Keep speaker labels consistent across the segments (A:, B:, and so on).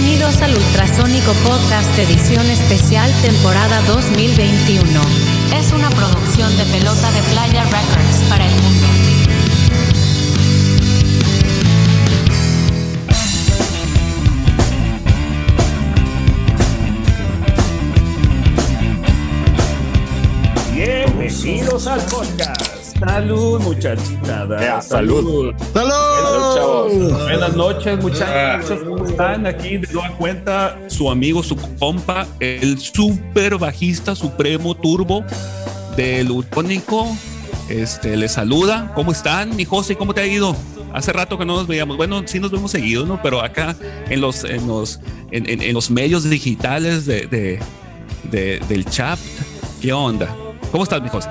A: Bienvenidos al Ultrasónico Podcast Edición Especial Temporada 2021. Es una producción de Pelota de Playa Records para el mundo.
B: Bienvenidos al podcast. Salud, muchachita.
C: Ya, salud.
B: Salud,
C: chavos.
B: Buenas noches, muchachos. ¿Cómo están? Aquí de nueva cuenta su amigo, su compa, el super bajista supremo turbo del Ultrónico. Este, le saluda. ¿Cómo están, mi José? ¿Cómo te ha ido? Hace rato que no nos veíamos. Bueno, sí nos vemos seguido, ¿no? Pero acá en los, en los, en, en- en los medios digitales de, de- de- del chat, ¿qué onda? ¿Cómo estás, mi José?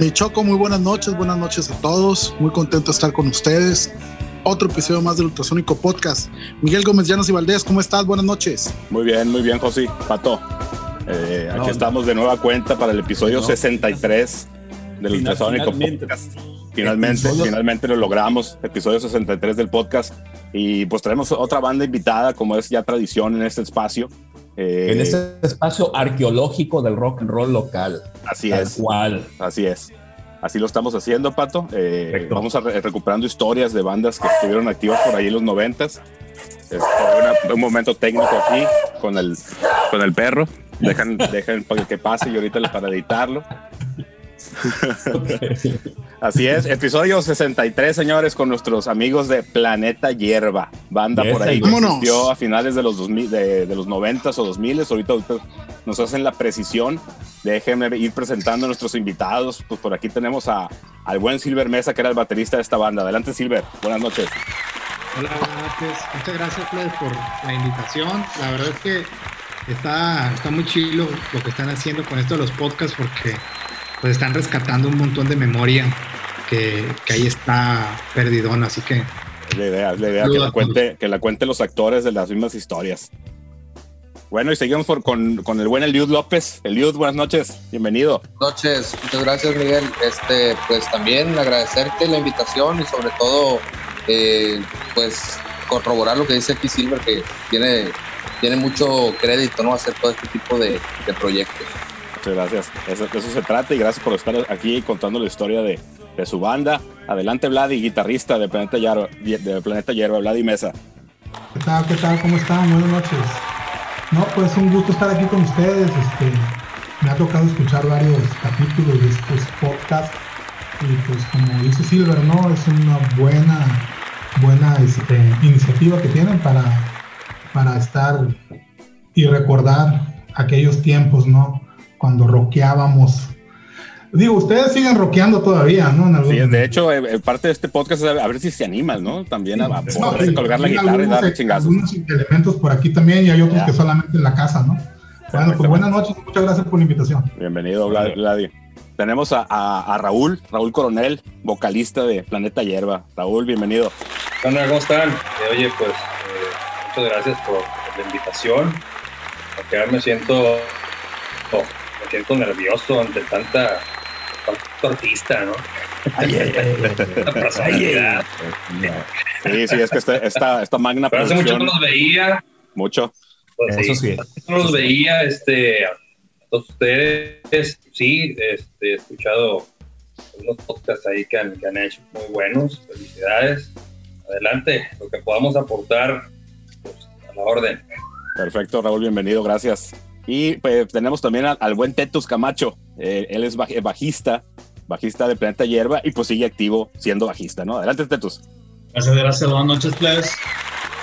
D: Mi Choco, muy buenas noches, buenas noches a todos. Muy contento de estar con ustedes. Otro episodio más del Ultrasónico Podcast. Miguel Gómez Llanos y Valdés, ¿cómo estás? Buenas noches.
C: Muy bien, muy bien, José. Pato. eh, aquí
B: No,
C: estamos de nueva cuenta para el episodio
B: No.
C: 63 del
B: Final-
C: Ultrasónico
B: finalmente.
C: Podcast. Finalmente,
B: Episodio-
C: finalmente lo logramos. Episodio 63 del podcast. Y pues traemos otra banda invitada, como es ya tradición en este espacio. Eh,
B: En este espacio arqueológico del rock and roll local.
C: Así
B: Tal
C: es.
B: cual.
C: Así es. Así lo estamos haciendo, Pato. Eh, vamos a re- recuperando historias de bandas que estuvieron activas por ahí en los noventas. Es una- un momento técnico aquí con el, con el perro. Dejan, dejan que pase y ahorita para editarlo. Así es, episodio 63, señores, con nuestros amigos de Planeta Hierba, banda
B: Yes,
C: por ahí que existió a finales de los 2000, de, de los 90 o 2000 ahorita, ahorita nos hacen la precisión. Déjenme ir presentando a nuestros invitados. Pues por aquí tenemos a, al buen Silver Mesa, que era el baterista de esta banda. Adelante, Silver. Buenas noches.
E: Hola, buenas noches. Muchas gracias, Plebes, por la invitación. La verdad es que está, está muy chilo lo que están haciendo con esto de los podcasts porque pues están rescatando un montón de memoria que, que ahí está perdidón. Así que
C: Es la idea, es la idea que la, cuente, que la cuente los actores de las mismas historias. Bueno, y seguimos por- con, con el buen Eliud López. Eliud, buenas noches. Bienvenido.
F: noches, muchas gracias Miguel. Este, pues también agradecerte la invitación y sobre todo, eh, pues corroborar lo que dice aquí Silver, que tiene, tiene mucho crédito, ¿no? Hacer todo este tipo de, de proyectos.
C: Muchas gracias. Eso, de eso se trata y gracias por estar aquí contando la historia de, su banda. Adelante, Vladi, guitarrista de Planeta Hierba, de Planeta Hierba, Vladi Mesa.
G: ¿Qué tal? ¿Qué tal? ¿Cómo están? Buenas noches. No, pues un gusto estar aquí con ustedes. Este, me ha tocado escuchar varios capítulos de estos podcasts y pues como dice Silver, ¿no? Es una buena, buena este, iniciativa que tienen para, para estar y recordar aquellos tiempos, ¿no? Cuando rockeábamos. Digo, ustedes siguen rockeando todavía, ¿no? En algún-
C: Sí, de hecho, eh, eh, parte de este podcast es a, ver si se animas, ¿no? También a, a
G: No,
C: poder
G: sí,
C: colgar la guitarra y
G: algunos-
C: dar chingazos.
G: Algunos elementos por aquí también y hay otros
C: Ya.
G: que solamente en la casa, ¿no? Bueno, pues buenas noches, muchas gracias por la invitación.
C: Bienvenido, Vlad- Vladi. Tenemos a, a- a Raúl, Raúl Coronel, vocalista de Planeta Hierba. Raúl, bienvenido.
H: ¿Qué onda? ¿Cómo están? Eh, oye, pues eh, muchas gracias por, por la invitación. Porque ahora me siento, oh, siento nervioso ante tanta, tanto artista, ¿no? Tanta personalidad.
C: Sí, sí, es que esta, esta, esta magna
H: Pero hace mucho no los veía.
C: mucho.
H: Pues,
B: Eso
H: sí,
B: sí.
H: no los veía. Este, a todos ustedes, sí, este, he escuchado unos podcasts ahí que han, que han hecho muy buenos. Felicidades. Adelante, lo que podamos aportar pues, a la orden.
C: Perfecto, Raúl, bienvenido, gracias. Y pues, tenemos también al, al buen Tetus Camacho. Eh, él es baj- bajista, bajista de Planeta Hierba y pues sigue activo siendo bajista, ¿no? Adelante, Tetus.
I: Gracias, gracias, buenas noches, plebes.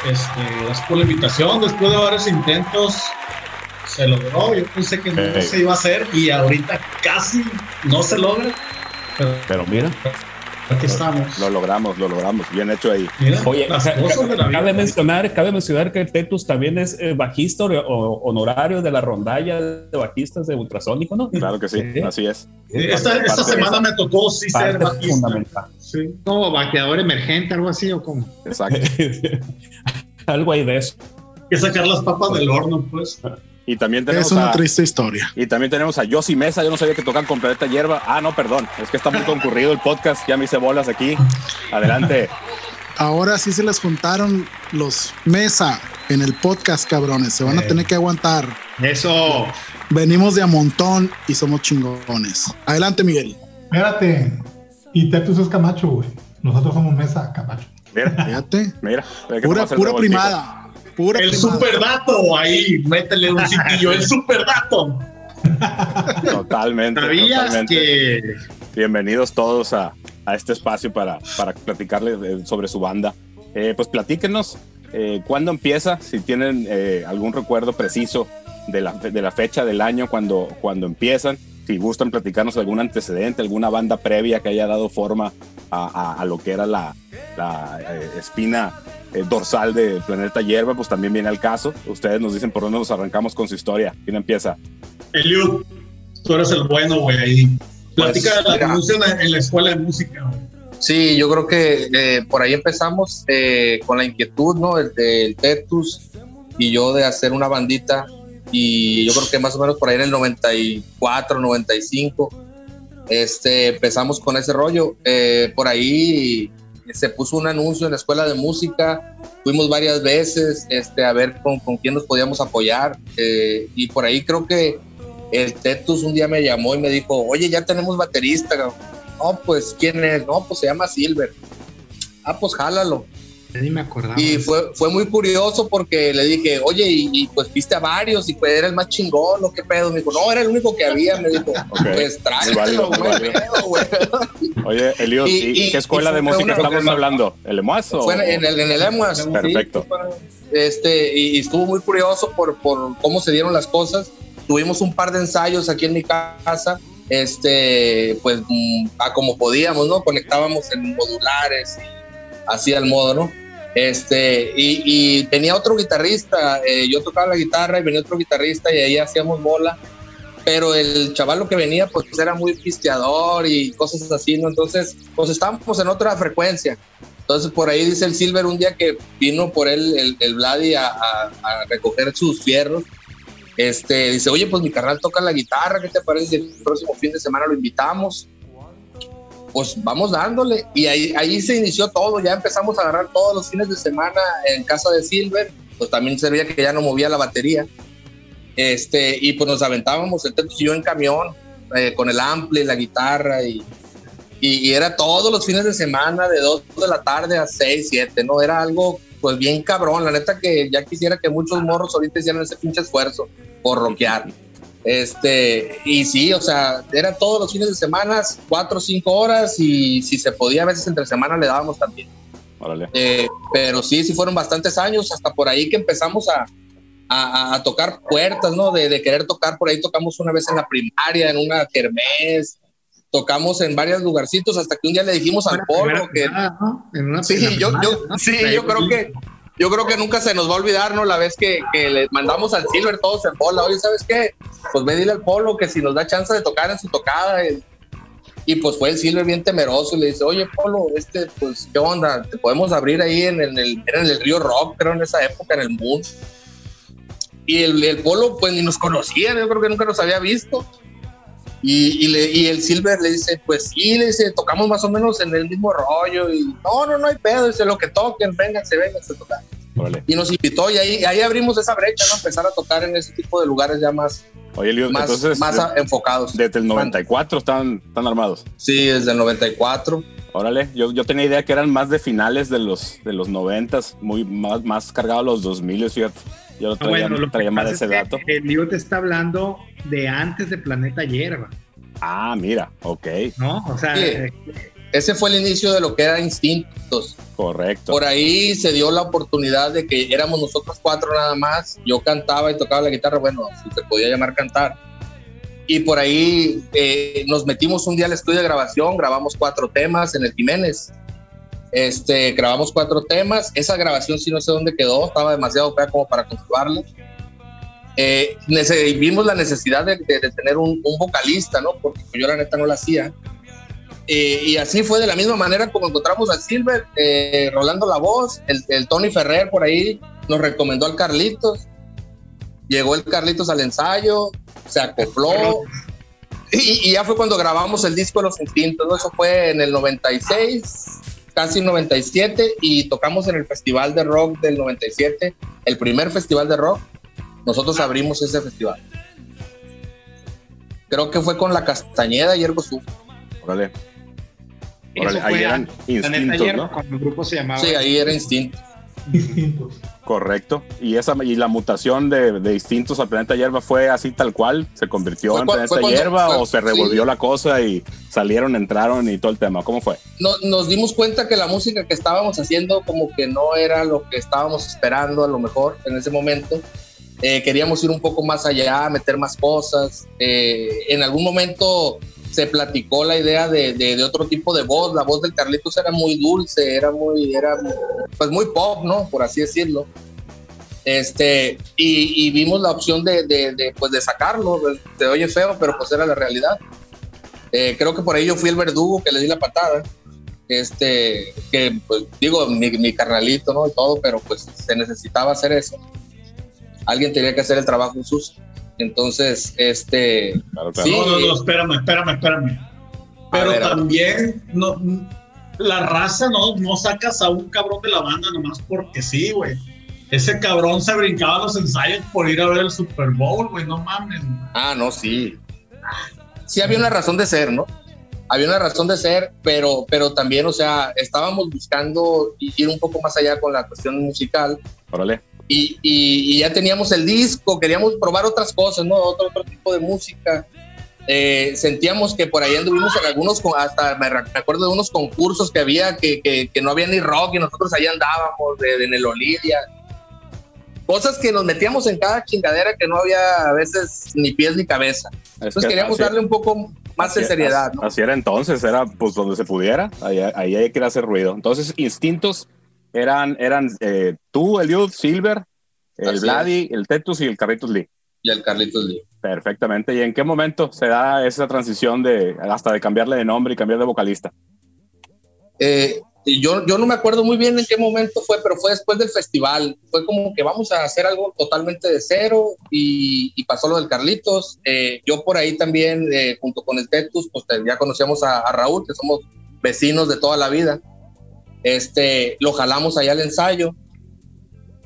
I: Este, gracias por la invitación. Después de varios intentos, se logró. Yo pensé que no se iba a hacer y ahorita casi no se logra. Pero
B: Pero mira,
I: aquí estamos.
C: Lo logramos, lo logramos. Bien hecho ahí.
I: Mira,
B: oye, cabe
I: vida.
B: mencionar, cabe mencionar que Tetus también es eh, bajista o- o- honorario de la rondalla de bajistas de Ultrasónico, ¿no?
C: Claro que sí,
B: Sí.
C: así es.
I: Esta,
C: Parte
I: esta semana me tocó sí ser bajista.
B: fundamental.
I: Sí.
E: como vaqueador emergente, algo así o como.
C: Exacto.
B: Algo hay de eso.
I: Hay que sacar las papas del horno, pues.
C: Y también tenemos
D: Es una
C: a,
D: triste historia.
C: y también tenemos a Yossi Mesa. Yo no sabía que tocan con Planeta Hierba. Ah, no, perdón. Es que está muy concurrido el podcast. Ya me hice bolas aquí. Adelante.
D: Ahora sí se les juntaron los Mesa. en el podcast, cabrones. Se van a
E: Eh.
D: tener que aguantar.
E: Eso.
D: Venimos de a montón y somos chingones. Adelante, Miguel.
G: Espérate. Y Tetus es Camacho, güey. Nosotros somos Mesa Camacho.
C: Mira,
D: Fíjate.
C: mira.
D: Pura, pura primada. Pura
I: El
D: primada.
I: super dato, ahí, métele un citillo, el super dato.
C: Totalmente.
E: ¿Sabías
C: totalmente.
E: que
C: Bienvenidos todos a, a este espacio para, para platicarles de- sobre su banda. Eh, pues platíquenos eh, cuándo empieza, si tienen eh, algún recuerdo preciso de la, de la fecha del año cuando, cuando empiezan, si gustan platicarnos algún antecedente, alguna banda previa que haya dado forma a, a- a lo que era la, la, eh, espina dorsal de Planeta Hierba, pues también viene al caso. Ustedes nos dicen por dónde nos arrancamos con su historia. ¿Quién empieza?
I: Eliud, tú eres el bueno, güey, ahí. Platica
F: Pues,
I: de la en la, en la escuela de música, güey.
F: Sí, yo creo que eh, por ahí empezamos eh, con la inquietud, ¿no? El del Tetus y yo de hacer una bandita. Y yo creo que más o menos por ahí en el 94, 95, este, empezamos con ese rollo. Eh, por ahí se puso un anuncio en la escuela de música. Fuimos varias veces este, a ver con, con quién nos podíamos apoyar. eh, y por ahí creo que el Tetus un día me llamó y me dijo, oye, ya tenemos baterista. cabrón". No, pues, ¿quién es? No, pues se llama Silver. Ah, pues jálalo.
E: Ni me acordaba?
F: Y fue, fue muy curioso porque le dije, oye, y, y, pues viste a varios y pues era el más chingón, ¿no? ¿Qué pedo? Me dijo, no, era el único que había. Me dijo, pues
C: Muy válido,
F: tráetelo, güey.
C: Oye, Eliud,
F: Y-
C: ¿y,
F: y-
C: qué escuela
F: y
C: de música estamos hablando? ¿El EMUAS o-
F: Fue en el, en el EMUAS. sí.
C: Perfecto.
F: Este, y, y estuvo muy curioso por, por cómo se dieron las cosas. Tuvimos un par de ensayos aquí en mi casa, este, pues mm, a como podíamos, ¿no? Conectábamos en modulares y así al modo, ¿no? Este, y, y tenía otro guitarrista, eh, yo tocaba la guitarra y venía otro guitarrista y ahí hacíamos bola, pero el chaval que venía pues era muy pisteador y cosas así, ¿no? Entonces, pues estábamos en otra frecuencia. Entonces por ahí dice el Silver un día que vino por él el, el Vladi a, a- recoger sus fierros. Este, dice, oye, pues mi carnal toca la guitarra, ¿qué te parece? El próximo fin de semana lo invitamos. Pues vamos dándole. Y ahí, ahí se inició todo, ya empezamos a agarrar todos los fines de semana en casa de Silver. Pues también servía que ya no movía la batería. Este, y pues nos aventábamos, y yo en camión, eh, con el ampli, la guitarra y, y, y era todos los fines de semana, de 2 de la tarde a 6, 7, ¿no? Era algo, pues bien cabrón. La neta que ya quisiera que muchos morros ahorita hicieran ese pinche esfuerzo por rockear. Este, y sí, o sea, era todos los fines de semana, 4 o 5 horas, y si se podía, a veces entre semana le dábamos también.
C: Órale.
F: Eh, pero sí, sí fueron bastantes años, hasta por ahí que empezamos a, a, a tocar puertas, ¿no? De, de querer tocar, por ahí tocamos una vez en la primaria, en una kermés, tocamos en varios lugarcitos, hasta que un día le dijimos al Polo que...
E: En una
F: Sí, yo,
E: primaria,
F: yo,
E: ¿no?
F: sí, yo creo que yo creo que nunca se nos va a olvidar, ¿no? La vez que, que le mandamos al Silver todos en bola. Oye, ¿sabes qué? Pues ve dile al Polo que si nos da chance de tocar en su tocada. Y, pues fue el Silver bien temeroso y le dice, oye, Polo, este, pues, ¿qué onda? ¿Te podemos abrir ahí en el, era en el Río Rock, creo, en esa época, en el Moon? Y el, el Polo, pues, ni nos conocía, yo creo que nunca nos había visto. Y, y, le- y el Silver le dice, pues sí, le dice, tocamos más o menos en el mismo rollo. Y no, no, no hay pedo, dice, lo que toquen, vénganse, vénganse a tocar.
C: Órale.
F: Y nos invitó y ahí, ahí abrimos esa brecha, ¿no? Empezar a tocar en ese tipo de lugares ya más,
C: Oye,
F: más,
C: entonces,
F: más
C: de-
F: a- enfocados.
C: desde el 94 están, están armados.
F: Sí, desde el 94.
C: Órale, yo, yo tenía idea que eran más de finales de los, de los 90, muy, más, más cargados los 2000, ¿cierto? Yo
E: Ah,
C: traía,
E: bueno, lo
C: traía mal ese
E: es que
C: dato.
E: El lío te está hablando de antes de Planeta Hierba,
C: Ah, mira, ok,
E: ¿no? O sea,
F: Sí.
E: eh,
F: Ese fue el inicio de lo que era Instintos.
C: correcto.
F: Por ahí se dio la oportunidad de que éramos nosotros cuatro nada más. Yo cantaba y tocaba la guitarra, bueno, si se podía llamar cantar. Y por ahí eh, nos metimos un día al estudio de grabación, grabamos cuatro temas en el Jiménez. Este, grabamos cuatro temas. Esa grabación sí no sé dónde quedó, estaba demasiado fea como para conservarla. Eh, vimos la necesidad de, de- de tener un, un vocalista, ¿no? Porque yo la neta no la hacía. Eh, y así fue de la misma manera como encontramos al Silver, eh, rolando la voz. El, el Tony Ferrer por ahí nos recomendó al Carlitos. Llegó el Carlitos al ensayo, se acopló. Y, y ya fue cuando grabamos el disco de los instintos, ¿no? Eso fue en el 96. Casi 97 y tocamos en el Festival de Rock del 97, el primer festival de rock. Nosotros abrimos ese festival. Creo que fue con la Castañeda y Ergo Sur.
C: Órale. Órale, ahí eran instintos,
E: ayer,
C: ¿no?
E: cuando el grupo se llamaba.
F: Sí, ahí era instinto.
G: distintos.
C: Correcto. Y esa y la mutación de, de instintos al planeta hierba fue así tal cual, se convirtió
F: Fue
C: en planeta
F: fue
C: hierba o se revolvió
F: sí.
C: la cosa y salieron, entraron y todo el tema. ¿Cómo fue?
F: No- nos dimos cuenta que la música que estábamos haciendo como que no era lo que estábamos esperando a lo mejor en ese momento. Eh, queríamos ir un poco más allá, meter más cosas. Eh, en algún momento se platicó la idea de, de- otro tipo de voz. La voz del Carlitos era muy dulce, era muy, era pues muy pop, ¿no? Por así decirlo. Este, y, vimos la opción de, de, de, pues de sacarlo. Te oye feo, pero pues era la realidad. Eh, creo que por ahí yo fui el verdugo que le di la patada. Este, que pues digo, mi, mi carnalito, ¿no? Y todo, pero pues se necesitaba hacer eso. Alguien tenía que hacer el trabajo sucio. Entonces, este,
C: Claro, claro.
F: Sí.
I: No, no, no, espérame, espérame, espérame. Pero
F: ver,
I: también no, la raza no, no sacas a un cabrón de la banda nomás porque sí, güey. Ese cabrón se brincaba los ensayos por ir a ver el Super Bowl, güey, no mames.
F: Ah, no, sí. Sí había una razón de ser, ¿no? Había una razón de ser, pero, pero también, o sea, estábamos buscando ir un poco más allá con la cuestión musical
C: Órale.
F: Y, y- y ya teníamos el disco, queríamos probar otras cosas, ¿no? Otro, otro tipo de música. Eh, sentíamos que por ahí anduvimos en algunos, hasta me, acuerdo de unos concursos que había que, que- que no había ni rock y nosotros ahí andábamos de, de en el Olivia. Cosas que nos metíamos en cada chingadera que no había a veces ni pies ni cabeza.
C: Es
F: Entonces
C: que
F: queríamos
C: así-
F: darle un poco más de seriedad,
C: así-
F: ¿no?
C: Así era entonces, era pues donde se pudiera, ahí, ahí hay que hacer ruido. Entonces, instintos eran, eran eh, tú, Eliud, Silver, el
F: Así
C: Vladi, el Tetus y el Carlitos Lee.
F: Y el Carlitos Lee.
C: Perfectamente. ¿Y en qué momento se da esa transición de hasta de cambiarle de nombre y cambiar de vocalista?
F: Eh, yo, yo no me acuerdo muy bien en qué momento fue, pero fue después del festival. Fue como que vamos a hacer algo totalmente de cero y, y pasó lo del Carlitos. Eh, yo por ahí también, eh, junto con el Tetus, pues ya conocíamos a, a Raúl, que somos vecinos de toda la vida. Este, lo jalamos allá al ensayo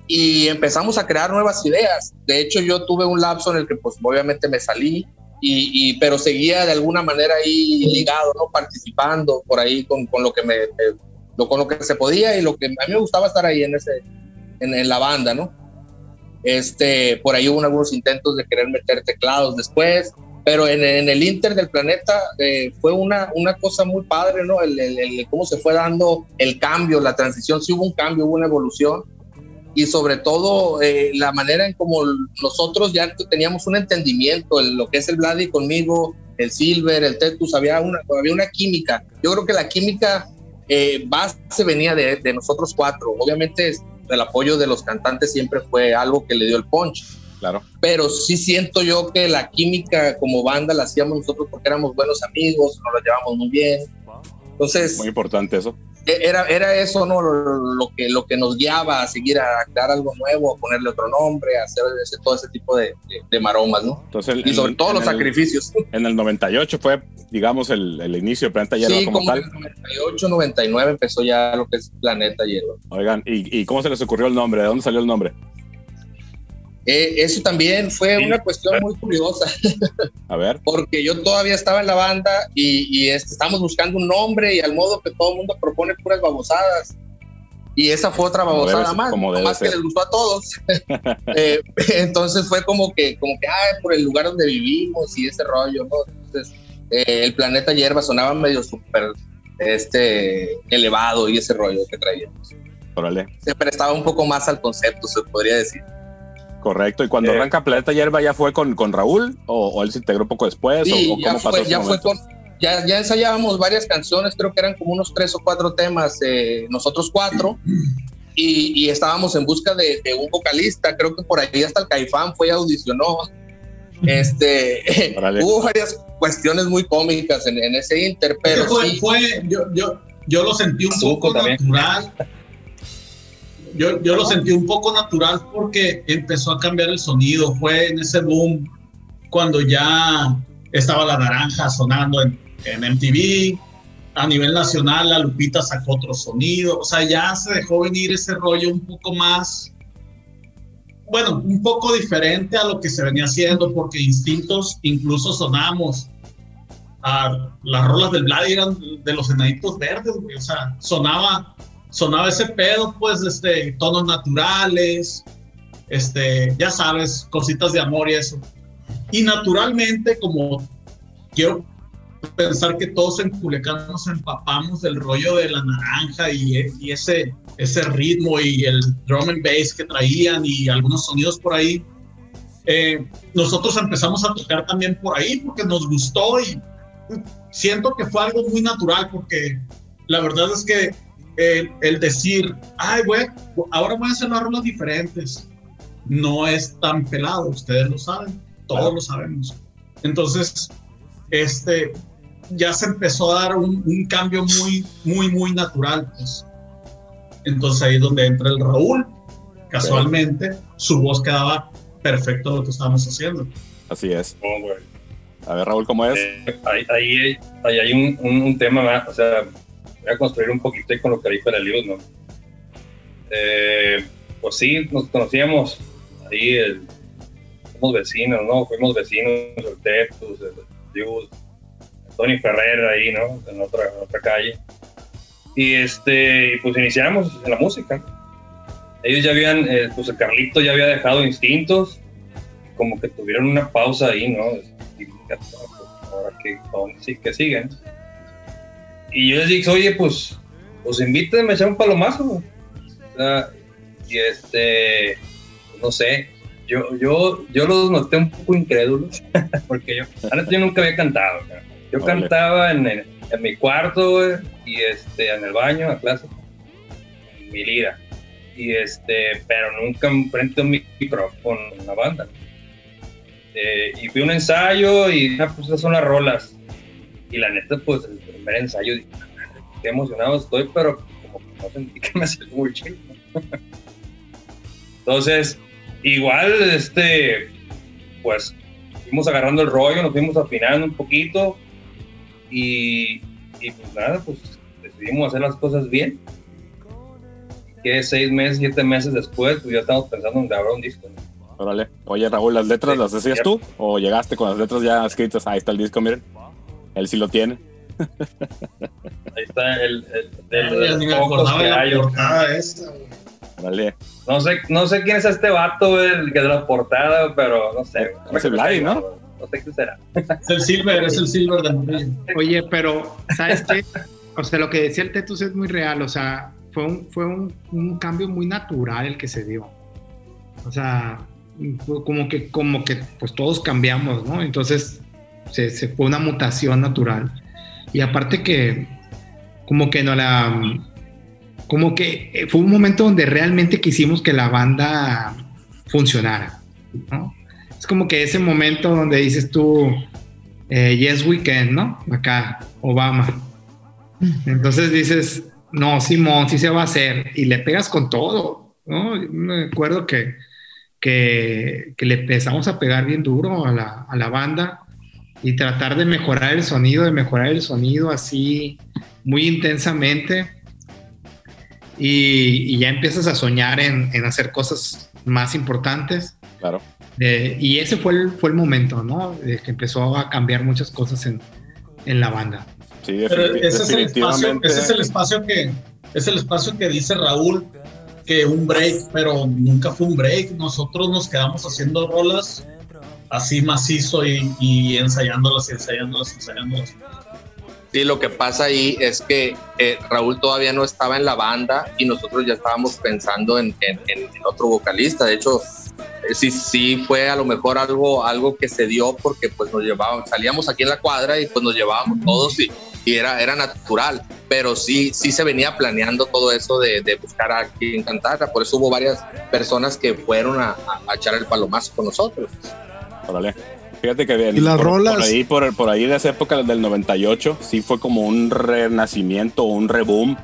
F: y empezamos a crear nuevas ideas. De hecho, yo tuve un lapso en el que pues obviamente me salí, y, y- pero seguía de alguna manera ahí ligado, ¿no? Participando por ahí con, con lo que me, me- con lo que se podía y lo que a mí me gustaba estar ahí en ese, en, en la banda, ¿no? Este, por ahí hubo algunos intentos de querer meter teclados después, pero en, en el Inter del planeta eh, fue una, una cosa muy padre, ¿no? El, el- el cómo se fue dando el cambio, la transición, sí hubo un cambio, hubo una evolución y sobre todo eh, la manera en como nosotros ya teníamos un entendimiento, el- lo que es el Vladi conmigo, el Silver, el Tetus, había una, había una química. Yo creo que la química eh, base venía de, de nosotros cuatro. Obviamente el apoyo de los cantantes siempre fue algo que le dio el punch,
C: Claro.
F: pero sí siento yo que la química como banda la hacíamos nosotros porque éramos buenos amigos, nos la llevamos muy bien. Entonces,
C: Muy importante eso.
F: e- era, era eso, ¿no? Lo, lo que, lo que nos guiaba a seguir a crear algo nuevo, a ponerle otro nombre, a hacer ese- todo ese tipo de, de- de maromas, ¿no?
C: Entonces,
F: Y sobre
C: en-
F: todo
C: en
F: los
C: el-
F: sacrificios.
C: En el 98 fue, digamos, el, el inicio de Planeta Hierba
F: Sí,
C: como
F: como en
C: tal.
F: el 98, 99 empezó ya lo que es Planeta Hielo.
C: Oigan, ¿y, y cómo se les ocurrió el nombre? ¿De dónde salió el nombre?
F: Eh, eso también fue
I: Sí.
F: una cuestión muy curiosa,
C: A ver.
F: porque yo todavía estaba en la banda y, y este, estábamos buscando un nombre y al modo que todo el mundo propone puras babosadas. Y esa fue otra babosada
C: debe-
F: más, más que les gustó a todos. Eh, entonces fue como que, como que, ah, por el lugar donde vivimos y ese rollo, ¿no? Entonces, eh, el planeta hierba sonaba medio súper este, elevado y ese rollo que traíamos.
C: Órale.
F: Se prestaba un poco más al concepto, se podría decir.
C: Correcto. ¿Y cuando
I: Eh.
C: arranca Planeta Hierba ya fue con, con Raúl? ¿O, o él se integró un poco después?
F: Sí,
C: ¿O, o
F: ya
C: cómo pasó
F: fue,
C: ese
F: ya fue con, ya, ya ensayábamos varias canciones, creo que eran como unos tres o cuatro temas, eh, nosotros cuatro, y, y estábamos en busca de, de un vocalista, creo que por ahí hasta el Caifán fue y audicionó. Este, hubo varias cuestiones muy cómicas en, en ese inter, pero
I: fue,
F: sí,
I: fue- yo, yo, yo lo sentí un poco
H: también.
I: Yo, yo lo sentí un poco natural porque empezó a cambiar el sonido. Fue en ese boom cuando ya estaba la naranja sonando en, en MTV. a nivel nacional la Lupita sacó otro sonido, o sea, ya se dejó venir ese rollo un poco más, bueno, un poco diferente a lo que se venía haciendo, porque Instintos incluso sonamos a las rolas del Vlad eran de los enanitos verdes, güey, o sea, sonaba, sonaba ese pedo, pues, este, tonos naturales, este, ya sabes, cositas de amor y eso. Y naturalmente, como quiero pensar que todos en Culiacán nos empapamos del rollo de la naranja y, y, ese, ese ritmo y el drum and bass que traían y algunos sonidos por ahí. Eh, nosotros empezamos a tocar también por ahí porque nos gustó y siento que fue algo muy natural porque la verdad es que el, el decir, ay, güey, ahora voy a hacer las rolas diferentes, no es tan pelado, ustedes lo saben, todos lo sabemos. Entonces, este, ya se empezó a dar un, un, cambio muy, muy, muy natural. Pues. Entonces ahí es donde entra el Raúl. Casualmente, su voz quedaba perfecto lo que estábamos haciendo.
C: Así es.
H: Oh,
C: a ver, Raúl, ¿cómo es?
H: Eh, ahí, ahí, ahí, hay un, un, un, tema más, o sea, voy a construir un poquito con lo que dijo el libro, ¿no? Eh, pues sí, nos conocíamos ahí, el, somos vecinos, ¿no? Fuimos vecinos, el Tepus, el Dios, Tony Ferrer ahí, ¿no? En otra, en otra calle. Y este, pues iniciamos en la música. Ellos ya habían, eh, pues el Carlito ya había dejado instintos, como que tuvieron una pausa ahí, ¿no? Y, ahora que, sí, que siguen. Y yo les dije, oye, pues, pues invítenme a echar un palomazo. O sea, y este, no sé, yo, yo, yo los noté un poco incrédulos, porque yo, antes yo nunca había cantado. ¿no? Yo vale. cantaba en, en, en, mi cuarto, y este, en el baño, a clase, en mi lira. Y este, pero nunca frente a un micrófono una banda. Eh, y fui a un ensayo y ah, pues esas son las rolas. Y la neta, pues primer ensayo, dije, qué emocionado estoy, pero como que no sentí que me hacía muy chido. Entonces, igual, este, pues fuimos agarrando el rollo, nos fuimos afinando un poquito y, y, pues nada, pues decidimos hacer las cosas bien. Que seis meses, siete meses después, pues ya estamos pensando en grabar un disco. ¿no?
C: Órale. Oye, Raúl, ¿las letras sí, las hacías sí. tú? ¿O llegaste con las letras ya escritas? Ahí está el disco, miren. Él sí lo tiene.
H: Ahí está el. el,
I: el, el, acordaba de la portada
C: Vale.
H: No sé, no sé quién es este vato, el que de la portada, pero no sé.
C: Es el Vladi, ¿no?
H: No sé qué será.
I: Es el Silver, es el Silver de.
E: Oye, pero, ¿sabes qué? O sea, lo que decía el Tetus es muy real, o sea, fue un, fue un, un cambio muy natural el que se dio. O sea, como que, como que pues todos cambiamos, ¿no? Entonces se, se fue una mutación natural. Y aparte que como que no la... Como que fue un momento donde realmente quisimos que la banda funcionara, ¿no? Es como que ese momento donde dices tú, eh, yes we can, ¿no? Acá, Obama. Entonces dices, no, Simón, sí se va a hacer. Y le pegas con todo, ¿no? Me acuerdo que, que, que le empezamos a pegar bien duro a la, a la, banda y tratar de mejorar el sonido, de mejorar el sonido así muy intensamente. Y, y ya empiezas a soñar en, en, hacer cosas más importantes.
C: Claro.
E: Eh, y ese fue el, fue el momento, ¿no? De que empezó a cambiar muchas cosas en, en la banda.
C: Sí,
I: Pero ese es, el espacio, ese es el espacio que es el espacio que dice Raúl que un break, pero nunca fue un break. Nosotros nos quedamos haciendo rolas así macizo y, y ensayándolas y ensayándolas, ensayándolas.
F: Sí, lo que pasa ahí es que eh, Raúl todavía no estaba en la banda y nosotros ya estábamos pensando en, en, en otro vocalista. De hecho, eh, sí, sí fue a lo mejor algo, algo que se dio porque pues nos llevábamos, salíamos aquí en la cuadra y pues nos llevábamos todos y, y era, era natural. Pero sí, sí se venía planeando todo eso de, de buscar a quien cantara. Por eso hubo varias personas que fueron a, a echar el palomazo con nosotros.
C: Órale. Fíjate que
D: ¿Y las
C: por,
D: rolas?
C: por ahí, por, por ahí de esa época del 98, sí fue como un renacimiento, un reboom.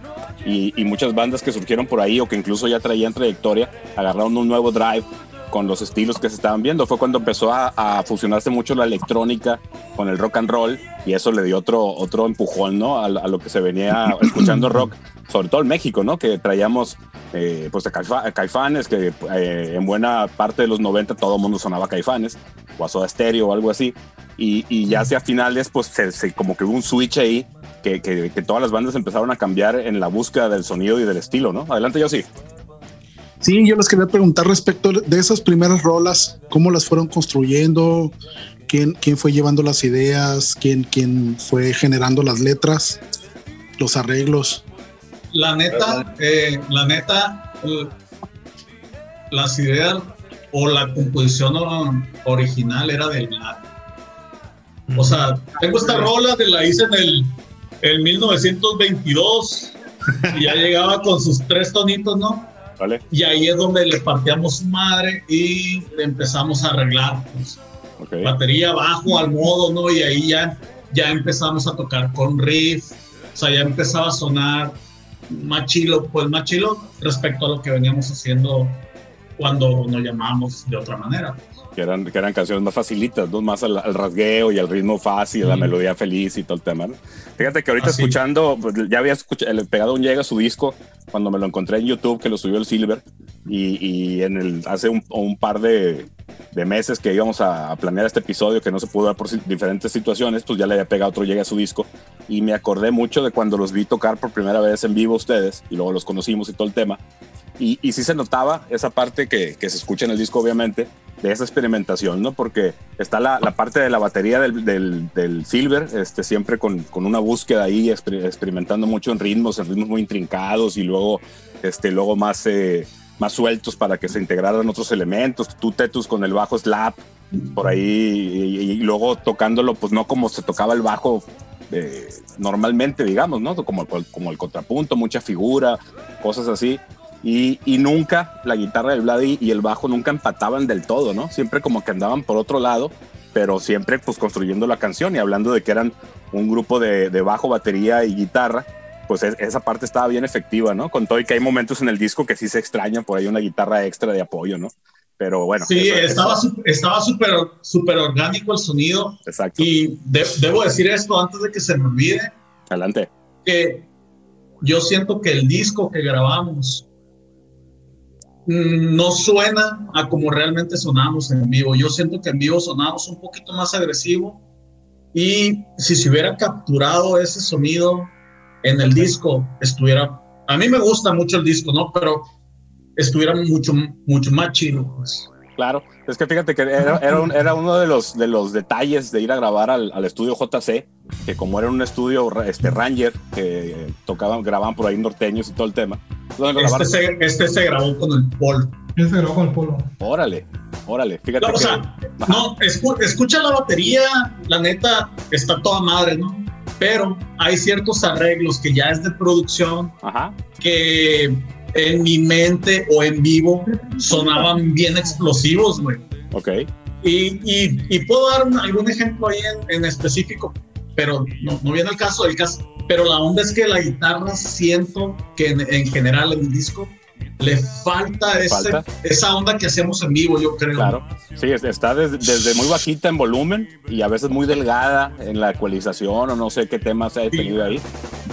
C: Y, y, muchas bandas que surgieron por ahí o que incluso ya traían trayectoria, agarraron un nuevo drive con los estilos que se estaban viendo. Fue cuando empezó a, a, fusionarse mucho la electrónica con el rock and roll y eso le dio otro, otro empujón, ¿no? A, a lo que se venía escuchando rock, sobre todo en México, ¿no? Que traíamos, eh, pues, a Caifanes, que eh, en buena parte de los 90 todo el mundo sonaba Caifanes, o a Soda Stereo o algo así. Y, y ya hacia finales, pues, se, se, como que hubo un switch ahí que, que, que, todas las bandas empezaron a cambiar en la búsqueda del sonido y del estilo, ¿no? Adelante, yo sí.
D: Sí, yo les quería preguntar respecto de esas primeras rolas, cómo las fueron construyendo, quién, quién fue llevando las ideas, quién, quién fue generando las letras, los arreglos.
I: La neta, eh, la neta, las ideas o la composición original era del Vlad. O sea, tengo esta rola que la hice en el, el 1922 y ya llegaba con sus tres tonitos, ¿no?
C: Vale.
I: Y ahí es donde le partíamos su madre y le empezamos a arreglar. Pues,
C: okay.
I: Batería bajo al modo, ¿no? Y ahí ya, ya empezamos a tocar con riff. O sea, ya empezaba a sonar más chilo, pues más chilo respecto a lo que veníamos haciendo cuando nos llamábamos de otra manera.
C: Que eran, que eran canciones más facilitas, ¿no? más al, al rasgueo y al ritmo fácil, mm. la melodía feliz y todo el tema. ¿no? Fíjate que ahorita Así. escuchando, pues, ya había escuchado, pegado un llega su disco cuando me lo encontré en YouTube, que lo subió el Silver, y, y en el, hace un, un par de, de, meses que íbamos a, a, planear este episodio, que no se pudo dar por diferentes situaciones, pues ya le había pegado otro llega a su disco, y me acordé mucho de cuando los vi tocar por primera vez en vivo ustedes, y luego los conocimos y todo el tema, y, y sí se notaba esa parte que, que se escucha en el disco, obviamente, de esa experimentación, ¿no? Porque está la, la parte de la batería del, del, del, Silver, este, siempre con, con una búsqueda ahí, exper experimentando mucho en ritmos, en ritmos muy intrincados y luego, este, luego más, eh, más sueltos para que se integraran otros elementos. Tú, Tetus, con el bajo slap, por ahí, y, y, luego tocándolo, pues no como se tocaba el bajo eh, normalmente, digamos, ¿no? Como, como el contrapunto, mucha figura, cosas así. Y, y, nunca la guitarra del Vladi y el bajo nunca empataban del todo, ¿no? Siempre como que andaban por otro lado, pero siempre pues construyendo la canción y hablando de que eran un grupo de, de bajo, batería y guitarra, pues es, esa parte estaba bien efectiva, ¿no? Con todo y que hay momentos en el disco que sí se extrañan por ahí una guitarra extra de apoyo, ¿no? Pero bueno.
I: Sí, eso, estaba eso. estaba súper super orgánico el sonido.
C: Exacto.
I: Y de, debo decir esto antes de que se me olvide.
C: Adelante.
I: Que yo siento que el disco que grabamos no suena a como realmente sonamos en vivo. Yo siento que en vivo sonamos un poquito más agresivo y si se hubiera capturado ese sonido en el disco, estuviera... A mí me gusta mucho el disco, ¿no? Pero estuviera mucho, mucho más chido, pues.
C: Claro, es que fíjate que era, era, un, era, uno de los, de los detalles de ir a grabar al, al, estudio JC, que como era un estudio este, Ranger, que tocaban, grababan por ahí norteños y todo el tema.
I: Este se, este se, grabó con el polo.
G: Este se grabó con el polo.
C: Órale, órale, fíjate.
I: No,
C: que,
I: o sea, no, escu escucha la batería, la neta, está toda madre, ¿no? Pero hay ciertos arreglos que ya es de producción,
C: Ajá.
I: que en mi mente o en vivo sonaban bien explosivos, güey.
C: Ok.
I: Y, y, y, puedo dar algún ejemplo ahí en, en específico, pero no, no, viene el caso del caso. Pero la onda es que la guitarra siento que en, en general en el disco le falta, ese, falta, esa onda que hacemos en vivo, yo creo.
C: Claro, sí, está desde, desde, muy bajita en volumen y a veces muy delgada en la ecualización o no sé qué temas ha tenido ahí,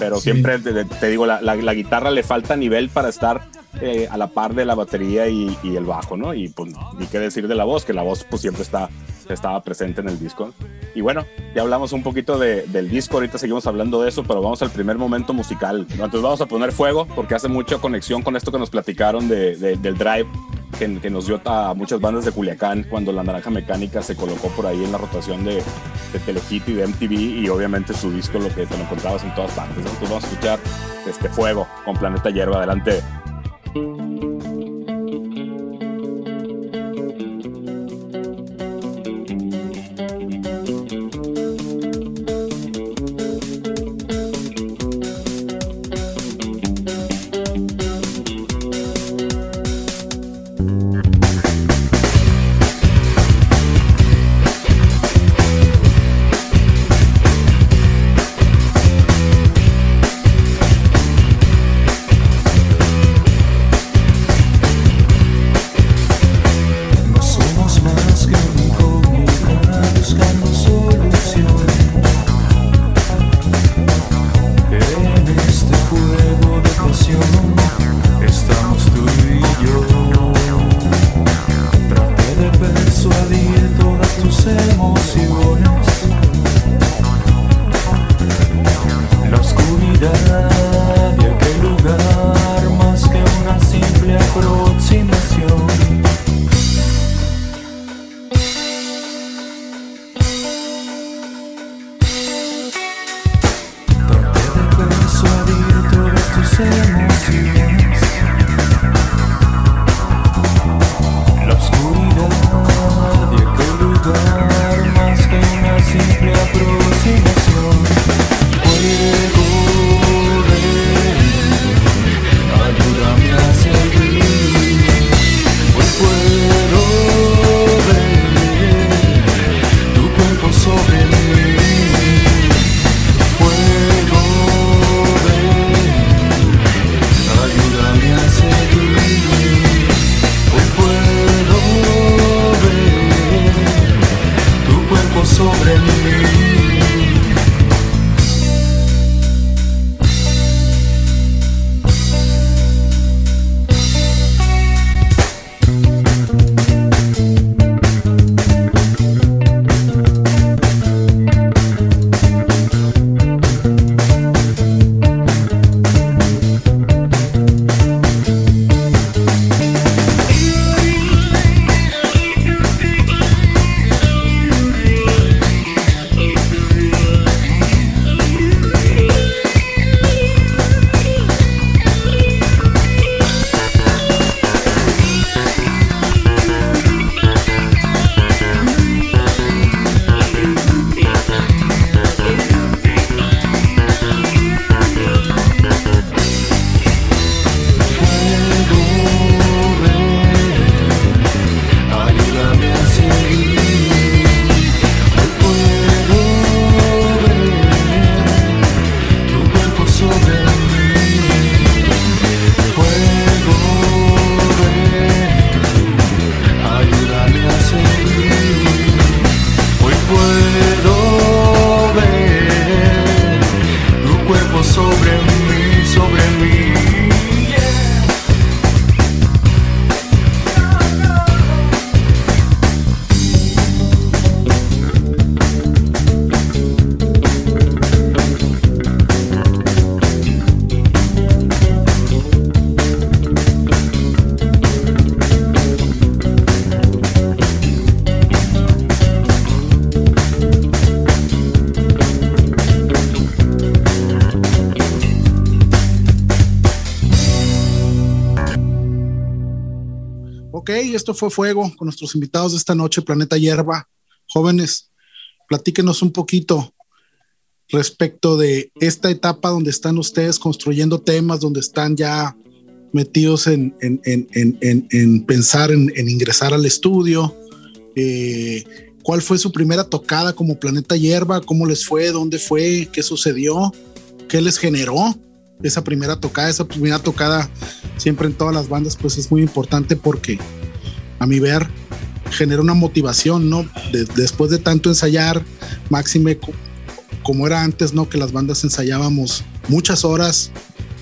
C: pero sí. siempre te, te digo, la, la, la, guitarra le falta nivel para estar eh, a la par de la batería y, y, el bajo, ¿no? Y pues ni qué decir de la voz, que la voz pues siempre está, estaba presente en el disco. Y bueno, ya hablamos un poquito de, del disco, ahorita seguimos hablando de eso, pero vamos al primer momento musical. Entonces vamos a poner fuego porque hace mucha conexión con esto que nos platicaron de, de, del drive que, que, nos dio a muchas bandas de Culiacán cuando la Naranja Mecánica se colocó por ahí en la rotación de, de Telehit y de MTV y obviamente su disco lo que te lo encontrabas en todas partes. Entonces vamos a escuchar este Fuego con Planeta Hierba. Adelante.
D: Esto fue Fuego con nuestros invitados de esta noche, Planeta Hierba. Jóvenes, platíquenos un poquito respecto de esta etapa donde están ustedes construyendo temas, donde están ya metidos en, pensar en, ingresar al estudio. Eh, ¿Cuál fue su primera tocada como Planeta Hierba? ¿Cómo les fue? ¿Dónde fue? ¿Qué sucedió? ¿Qué les generó esa primera tocada? Esa primera tocada siempre en todas las bandas pues es muy importante porque a mi ver genera una motivación, ¿no? después de tanto ensayar, máxime como era antes, ¿no? Que las bandas ensayábamos muchas horas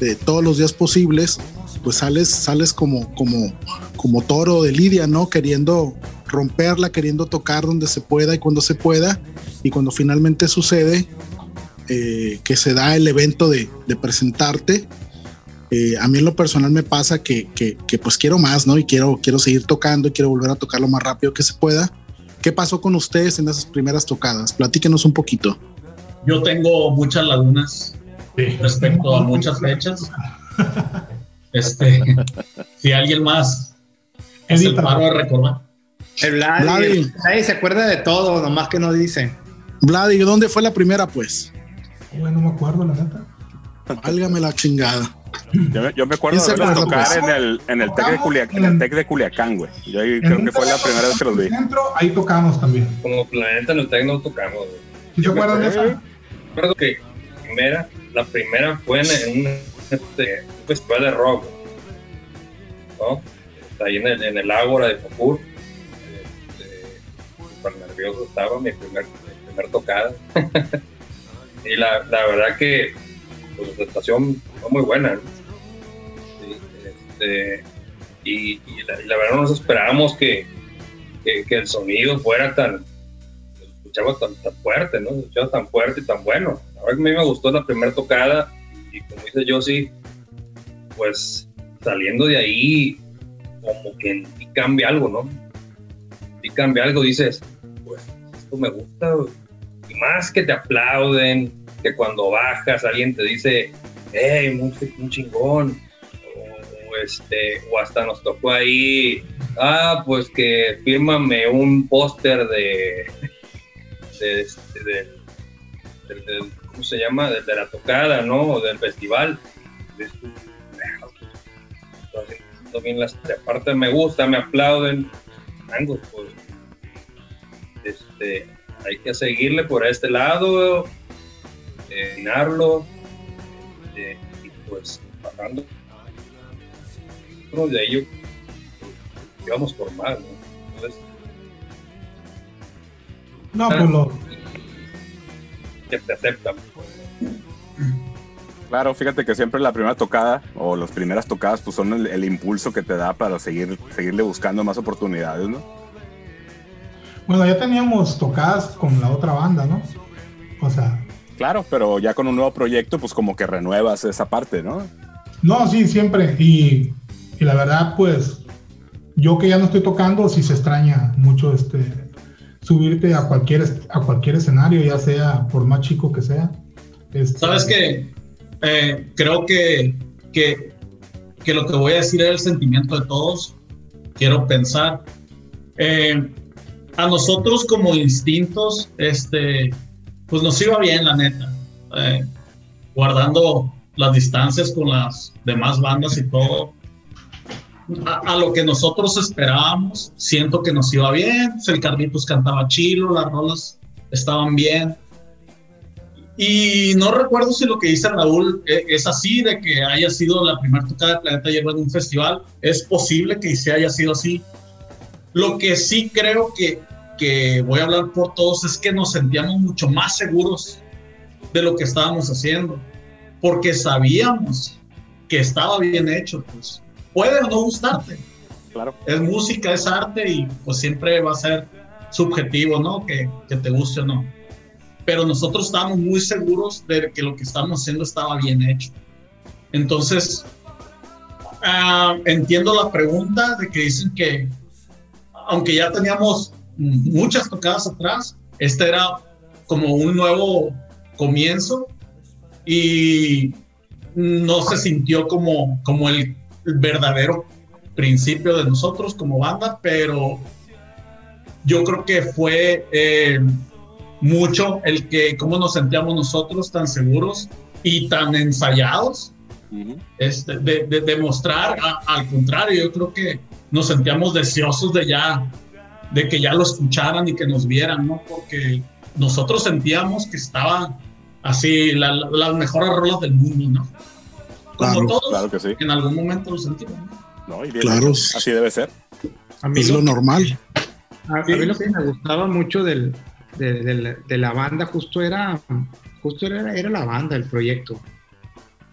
D: de todos los días posibles, pues sales, sales como, como, como toro de lidia, ¿no? Queriendo romperla, queriendo tocar donde se pueda y cuando se pueda. Y cuando finalmente sucede, eh, que se da el evento de, presentarte, eh, a mí en lo personal me pasa que, que, pues quiero más, ¿no? Y quiero, quiero seguir tocando y quiero volver a tocar lo más rápido que se pueda. ¿Qué pasó con ustedes en esas primeras tocadas? Platíquenos un poquito.
I: Yo tengo muchas lagunas respecto a muchas fechas. Este, si alguien más es el paro de recordar.
E: El Vladi, Nadie se acuerda de todo, nomás que no dice.
D: Vladi, ¿dónde fue la primera, pues?
G: Bueno, no me acuerdo, la neta.
D: Válgame la chingada.
C: Yo, me acuerdo de verlos tocar pues? en el, en el TEC de Culiacán, en el TEC de Culiacán, güey. Yo ahí creo que fue la primera vez que los vi.
G: Centro, ahí tocamos también.
H: Como planeta en el TEC no tocamos, güey.
G: ¿Yo acuerdo de eso?
H: recuerdo que primera, la primera fue en, un, este, festival de rock, ¿no? Ahí en el, en el Ágora de Popur. Este, súper nervioso estaba, mi primer, primer tocada. y la, la, verdad que pues, la presentación fue muy buena. Este, y, y, la, la, verdad no nos esperábamos que, que, que el sonido fuera tan, escuchaba tan, tan fuerte, ¿no? Escuchaba tan fuerte y tan bueno. A mí me gustó la primera tocada y como dice sí, pues saliendo de ahí, como que y cambia algo, ¿no? Y cambia algo, dices, pues esto me gusta. Y más que te aplauden, que cuando bajas alguien te dice, hey, muy, un chingón. Este, o hasta nos tocó ahí, ah, pues que fírmame un póster de de, ¿cómo se llama? De, la tocada, ¿no? O del festival. También las aparte me gusta, me aplauden. pues este, hay que seguirle por este lado, eh, eh, y pues bajando de ello, pues, íbamos por más, ¿no? Entonces,
G: no, pues lo.
H: Que te aceptan.
C: Claro, fíjate que siempre la primera tocada o las primeras tocadas pues son el, impulso que te da para seguir seguirle buscando más oportunidades, ¿no?
G: Bueno, ya teníamos tocadas con la otra banda, ¿no? O sea.
C: Claro, pero ya con un nuevo proyecto, pues como que renuevas esa parte, ¿no?
G: No, sí, siempre. Y, y la verdad, pues, yo que ya no estoy tocando, sí se extraña mucho este subirte a cualquier, a cualquier escenario, ya sea por más chico que sea.
I: Este, Sabes que eh, creo que, que, que, lo que voy a decir es el sentimiento de todos. Quiero pensar. Eh, a nosotros como instintos, este, pues nos iba bien, la neta. Eh, guardando las distancias con las demás bandas y todo a, lo que nosotros esperábamos. Siento que nos iba bien. El Carlitos cantaba chilo, las rolas estaban bien. Y no recuerdo si lo que dice Raúl eh, es así, de que haya sido la primera tocada de Planeta Hierba en un festival. Es posible que se haya sido así. Lo que sí creo que, que voy a hablar por todos es que nos sentíamos mucho más seguros de lo que estábamos haciendo, porque sabíamos que estaba bien hecho, pues puede o no gustarte.
C: Claro.
I: Es música, es arte y pues siempre va a ser subjetivo, ¿no? Que, que te guste o no. Pero nosotros estábamos muy seguros de que lo que estábamos haciendo estaba bien hecho. Entonces, ah, entiendo la pregunta de que dicen que, aunque ya teníamos muchas tocadas atrás, este era como un nuevo comienzo y no se sintió como, como el verdadero principio de nosotros como banda, pero yo creo que fue eh, mucho el que cómo nos sentíamos nosotros tan seguros y tan ensayados este, de, de demostrar, al contrario, yo creo que nos sentíamos deseosos de ya, de que ya lo escucharan y que nos vieran, ¿no? Porque nosotros sentíamos que estaba así, la, las mejores rolas del mundo, ¿no? Como todos,
C: claro que sí.
I: en algún momento lo sentimos,
C: ¿no? y bien,
D: Claro.
C: Así debe ser.
E: A mí
D: Es lo normal.
E: A, a mí lo que me gustaba mucho del, de, de la- de la banda justo era, justo era, era la banda, el proyecto.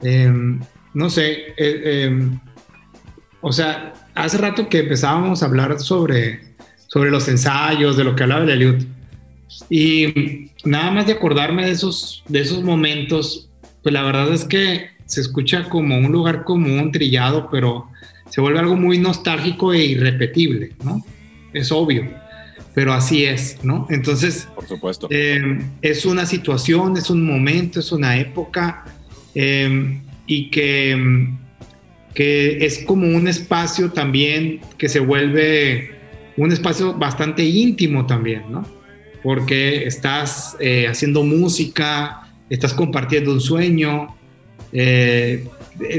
E: Em, no sé, eh, em, o sea, hace rato que empezábamos a hablar sobre, sobre los ensayos, de lo que hablaba el Eliud. Y nada más de acordarme de esos, de esos momentos, pues la verdad es que se escucha como un lugar común, trillado, pero se vuelve algo muy nostálgico e irrepetible, ¿no? Es obvio, pero así es, ¿no? Entonces,
C: Por supuesto.
E: eh, es una situación, es un momento, es una época eh, y que, que es como un espacio también que se vuelve un espacio bastante íntimo también, ¿no? Porque estás eh, haciendo música, estás compartiendo un sueño, eh,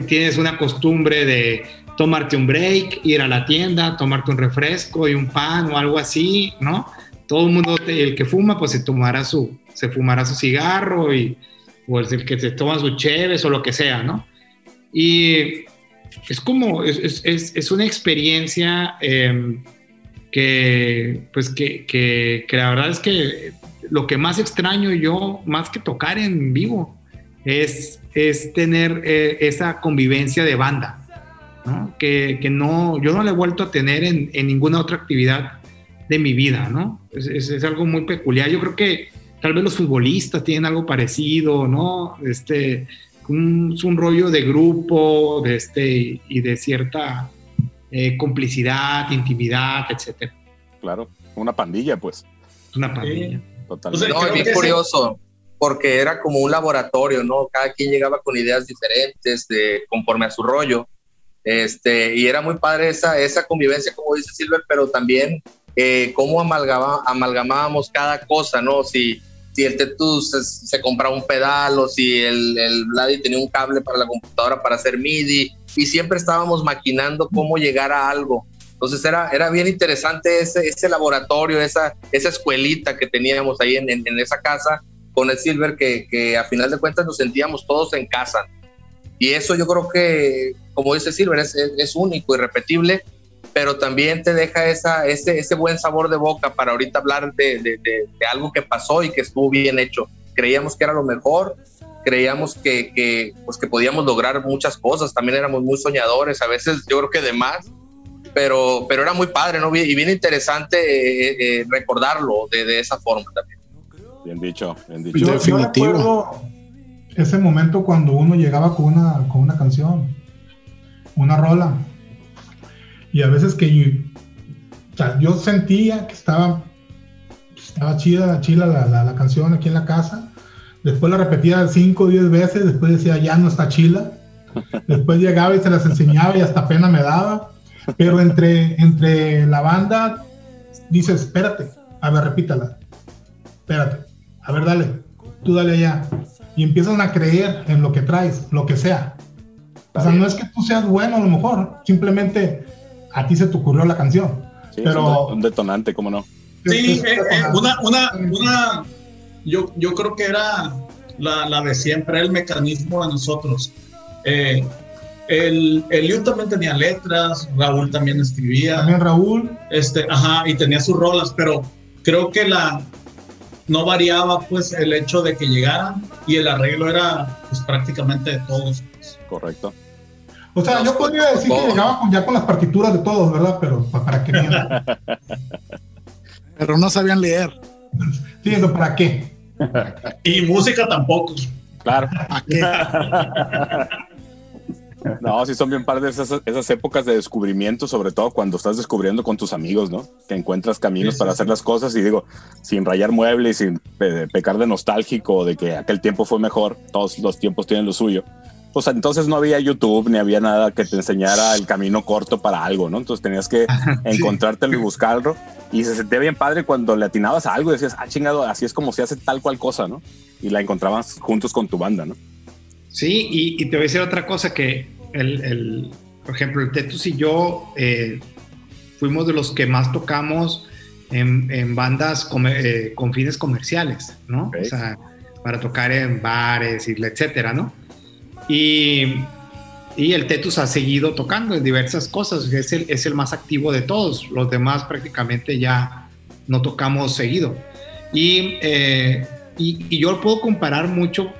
E: tienes una costumbre de tomarte un break, ir a la tienda, tomarte un refresco y un pan o algo así, ¿no? Todo el mundo, el que fuma, pues se tomará su, se fumará su cigarro y, o el que se toma su cheves o lo que sea, ¿no? Y es como, es, es- es- una experiencia eh, que, pues que, que, que la verdad es que lo que más extraño yo, más que tocar en vivo, es, es tener eh, esa convivencia de banda, ¿no? Que, que no, yo no la he vuelto a tener en, en ninguna otra actividad de mi vida, ¿no? Es, es- es algo muy peculiar. Yo creo que tal vez los futbolistas tienen algo parecido, ¿no? Este, un, es un rollo de grupo, de este, y de cierta eh, complicidad, intimidad, etcétera.
C: Claro. Una pandilla, pues.
E: Una pandilla.
C: Totalmente.
F: No, es bien curioso, porque era como un laboratorio, ¿no? Cada quien llegaba con ideas diferentes, de, conforme a su rollo. Este, y era muy padre esa, esa convivencia, como dice Silver, pero también eh, cómo amalgamábamos cada cosa, ¿no? Si, si el Tetu se, se compraba un pedal o si el, el Vladi tenía un cable para la computadora para hacer MIDI, y siempre estábamos maquinando cómo llegar a algo. Entonces era, era bien interesante ese, ese laboratorio, esa, esa escuelita que teníamos ahí en, en, en esa casa con el Silver, que, que a final de cuentas nos sentíamos todos en casa. Y eso yo creo que, como dice Silver, es, es, es único, irrepetible, pero también te deja esa, ese, ese buen sabor de boca para ahorita hablar de, de, de, algo que pasó y que estuvo bien hecho. Creíamos que era lo mejor, creíamos que, que, pues que podíamos lograr muchas cosas, también éramos muy soñadores, a veces yo creo que de más, pero, pero era muy padre. Y bien interesante eh, eh, recordarlo de, de, esa forma también.
C: Bien dicho, bien dicho.
G: Yo, yo recuerdo ese momento cuando uno llegaba con una, con una canción, una rola, y a veces que yo, o sea, yo sentía que estaba, estaba chida, chila la, la, la, canción aquí en la casa, después la repetía 5 o 10 veces, después decía ya no está chila, después llegaba y se las enseñaba y hasta pena me daba, pero entre, entre la banda dices, espérate, a ver, repítala, espérate, a ver, dale, tú dale allá, y empiezan a creer en lo que traes, lo que sea. O sea, no es que tú seas bueno a lo mejor, simplemente a ti se te ocurrió la canción.
C: Sí,
G: pero
C: un detonante, ¿cómo no?
I: Sí, eh, eh, una, una, una, yo, yo creo que era la, la de siempre, el mecanismo de nosotros. Eh, el, Eliud también tenía letras, Raúl también escribía.
G: También Raúl.
I: Este, ajá, y tenía sus rolas, pero creo que la no variaba pues el hecho de que llegaran y el arreglo era pues prácticamente de todos. Pues.
C: Correcto.
G: O sea, yo podría decir que llegaba con, ya con las partituras de todos, ¿verdad? Pero para qué.
D: pero no sabían leer.
G: Sí, eso para qué.
I: y música tampoco.
C: Claro.
D: ¿A qué?
C: No, sí son bien padres esas, esas épocas de descubrimiento, sobre todo cuando estás descubriendo con tus amigos, ¿no? Que encuentras caminos sí, para sí, hacer las cosas y digo, sin rayar muebles, sin pe pecar de nostálgico, de que aquel tiempo fue mejor, todos los tiempos tienen lo suyo. Pues pues entonces no había YouTube ni había nada que te enseñara el camino corto para algo, ¿no? Entonces tenías que encontrártelo y buscarlo. Y se sentía bien padre cuando le atinabas a algo y decías, ah, chingado, así es como se hace tal cual cosa, ¿no? Y la encontrabas juntos con tu banda, ¿no?
E: Sí, y, te voy a decir otra cosa que el, por ejemplo, el Tetus y yo eh, fuimos de los que más tocamos en, bandas eh, con fines comerciales, ¿no? O sea, para tocar en bares y etcétera, ¿no? Y, y el Tetus ha seguido tocando en diversas cosas, es el, es el más activo de todos, los demás prácticamente ya no tocamos seguido. Y, eh, y, yo puedo comparar mucho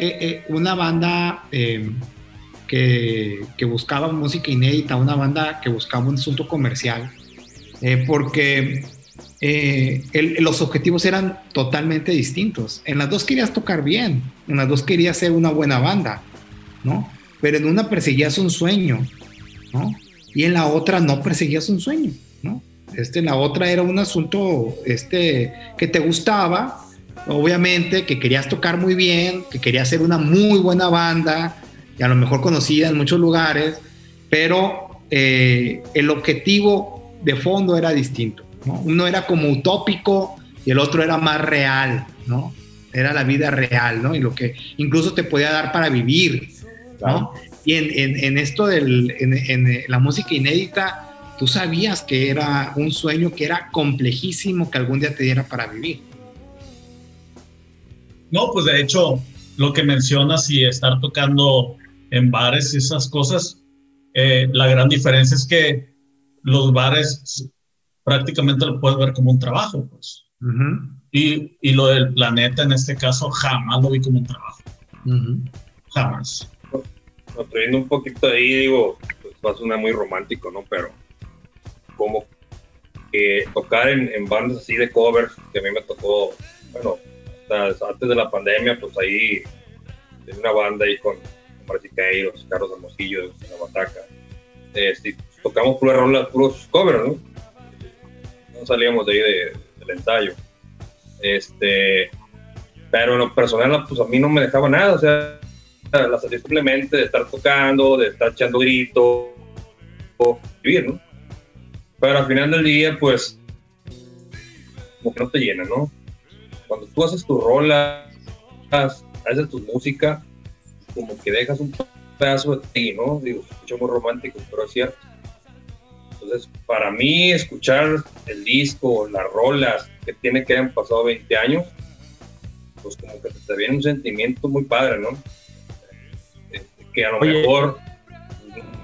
E: eh, eh, una banda que, que, buscaba música inédita, una banda que buscaba un asunto comercial, porque los objetivos eran totalmente distintos. En las dos querías tocar bien, en las dos querías ser una buena banda. ¿no? Pero en una perseguías un sueño, ¿no? Y en la otra no perseguías un sueño, ¿no? Este, la otra era un asunto este, que te gustaba, obviamente, que querías tocar muy bien, que querías ser una muy buena banda, y a lo mejor conocida en muchos lugares, pero eh, el objetivo de fondo era distinto. ¿no? Uno era como utópico y el otro era más real, ¿no? Era la vida real, ¿no? Y lo que incluso te podía dar para vivir, y en, esto de en, la música inédita, tú sabías que era un sueño que era complejísimo que algún día te diera para vivir.
I: No, pues de hecho, lo que mencionas y estar tocando en bares y esas cosas, eh, la gran diferencia es que los bares prácticamente lo puedes ver como un trabajo, pues. y, y, lo del planeta en este caso jamás lo vi como un trabajo. Jamás
H: construyendo un poquito ahí, digo, pues va a sonar muy romántico, ¿no? Pero como que tocar en, bandas así de covers, que a mí me tocó, bueno, antes de la pandemia, pues ahí tenía una banda ahí con Martiqueiros, Carlos Hermosillo, La Bataca. Este, tocamos puras rolas, puros covers, ¿no? No salíamos de ahí del ensayo. Este, pero en lo personal, pues a mí no me dejaba nada, o sea, la simplemente de estar tocando, de estar echando gritos, vivir, ¿no? Pero al final del día, pues, como que no te llena, ¿no? Cuando tú haces tu rola, haces tu música, como que dejas un pedazo de ti, ¿no? Digo, escucho muy romántico, pero es cierto. Entonces, para mí, escuchar el disco, las rolas que tiene que hayan pasado 20 años, pues como que te viene un sentimiento muy padre, ¿no? que a lo mejor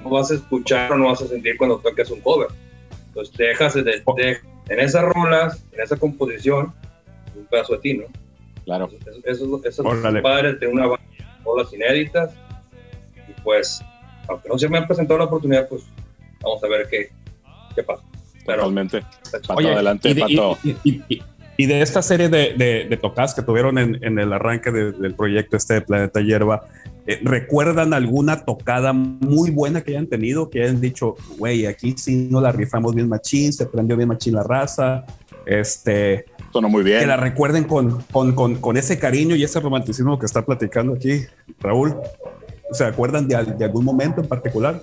H: no vas a escuchar o no vas a sentir cuando toques un cover. Entonces dejas de, en esas rolas, en esa composición, un pedazo de ti, ¿no?
C: Claro.
H: Eso, eso, eso es padre de una banda rolas inéditas. Y pues, aunque no se me ha presentado la oportunidad, pues vamos a ver qué, qué pasa.
C: Totalmente. Pato, adelante, Pato.
B: Y de esta serie de, de, tocas que tuvieron en, en el arranque del proyecto este de Planeta Hierba, eh, ¿recuerdan alguna tocada muy buena que hayan tenido? Que hayan dicho, güey, aquí sí no la rifamos bien machín, se prendió bien machín la raza. Este,
C: Sonó muy bien.
B: Que la recuerden con, con, con, con, ese cariño y ese romanticismo que está platicando aquí, Raúl. ¿Se acuerdan de, de algún momento en particular?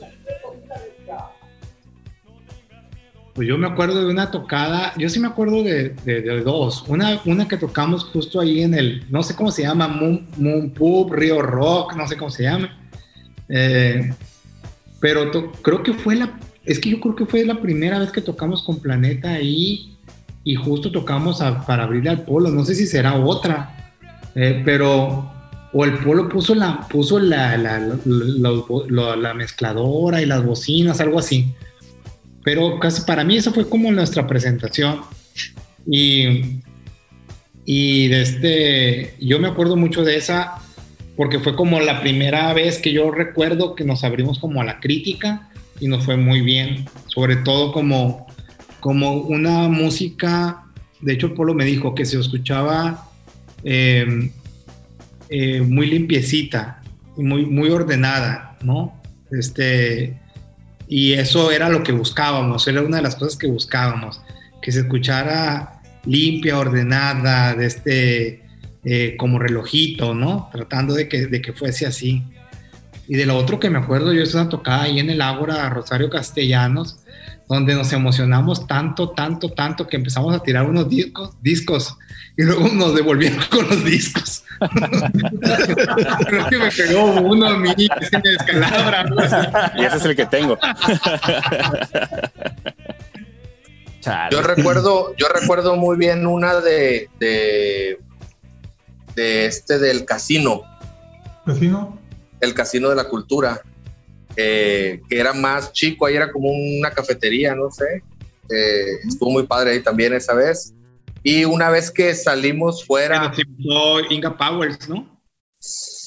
E: Pues yo me acuerdo de una tocada, yo sí me acuerdo de, de, dos. Una, una que tocamos justo ahí en el, no sé cómo se llama, Moon, Moon Pub, Río Rock, no sé cómo se llama. Eh, pero creo que fue la, es que yo creo que fue la primera vez que tocamos con Planeta ahí y justo tocamos para abrirle al polo. No sé si será otra, eh, pero o el polo puso la, puso la, la, la mezcladora y las bocinas, algo así. Pero casi para mí eso fue como nuestra presentación. Y, y de este, yo me acuerdo mucho de esa porque fue como la primera vez que yo recuerdo que nos abrimos como a la crítica y nos fue muy bien, sobre todo como, como una música, de hecho Polo me dijo que se escuchaba em, eh, muy limpiecita muy, muy ordenada, ¿no? Este, y eso era lo que buscábamos, era una de las cosas que buscábamos, que se escuchara limpia, ordenada, de este, eh, como relojito, ¿no? Tratando de que, de que fuese así. Y de lo otro que me acuerdo, yo es una tocada ahí en el Ágora Rosario Castellanos, donde nos emocionamos tanto, tanto, tanto que empezamos a tirar unos discos, discos y luego nos devolvieron con los discos. Creo que me pegó uno a mí, que se me descalabra.
C: Y ese es el que tengo.
F: Yo recuerdo, yo recuerdo muy bien una de, de, de este del casino,
G: ¿Vecino?
F: el casino de la cultura, eh, que era más chico, ahí era como una cafetería, no sé. Eh, estuvo muy padre ahí también esa vez. Y una vez que salimos fuera,
E: No, Inga Powers, ¿no?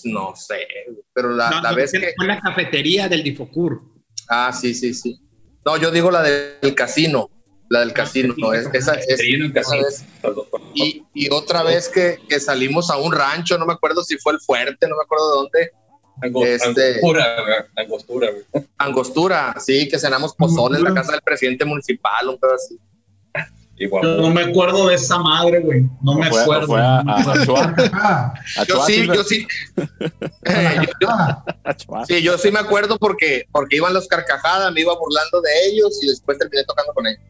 F: no sé, pero la,
E: No,
F: la
E: no,
F: vez que...
E: fue la cafetería del Difocur.
F: Ah, sí, sí, sí. No, yo digo la del casino, la del casino. es- esa, es- esa vez. Y, y otra vez que, que salimos a un rancho, no me acuerdo si fue el fuerte, no me acuerdo de dónde, Este-
H: Angostura, güey, angostura, güey.
F: Angostura, sí, que cenamos pozole en la casa del presidente municipal, un pedo así.
H: Igual.
I: Yo no me acuerdo de esa madre, güey. No me
C: Fue-
I: acuerdo.
C: fue a- a- a Chua- a
F: Yo sí, yo sí. Eh, yo-
C: Chua.
F: sí, yo sí me acuerdo porque, porque iban los carcajadas, me iba burlando de ellos y después terminé tocando con ellos.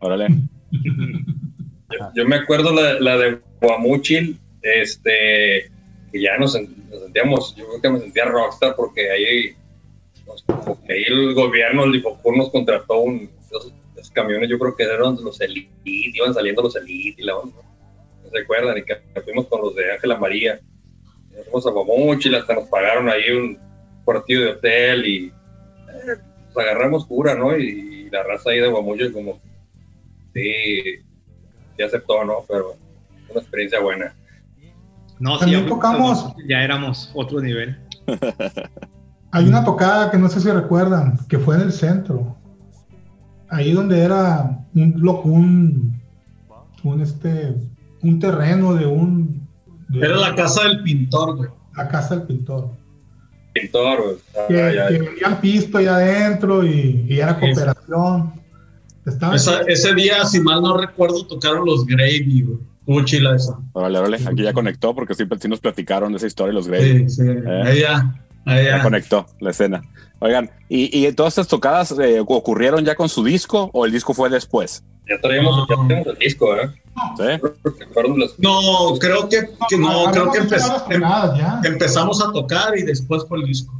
C: Órale.
H: Yo, yo me acuerdo la, la de Guamuchil, este, que ya nos, nos sentíamos, yo creo que me sentía rockstar porque ahí, nos- ahí el gobierno, el Difocur nos contrató un, esos, esos camiones, yo creo que eran los Elite, iban saliendo los Elite y la onda, ¿no se acuerdan? Y que fuimos con los de Ángela María, fuimos a Guamuchil, hasta nos pagaron ahí un partido de hotel y eh, pues agarramos cura, ¿no? Y, la raza ahí de Guamuchil como, sí, sí aceptó, ¿no? Pero una experiencia buena.
E: No,
G: También
E: ya,
G: tocamos.
E: ya éramos otro nivel.
G: hay una tocada que no sé si recuerdan, que fue en el centro. Ahí donde era un, lo- un, un, este, un terreno de un... de
I: Era la casa del pintor, güey.
G: la casa del pintor.
H: Pintor, güey. Ah,
G: Que,
H: ya,
G: que vendían pisto allá adentro y, y era cooperación.
I: Esa- ese día, si mal no recuerdo, tocaron los Gravy, güey. Estuvo chila esa.
C: Órale, órale. Aquí ya conectó porque sí, sí nos platicaron de esa historia los Grey.
I: Sí, sí. Ahí ya. Ahí
C: Ya
I: ya.
C: conectó la escena. Oigan, ¿y, y todas estas tocadas eh, ocurrieron ya con su disco o el disco fue después?
H: ya traíamos, ya tenemos el disco, ¿eh?
C: ¿Sí?
I: No, creo que, que no, creo que empe- em- empezamos a tocar y después fue el disco.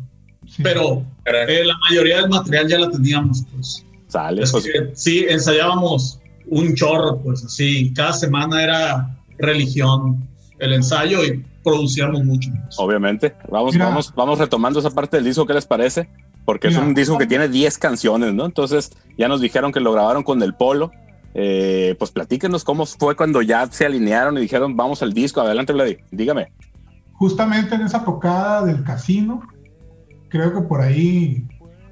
G: Sí.
I: Pero eh, la mayoría del material ya la teníamos, pues.
C: Sale.
I: Es
C: pues,
I: que sí, ensayábamos un chorro, pues así. Cada semana era religión el ensayo y producíamos mucho. pues.
C: obviamente. Vamos,
G: Mira.
C: vamos, vamos retomando esa parte del disco. ¿Qué les parece? Porque es un disco que tiene 10 canciones, ¿no? Entonces ya nos dijeron que lo grabaron con el Polo. Eh, pues platíquenos cómo fue cuando ya se alinearon y dijeron vamos al disco. Adelante, Vladi. Dígame.
G: Justamente en esa tocada del casino, creo que por ahí,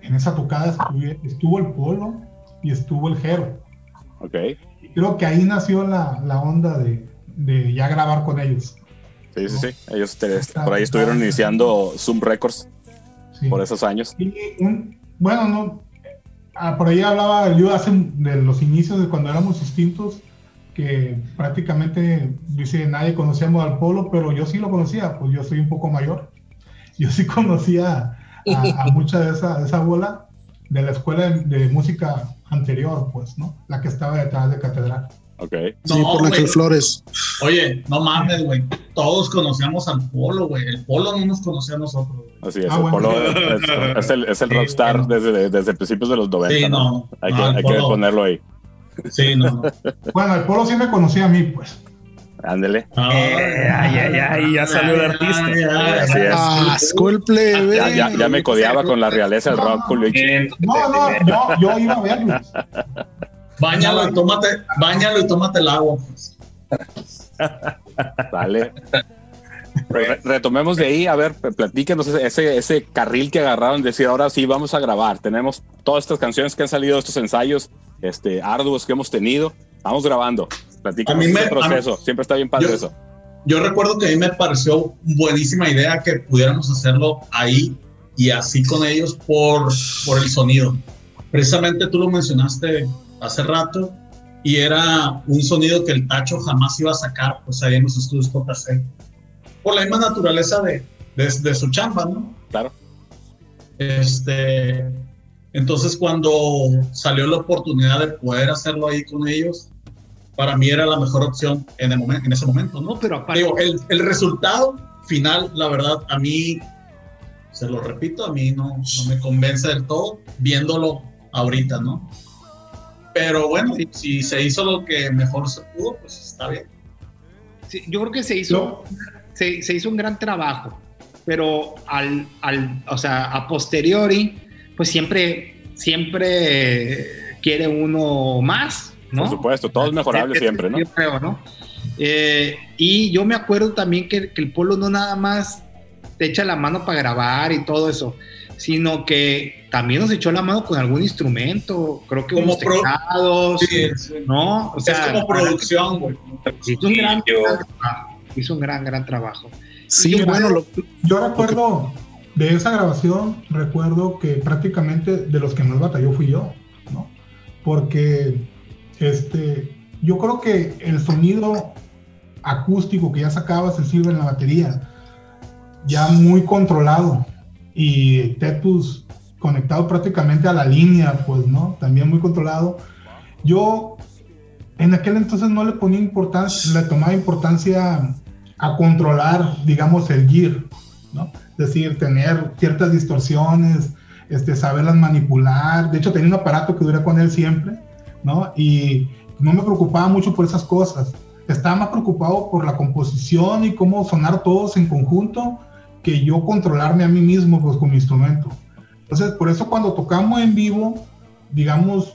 G: en esa tocada estuve- estuvo el Polo y estuvo el Jero.
C: Ok.
G: Y creo que ahí nació la, la onda de, de ya grabar con ellos.
C: Sí, sí, sí. Ellos te- por ahí estuvieron iniciando Zoom Records
G: Sí.
C: por esos años.
G: Y un- bueno, no, ah, por ahí hablaba yo hace de los inicios de cuando éramos distintos, que prácticamente dice nadie conocíamos al Polo, pero yo sí lo conocía, pues yo soy un poco mayor. Yo sí conocía a, a mucha de esa, de esa bola de la escuela de, de música anterior, pues, ¿no? La que estaba detrás de Catedral.
C: Ok.
D: Sí,
I: No,
D: por
I: güey.
D: Ángel Flores.
I: Oye, no mames, güey. Todos conocíamos al Polo, güey. El Polo no nos conocía a nosotros.
C: Así es.
G: Ah,
C: el
G: bueno.
C: Polo es, es el, es el
I: Sí,
C: rockstar
I: bueno.
C: desde, desde principios de los 90.
I: Sí,
C: ¿no?
I: no.
C: Hay,
I: no,
C: que, hay que ponerlo ahí.
I: Sí, no. no.
G: Bueno, el Polo sí me conocía a mí, pues.
C: Ándele.
B: Eh, ay, ay, ay, ya salió el artista.
C: Así es.
D: Ah, asco el plebe.
C: Ya, ya, ya me codeaba con la realeza del rock, Luigi.
G: No, no, yo, yo iba a verlos.
I: Báñalo y tómate, báñalo y tómate el agua.
C: Dale. Re- retomemos de ahí, a ver, platíquenos ese, ese, ese carril que agarraron, decir ahora sí vamos a grabar. Tenemos todas estas canciones que han salido, estos ensayos este, arduos que hemos tenido. Vamos grabando. Platíquenos
I: A mí me-
C: ese proceso. Siempre está bien padre
I: yo-
C: eso.
I: Yo recuerdo que a mí me pareció buenísima idea que pudiéramos hacerlo ahí y así con ellos por, por el sonido. Precisamente tú lo mencionaste hace rato y era un sonido que el Tacho jamás iba a sacar, pues ahí en los estudios JC. Por la misma naturaleza de, de, de su chamba, ¿no?
C: Claro.
I: Este, entonces cuando salió la oportunidad de poder hacerlo ahí con ellos, para mí era la mejor opción en, el momento, en ese momento, ¿no? Pero aparte, el, el, resultado final, la verdad, a mí, se lo repito, a mí no, no me convence del todo viéndolo ahorita, ¿no? Pero bueno, si, se hizo lo que mejor se pudo, pues está bien.
E: Sí, yo creo que se hizo, se, se, hizo un gran trabajo, pero al, al, o sea, a posteriori, pues siempre, siempre quiere uno más, ¿no?
C: Por supuesto, todo es mejorable siempre, ¿no?
E: Yo creo, ¿no? Eh, y yo me acuerdo también que, que, el polo no nada más te echa la mano para grabar y todo eso, sino que también nos echó la mano con algún instrumento, creo que como teclados, sí, sí. ¿no?
I: O sea, es como producción, güey.
E: Hizo un gran, gran trabajo, hizo un gran, gran trabajo.
D: Sí,
G: yo,
D: bueno, lo,
G: yo recuerdo de esa grabación, recuerdo que prácticamente de los que más batalló fui yo, ¿no? Porque este, yo creo que el sonido acústico que ya sacaba se sirve en la batería, ya muy controlado, y Tetus conectado prácticamente a la línea, pues, ¿no? También muy controlado. Yo en aquel entonces no le ponía importancia, le tomaba importancia a controlar, digamos, el gear, ¿no? Es decir, tener ciertas distorsiones, este, saberlas manipular. De hecho, tenía un aparato que duré con él siempre, ¿no? Y no me preocupaba mucho por esas cosas. Estaba más preocupado por la composición y cómo sonar todos en conjunto que yo controlarme a mí mismo pues, con mi instrumento. Entonces, por eso cuando tocamos en vivo, digamos,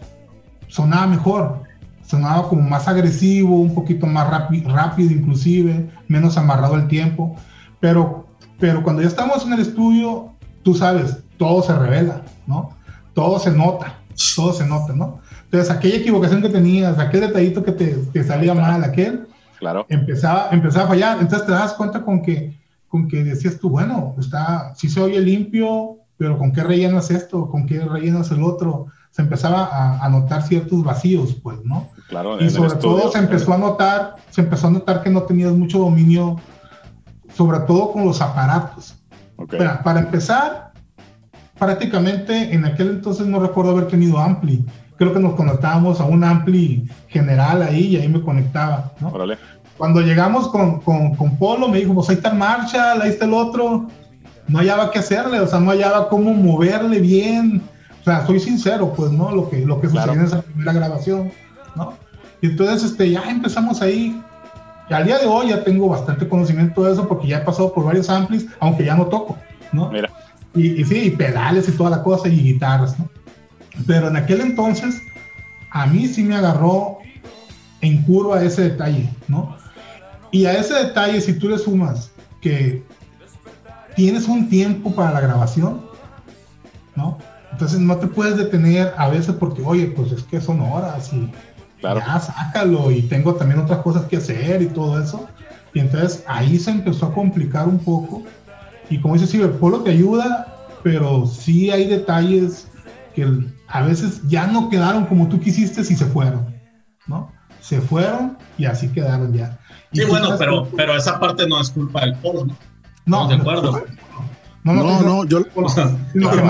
G: sonaba mejor, sonaba como más agresivo, un poquito más rápido inclusive, menos amarrado el tiempo, pero, pero cuando ya estamos en el estudio, tú sabes, todo se revela, ¿no? Todo se nota, todo se nota, ¿no? Entonces, aquella equivocación que tenías, aquel detallito que te, te salía mal, aquel,
C: claro.
G: empezaba, empezaba a fallar. Entonces te das cuenta con que con que decías tú, bueno, está, sí se oye limpio, pero ¿con qué rellenas esto? ¿Con qué rellenas el otro? Se empezaba a, a notar ciertos vacíos, pues, ¿no?
C: Claro,
G: y sobre todo se empezó a notar, se empezó a notar que no tenías mucho dominio, sobre todo con los aparatos.
C: Okay.
G: Para, para empezar, prácticamente en aquel entonces no recuerdo haber tenido Ampli. Creo que nos conectábamos a un Ampli general ahí y ahí me conectaba, ¿no?
C: Órale.
G: Cuando llegamos con, con, con, Polo, me dijo, pues ahí está Marshall, ahí está el otro. No hallaba qué hacerle, o sea, no hallaba cómo moverle bien. O sea, soy sincero, pues, ¿no? Lo que, lo que
C: Claro.
G: sucedió en esa primera grabación, ¿no? Y entonces, este, ya empezamos ahí. Y al día de hoy ya tengo bastante conocimiento de eso porque ya he pasado por varios amplis, aunque ya no toco, ¿no?
C: Mira,
G: Y, y sí, y pedales y toda la cosa y guitarras, ¿no? Pero en aquel entonces, a mí sí me agarró en curva ese detalle, ¿no? Y a ese detalle, si tú le sumas que tienes un tiempo para la grabación, ¿no? Entonces no te puedes detener a veces porque, oye, pues es que son horas y
C: claro.
G: ya sácalo y tengo también otras cosas que hacer y todo eso. Y entonces ahí se empezó a complicar un poco. Y como dice Silver, Polo te ayuda, pero sí hay detalles que a veces ya no quedaron como tú quisiste y se fueron, ¿no? Se fueron y así quedaron ya. Y
I: Sí, bueno, pero, pero esa parte no es culpa del polo, ¿no?
G: no,
I: de acuerdo.
G: No, no,
D: No, no, yo,
I: O sea,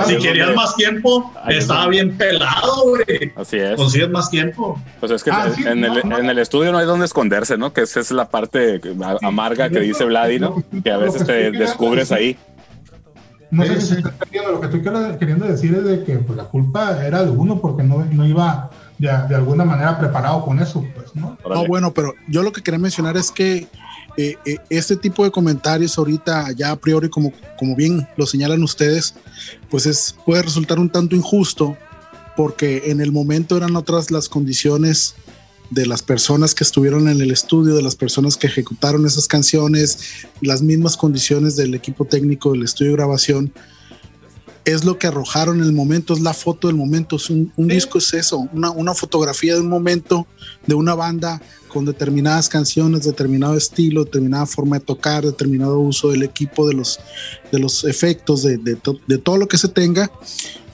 I: si querías más tiempo,
C: ahí
I: estaba bien pelado, güey.
C: así es.
I: Consigues más tiempo.
C: Pues es que
G: Ah, sí,
C: en,
G: no,
C: el,
G: no.
C: en el estudio no hay donde esconderse, ¿no? Que esa es la parte amarga que dice Vladi, ¿no? Que a veces te descubres ahí.
G: No sé si está entendiendo. Lo que estoy quer- queriendo decir es de que pues, la culpa era de uno porque no, no iba de, de alguna manera preparado con eso, pues. No,
D: bueno, pero yo lo que quería mencionar es que eh, eh, este tipo de comentarios ahorita ya a priori, como, como bien lo señalan ustedes, pues es, puede resultar un tanto injusto porque en el momento eran otras las condiciones de las personas que estuvieron en el estudio, de las personas que ejecutaron esas canciones, las mismas condiciones del equipo técnico del estudio de grabación. Es lo que arrojaron en el momento, es la foto del momento. Es un, un
I: Sí.
D: disco es eso, una, una fotografía de un momento de una banda con determinadas canciones, determinado estilo, determinada forma de tocar, determinado uso del equipo, de los, de los efectos, de, de, to- de todo lo que se tenga.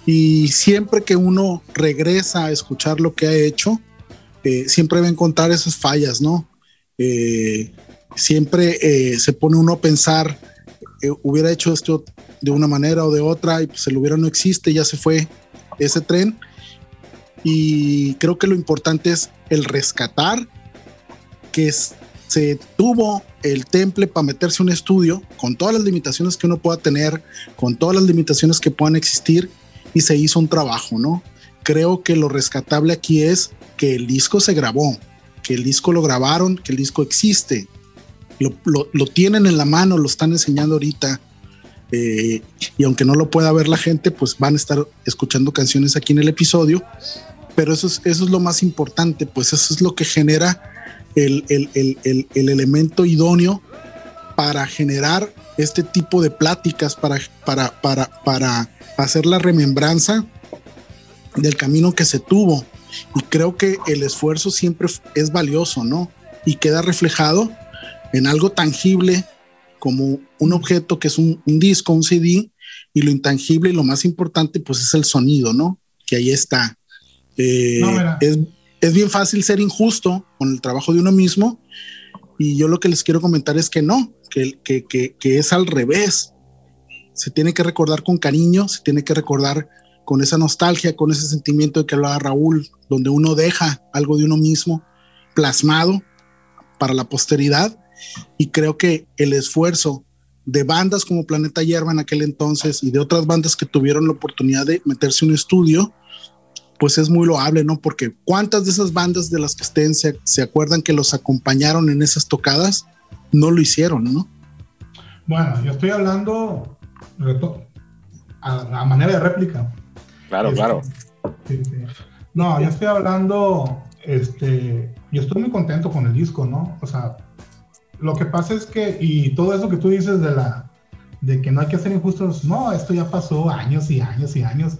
D: Y siempre que uno regresa a escuchar lo que ha hecho, siempre va a encontrar esas fallas, ¿no? Eh, siempre eh, se pone uno a pensar eh, hubiera hecho esto de una manera o de otra y pues el hubiera no existe, ya se fue ese tren. Y creo que lo importante es el rescatar que se tuvo el temple para meterse un estudio con todas las limitaciones que uno pueda tener, con todas las limitaciones que puedan existir y se hizo un trabajo, ¿no? Creo que lo rescatable aquí es que el disco se grabó, que el disco lo grabaron, que el disco existe, lo, tienen en la mano, lo están enseñando ahorita. Eh, y aunque no lo pueda ver la gente, pues van a estar escuchando canciones aquí en el episodio. Pero eso es, eso es lo más importante, pues eso es lo que genera el, elemento idóneo para generar este tipo de pláticas, para, para, para, para hacer la remembranza del camino que se tuvo. Y creo que el esfuerzo siempre es valioso, ¿no? Y queda reflejado en algo tangible como un objeto que es un, disco, un CD, y lo intangible y lo más importante pues es el sonido, ¿no? Que ahí está. Eh, es, bien fácil ser injusto con el trabajo de uno mismo y yo lo que les quiero comentar es que no, que, que, que, es al revés. Se tiene que recordar con cariño, se tiene que recordar con esa nostalgia, con ese sentimiento de que hablaba Raúl, donde uno deja algo de uno mismo plasmado para la posteridad y creo que el esfuerzo de bandas como Planeta Hierba en aquel entonces y de otras bandas que tuvieron la oportunidad de meterse en un estudio, pues es muy loable, ¿no? Porque cuántas de esas bandas de las que estén se, se acuerdan que los acompañaron en esas tocadas, no lo hicieron, ¿no?
G: Bueno, yo estoy hablando a, manera de réplica.
C: Claro, este, claro.
G: No, yo estoy hablando, este, yo estoy muy contento con el disco, ¿no? O sea, lo que pasa es que, y todo eso que tú dices de la de que no hay que ser injustos, no, esto ya pasó años y años y años.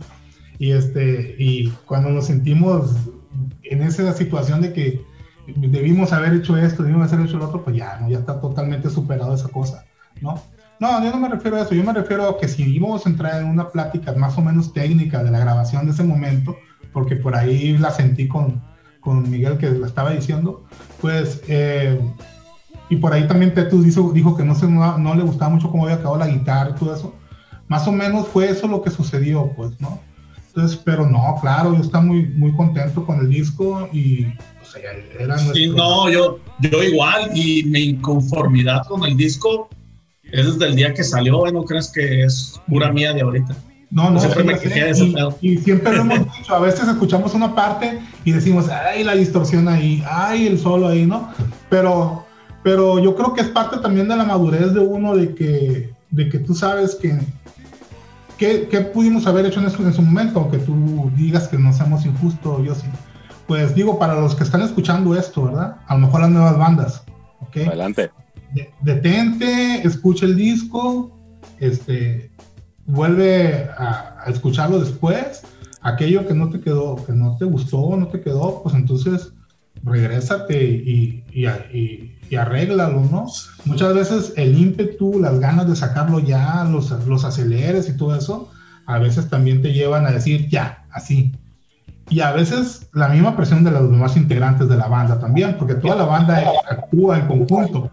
G: Y este, y cuando nos sentimos en esa situación de que debimos haber hecho esto, debimos haber hecho lo otro, pues ya, ¿no? ya está totalmente superado esa cosa, ¿no? No, yo no me refiero a eso, yo me refiero a que si íbamos a entrar en una plática más o menos técnica de la grabación de ese momento, porque por ahí la sentí con, con Miguel que lo estaba diciendo, pues eh, y por ahí también Tetus dijo, dijo que no, se, no, le gustaba mucho cómo había acabado la guitarra y todo eso. Más o menos fue eso lo que sucedió, pues, ¿no? Entonces, pero no, claro, yo estaba muy, muy contento con el disco y o sea, era nuestro...
I: Sí, no, yo, yo igual y mi inconformidad con el disco es desde el día que salió, ¿no crees que es pura mía de ahorita?
G: No, no, siempre me quejé de ese y, y, siempre lo hemos dicho, a veces escuchamos una parte y decimos, ay, la distorsión ahí, ay, el solo ahí, ¿no? Pero pero yo creo que es parte también de la madurez de uno de que, de que tú sabes que, ¿qué pudimos haber hecho en, eso, en su momento, aunque tú digas que no seamos injustos, yo sí. Pues digo, para los que están escuchando esto, ¿verdad? A lo mejor las nuevas bandas, ¿ok?
C: Adelante.
G: Detente, escucha el disco, este, vuelve a, escucharlo después. Aquello que no te quedó, que no te gustó, no te quedó, pues entonces regrésate y, y, y, y arréglalo, ¿no? Muchas veces el ímpetu, las ganas de sacarlo ya, los, los aceleres y todo eso, a veces también te llevan a decir ya, así. Y a veces la misma presión de los demás integrantes de la banda también, porque toda la banda actúa en conjunto.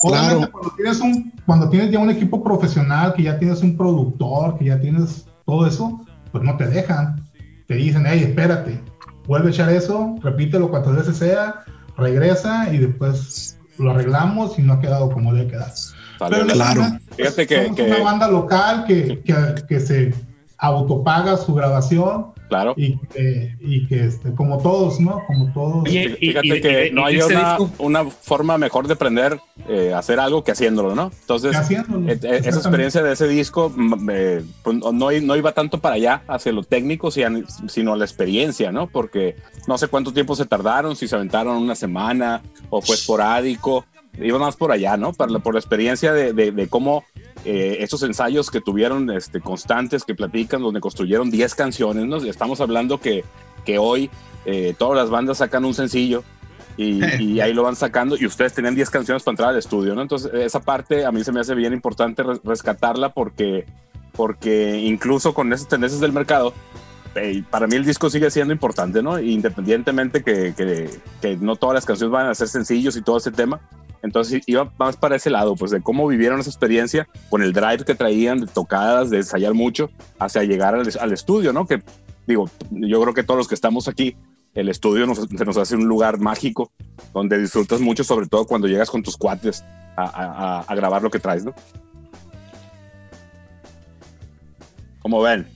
G: Claro. Cuando tienes, un, cuando tienes ya un equipo profesional, que ya tienes un productor, que ya tienes todo eso, pues no te dejan te dicen, hey, espérate, vuelve a echar eso, repítelo cuantas veces sea, regresa y después lo arreglamos y no ha quedado como debe quedar.
C: Pero claro.
G: Fíjate que, que, una banda local que, que, que se autopaga su grabación
C: Claro.
G: Y que, y que este, como todos, ¿no? Como todos.
C: Fíjate que no hay una, una, forma mejor de aprender eh, a hacer algo que haciéndolo, ¿no? Entonces, eh, eh, esa experiencia de ese disco pues, no, no iba tanto para allá, hacia lo técnico, sino la experiencia, ¿no? Porque no sé cuánto tiempo se tardaron, si se aventaron una semana o fue esporádico iba más por allá, ¿no? Por la, por la experiencia de, de, cómo eh, esos ensayos que tuvieron este, constantes, que platican, donde construyeron 10 canciones, ¿no? Estamos hablando que, que hoy eh, todas las bandas sacan un sencillo y, y, ahí lo van sacando y ustedes tenían 10 canciones para entrar al estudio, ¿no? Entonces, esa parte a mí se me hace bien importante rescatarla porque, porque incluso con esas tendencias del mercado, eh, para mí el disco sigue siendo importante, ¿no? Independientemente que, que, que, no todas las canciones van a ser sencillos y todo ese tema, Entonces iba más para ese lado, pues de cómo vivieron esa experiencia con el drive que traían de tocadas, de ensayar mucho, hacia llegar al, estudio, ¿no? Que digo, yo creo que todos los que estamos aquí, el estudio nos, se nos hace un lugar mágico donde disfrutas mucho, sobre todo cuando llegas con tus cuates a, grabar lo que traes, ¿no? Como ven,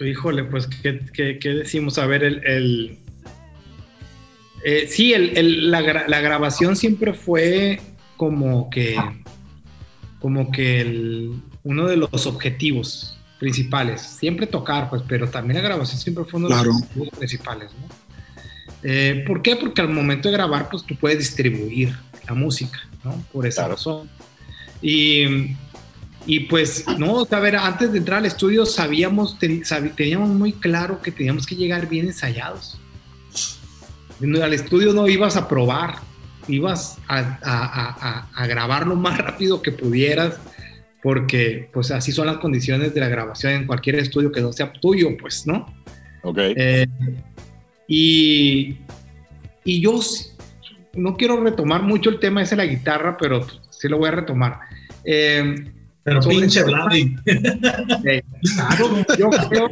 E: Híjole, pues, ¿qué, decimos? A ver, el- eh, sí, el- el- la, gra- la grabación siempre fue como que, como que el- uno de los objetivos principales. Siempre tocar, pues, pero también la grabación siempre fue uno de
D: Claro.
E: los objetivos principales, ¿no? Eh, ¿Por qué? Porque al momento de grabar, pues tú puedes distribuir la música, ¿no? Por esa
C: Claro.
E: razón. Y, y pues, no, o sea, a ver, antes de entrar al estudio sabíamos, teníamos muy claro que teníamos que llegar bien ensayados. Al estudio no ibas a probar, ibas a, a- a- a- a grabar lo más rápido que pudieras, porque pues así son las condiciones de la grabación en cualquier estudio que no sea tuyo, pues, ¿no?
C: ¿ok?
E: Eh, y, y yo no quiero retomar mucho el tema ese de la guitarra, pero sí lo voy a retomar. Eh,
I: Pero
E: Sobre
I: pinche Vladi.
E: eh, yo creo,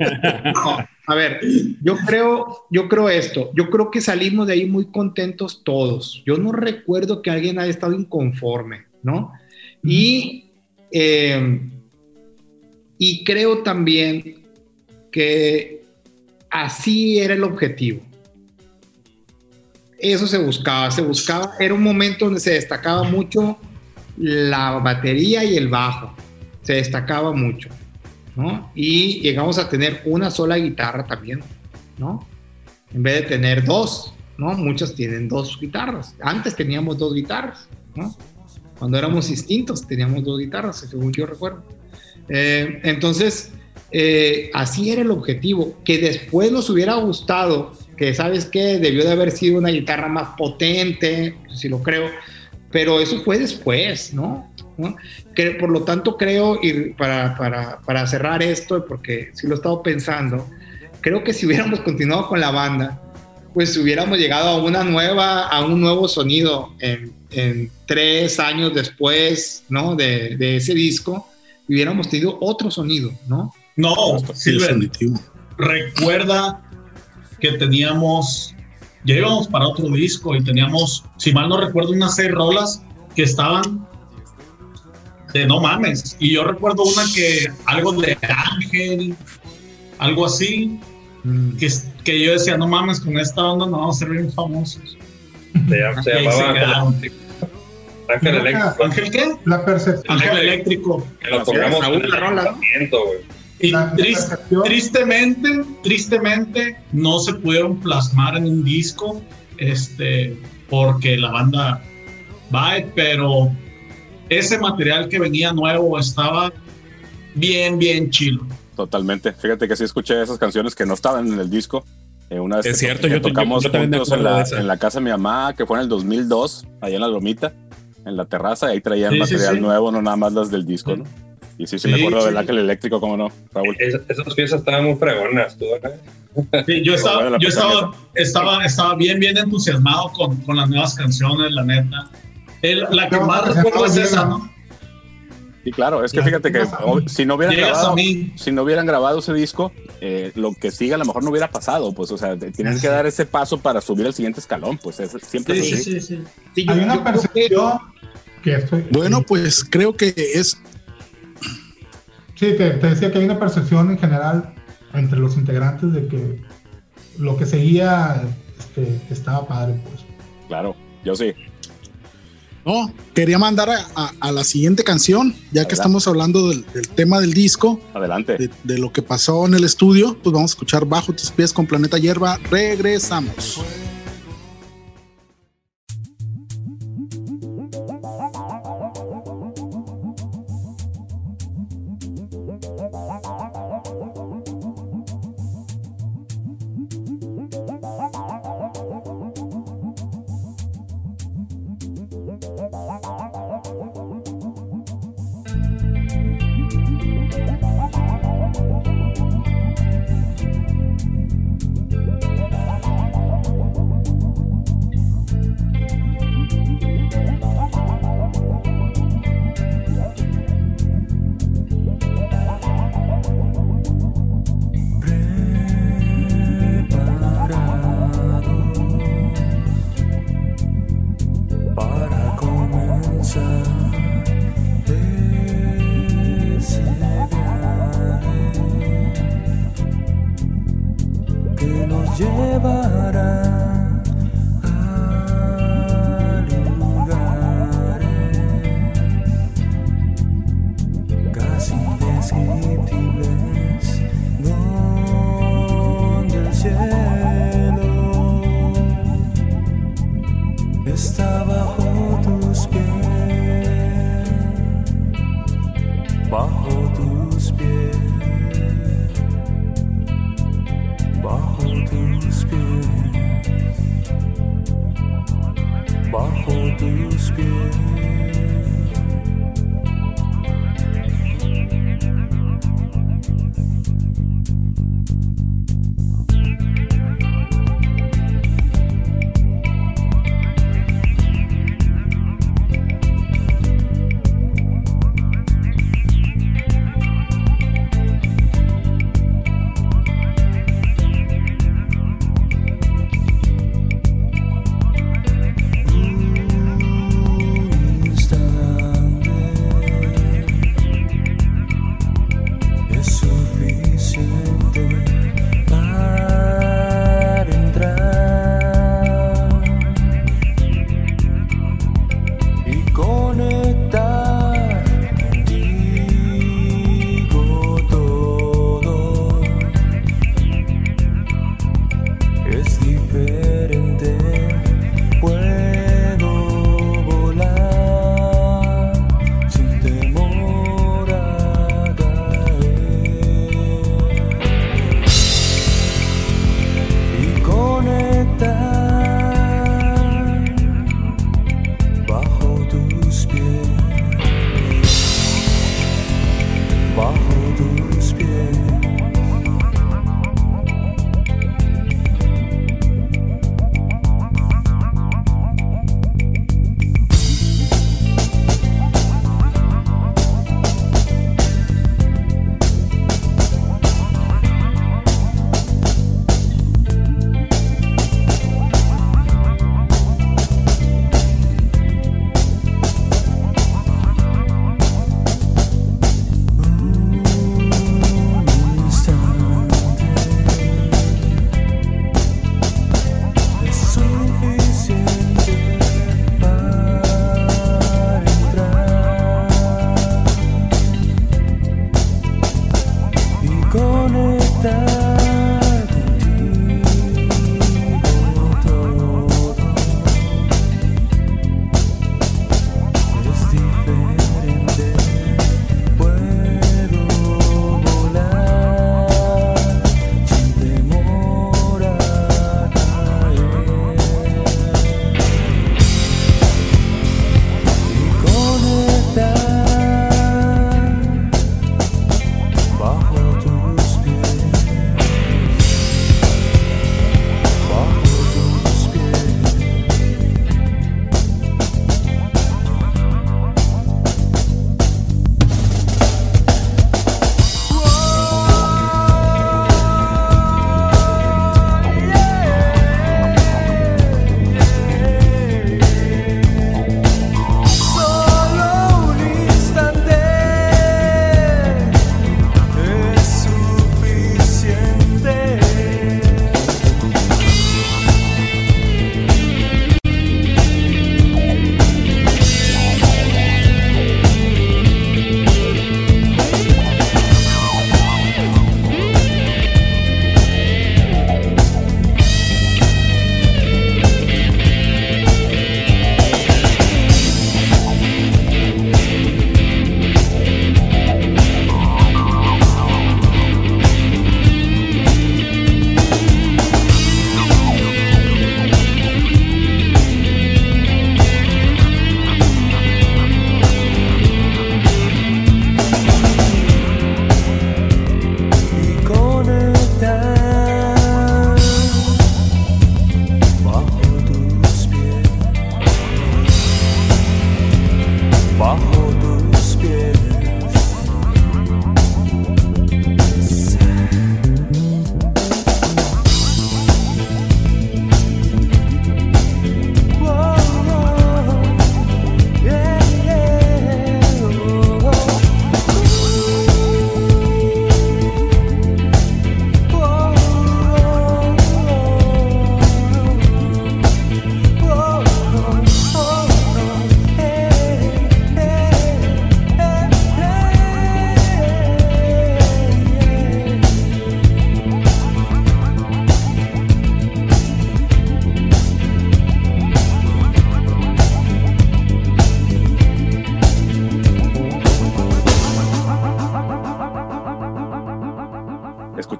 E: no, a ver, yo creo, yo creo esto, yo creo que salimos de ahí muy contentos todos. Yo no recuerdo que alguien haya estado inconforme, ¿no? Y, eh, y creo también que así era el objetivo. Eso se buscaba, se buscaba, era un momento donde se destacaba mucho la batería y el bajo, se destacaba mucho, ¿no? Y llegamos a tener una sola guitarra también, ¿no? En vez de tener dos, ¿no? Muchos tienen dos guitarras. Antes teníamos dos guitarras, ¿no? Cuando éramos distintos teníamos dos guitarras, según yo recuerdo. Eh, entonces, eh, así era el objetivo. Que después nos hubiera gustado, que sabes que debió de haber sido una guitarra más potente, si lo creo, pero eso fue después, ¿no? ¿No? Que, por lo tanto, creo, y para, para, para cerrar esto, porque sí lo he estado pensando, creo que si hubiéramos continuado con la banda, pues hubiéramos llegado a una nueva, a un nuevo sonido en, en tres años después, ¿no? De, de ese disco, hubiéramos tenido otro sonido, ¿no?
I: No,
D: Definitivo.
I: recuerda que teníamos, ya íbamos para otro disco y teníamos, si mal no recuerdo, unas seis rolas que estaban de no mames. Y yo recuerdo una que, algo de Ángel, algo así,
E: Mm.
I: que, que yo decía, no mames, con esta onda nos vamos a ser bien famosos.
H: Se, llamaba
I: se
H: Ángel. Ángel Eléctrico.
I: ¿Ángel qué?
G: La percepción.
I: Ángel Eléctrico.
H: Que lo en el
E: la rola, ¿no?
I: Y tristemente, tristemente, no se pudieron plasmar en un disco, este, porque la banda va, pero ese material que venía nuevo estaba bien, bien chilo.
C: Totalmente. Fíjate que sí escuché esas canciones que no estaban en el disco. Eh, una vez
B: Es
C: que
B: cierto, yo
C: tocamos
B: yo también me
C: juntos en la, en la casa de mi mamá, que fue en el 2002, allá en la Lomita, en la terraza, y ahí traían
I: Sí, sí,
C: material
I: sí.
C: nuevo, no nada más las del disco, ¿no? Y sí, sí, me
I: Sí,
C: acuerdo
I: sí.
C: del Ángel Eléctrico, cómo no, Raúl.
H: Es- esas piezas estaban muy fregonas, tú.
I: Sí, yo estaba, yo estaba, estaba, estaba bien, bien entusiasmado con, con las nuevas canciones, la neta. El- la que
G: No,
I: más
G: se
I: recuerdo es esa. ¿no?
C: Sí, claro, es que
G: Ya,
C: fíjate que si no hubieran grabado,
I: a mí.
C: si no hubieran grabado ese disco, eh, lo que sigue a lo mejor no hubiera pasado, pues, o sea, tienes que dar ese paso para subir al siguiente escalón, pues, es, siempre
I: Sí,
C: es
I: sí,
C: así.
I: sí, sí.
G: Hay una percepción que estoy.
D: Bueno, pues creo que es
G: Sí, te, te decía que hay una percepción en general entre los integrantes de que lo que seguía este, estaba padre, pues.
C: Claro, yo sí.
D: No, quería mandar a, a- a la siguiente canción, ya que estamos hablando del, del tema del disco,
C: Adelante.
D: de, de lo que pasó en el estudio, pues vamos a escuchar Bajo tus pies con Planeta Hierba. Regresamos.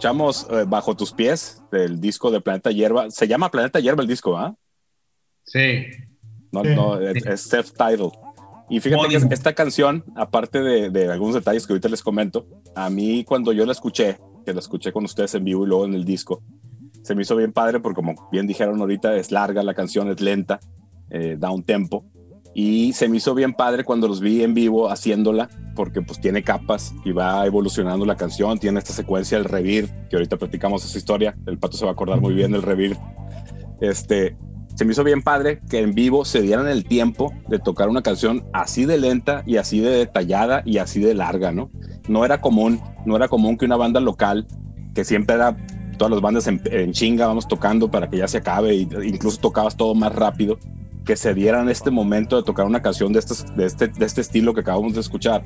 C: Escuchamos eh, Bajo tus pies del disco de Planeta Hierba. Se llama Planeta Hierba el disco, ¿ah?
E: Sí.
C: No, no, es, es self-titled. Y fíjate que esta canción, aparte de, de, algunos detalles que ahorita les comento, a mí cuando yo la escuché, que la escuché con ustedes en vivo y luego en el disco, se me hizo bien padre porque como bien dijeron ahorita, es larga la canción, es lenta, eh, da un tempo. Y se me hizo bien padre cuando los vi en vivo haciéndola, porque pues tiene capas y va evolucionando la canción, tiene esta secuencia del revir, que ahorita platicamos esa historia, el pato se va a acordar muy bien del revir. Este, se me hizo bien padre que en vivo se dieran el tiempo de tocar una canción así de lenta y así de detallada y así de larga, ¿no? No era común, no era común que una banda local, que siempre era todas las bandas en, en chinga, vamos tocando para que ya se acabe, e incluso tocabas todo más rápido, que se dieran este momento de tocar una canción de, estos, de, este, de este estilo que acabamos de escuchar,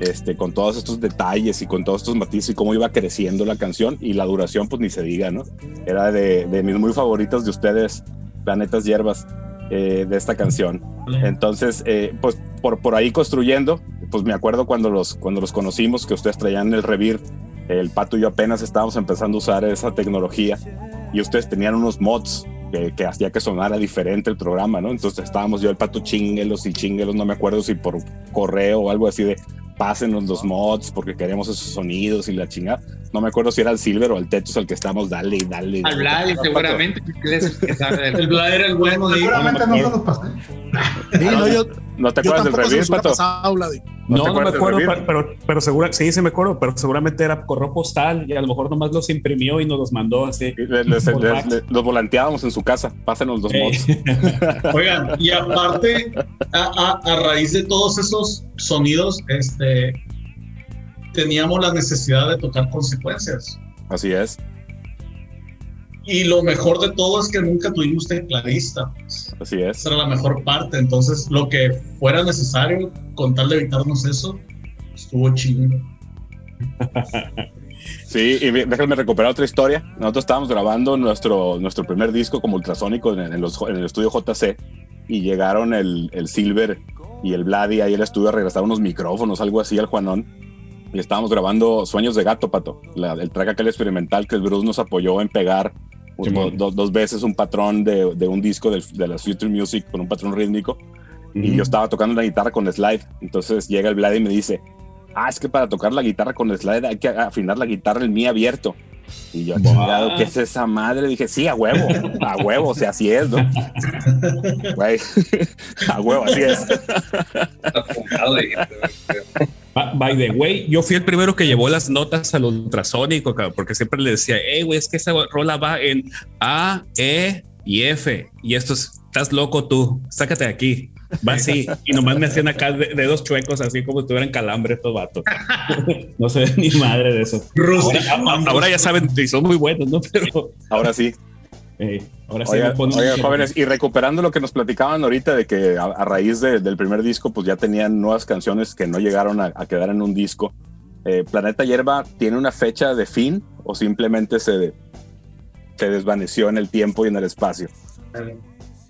C: este, con todos estos detalles y con todos estos matices y cómo iba creciendo la canción y la duración, pues ni se diga, ¿no? Era de, de mis muy favoritos de ustedes, Planetas Hierbas, eh, de esta canción. Entonces, eh, pues por, por ahí construyendo, pues me acuerdo cuando los, cuando los conocimos, que ustedes traían el Revir, el Pato y yo apenas estábamos empezando a usar esa tecnología y ustedes tenían unos mods que, que, hacía que sonara diferente el programa, ¿no? Entonces estábamos yo el pato chinguelos y chinguelos, no me acuerdo si por correo o algo así de pásenos los mods porque queremos esos sonidos y la chingada. No me acuerdo si era el Silver o el Tetus al que estamos, dale y dale.
E: Al Vlad, seguramente.
I: el Vlad era el bueno.
G: Seguramente no se los pasé.
C: Sí, no, yo, ¿No te acuerdas del review, Pato?
B: Pasado, no, no, me acuerdo, pero, pero, pero segura, sí, sí me acuerdo, pero seguramente era correo postal y a lo mejor nomás los imprimió y nos los mandó así.
C: Les, les, les, les, los volanteábamos en su casa, pásenos los mods.
I: Oigan, y aparte, a, a, a, raíz de todos esos sonidos, este, teníamos la necesidad de tocar consecuencias.
C: Así es.
I: Y lo mejor de todo es que nunca tuvimos tecladista. Pues.
C: Así es.
I: Esa era la mejor parte. Entonces, lo que fuera necesario con tal de evitarnos eso, estuvo chido.
C: Sí, y déjenme recuperar otra historia. Nosotros estábamos grabando nuestro, nuestro primer disco como ultrasónico en, en, los, en el estudio JC y llegaron el, el Silver y el Vladi ahí al estudio a regresar unos micrófonos, algo así al Juanón. Y estábamos grabando Sueños de Gato, Pato, la, el track aquel experimental que el Bruce nos apoyó en pegar uno, dos, dos, veces un patrón de, de un disco de, de la Future Music con un patrón rítmico. Uh -huh. Y yo estaba tocando la guitarra con slide. Entonces llega el Vlad y me dice, ah, es que para tocar la guitarra con slide hay que afinar la guitarra el mi abierto. Y yo, chingado, ¿qué es esa madre? Dije, sí, a huevo, a huevo, o sea, así es, ¿no? Güey, a huevo, así es.
B: By the way, yo fui el primero que llevó las notas al ultrasónico, porque siempre le decía, hey, güey, es que esa rola va en A, E y F. Y esto es, estás loco tú, sácate de aquí. Va así. Y nomás me hacían acá dedos chuecos, así como si tuvieran calambre estos vatos. no sé ni madre de eso. Ahora, ahora, ya saben, y son muy buenos, ¿no? Pero
C: ahora sí.
B: Eh, ahora sí
C: oigan, oigan, jóvenes, y recuperando lo que nos platicaban ahorita de que a, a raíz de, del primer disco, pues ya tenían nuevas canciones que no llegaron a, a quedar en un disco. Eh, Planeta Hierba tiene una fecha de fin o simplemente se, se desvaneció en el tiempo y en el espacio.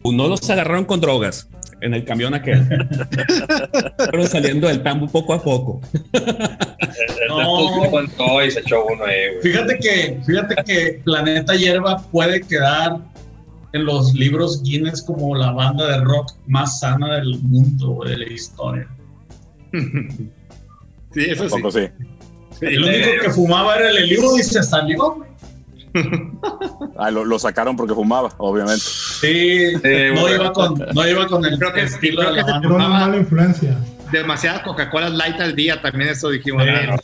B: No los agarraron con drogas en el camión aquel. Fueron saliendo del tambo poco a poco.
H: no. y se echó uno ahí,
I: fíjate que, fíjate que Planeta Hierba puede quedar en los libros Guinness como la banda de rock más sana del mundo, de la historia.
E: Sí, eso
C: sí. sí.
I: sí. El único que fumaba era el libro y se salió.
C: Ah, lo, lo, sacaron porque fumaba, obviamente.
I: Sí, eh, no, iba con, no iba con el
E: creo que,
I: estilo
E: creo
I: de
E: que
I: la
G: una mala influencia.
E: Demasiadas Coca-Cola Light al día, también eso dijimos.
H: Eh, no,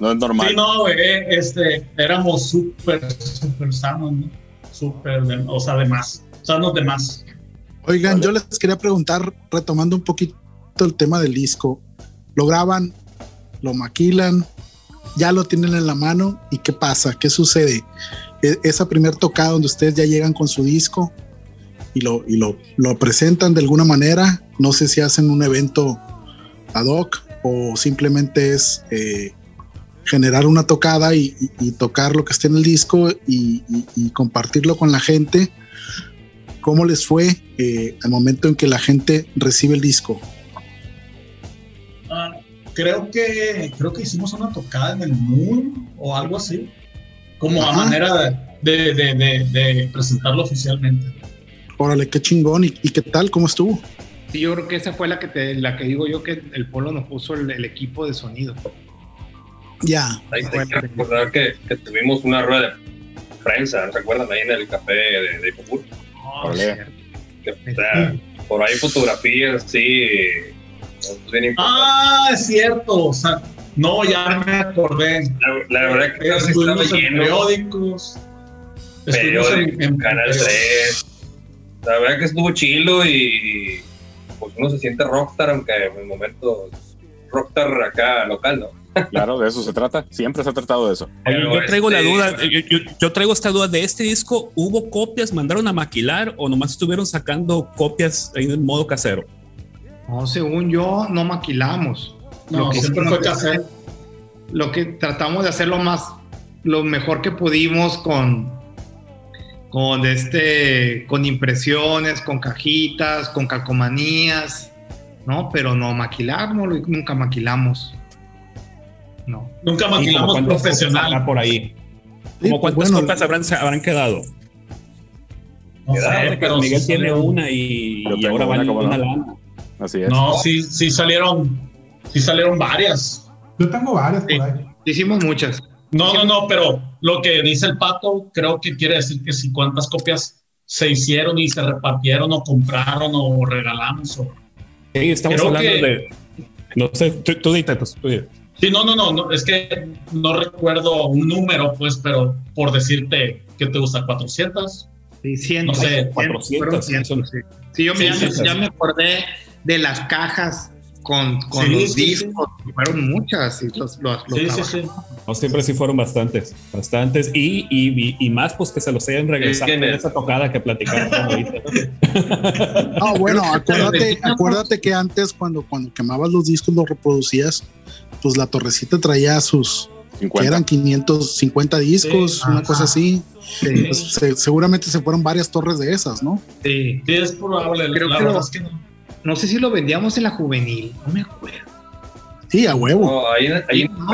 C: no, es normal.
I: Sí, no, güey, este, éramos súper, súper sanos, ¿no? Súper, o sea, de más, sanos de más.
D: Oigan, ¿Vale? yo les quería preguntar, retomando un poquito el tema del disco, lo graban, lo maquilan, ya lo tienen en la mano y qué pasa, qué sucede. E esa primer tocada donde ustedes ya llegan con su disco y lo, y lo, presentan de alguna manera, no sé si hacen un evento ad hoc o simplemente es eh, generar una tocada y, tocar lo que esté en el disco y, y compartirlo con la gente. ¿Cómo les fue eh, al momento en que la gente recibe el disco?
I: Creo que creo que hicimos una tocada en el Moon o algo así. como a
D: Ajá.
I: manera de, de- de- de presentarlo oficialmente.
D: Órale, qué chingón. ¿Y, y qué tal? ¿Cómo estuvo?
E: Sí, yo creo que esa fue la que te, la que digo yo que el Polo nos puso el, el equipo de sonido.
D: Ya.
H: Hay, hay que recordar que, que tuvimos una rueda de prensa, ¿no ¿se acuerdan? Ahí en el café de, de Ipopur. Que, o sea, por ahí fotografías, sí. Bien.
I: Ah, es cierto. O sea, no, ya me acordé.
H: La, la verdad que sí estaba
I: Estuvimos en
H: lleno.
I: periódicos. Estuvimos
H: Periódico,
I: en, en
H: Canal
I: periódicos.
H: 3. La verdad que estuvo chilo y pues uno se siente rockstar, aunque en el momento rockstar acá local, ¿no?
C: Claro, de eso se trata. Siempre se ha tratado de eso.
H: Pero
B: yo traigo la
H: este-
B: duda, yo, yo- yo traigo esta duda de este disco, ¿hubo copias, mandaron a maquilar o nomás estuvieron sacando copias en modo casero?
E: No, según yo, no maquilamos.
I: No,
E: Lo que
I: siempre fue casero.
E: Lo que tratamos de hacer lo más, lo mejor que pudimos con, con este, con impresiones, con cajitas, con calcomanías, ¿no? Pero no maquilar, no, nunca maquilamos. No.
I: Nunca
B: ¿Y como
I: maquilamos profesional.
B: por ahí? ¿Cómo cuántas
D: bueno,
B: copias habrán, se habrán quedado?
I: No, sé, pero
B: Miguel tiene una y, y ahora
C: una,
B: vale
C: ¿cómo
B: una lana.
C: Así es.
I: No, sí, sí salieron, sí salieron varias.
G: Yo tengo varias por ahí.
E: Hicimos muchas.
I: No, no, no, pero lo que dice el pato, creo que quiere decir que si cuántas copias se hicieron y se repartieron o compraron o regalamos. O...
B: Sí, estamos
I: Creo
B: hablando
I: que-
B: de. No sé, tú, tú dite, pues, tú dite.
I: Sí, no, no, no, no, es que no recuerdo un número, pues, pero por decirte que te gusta 400.
E: Sí, cientos.
I: No sé,
E: Cientos,
B: 400,
E: fueron cientos, sí. Sí, yo me-
I: Sí,
E: ya,
I: sí,
E: me,
I: sí.
E: ya me acordé de las cajas con, con
I: Sí,
E: los
I: sí,
E: discos. Fueron muchas. Y los, los, los
I: Sí, sí,
E: trabajamos.
I: sí.
B: No, siempre sí fueron bastantes, bastantes. Y, y, y- y más, pues que se los hayan regresado en
H: que-
B: esa tocada que platicaron ahorita. ¿no?
D: No, bueno, acuérdate, acuérdate que antes cuando, cuando quemabas los discos los reproducías, pues la torrecita traía sus, que
C: 50.
D: eran 550 discos,
I: Sí,
D: una
E: ajá.
D: cosa así.
E: Sí,
D: Pues, se- seguramente se fueron varias torres de esas, ¿no?
E: sí.
I: Sí, es probable.
E: Creo
I: la
E: que lo-
I: es que no.
E: No sé si lo vendíamos en la juvenil. No me acuerdo.
D: Sí, a huevo.
H: No, ahí, en- ahí, en-
E: ¿No?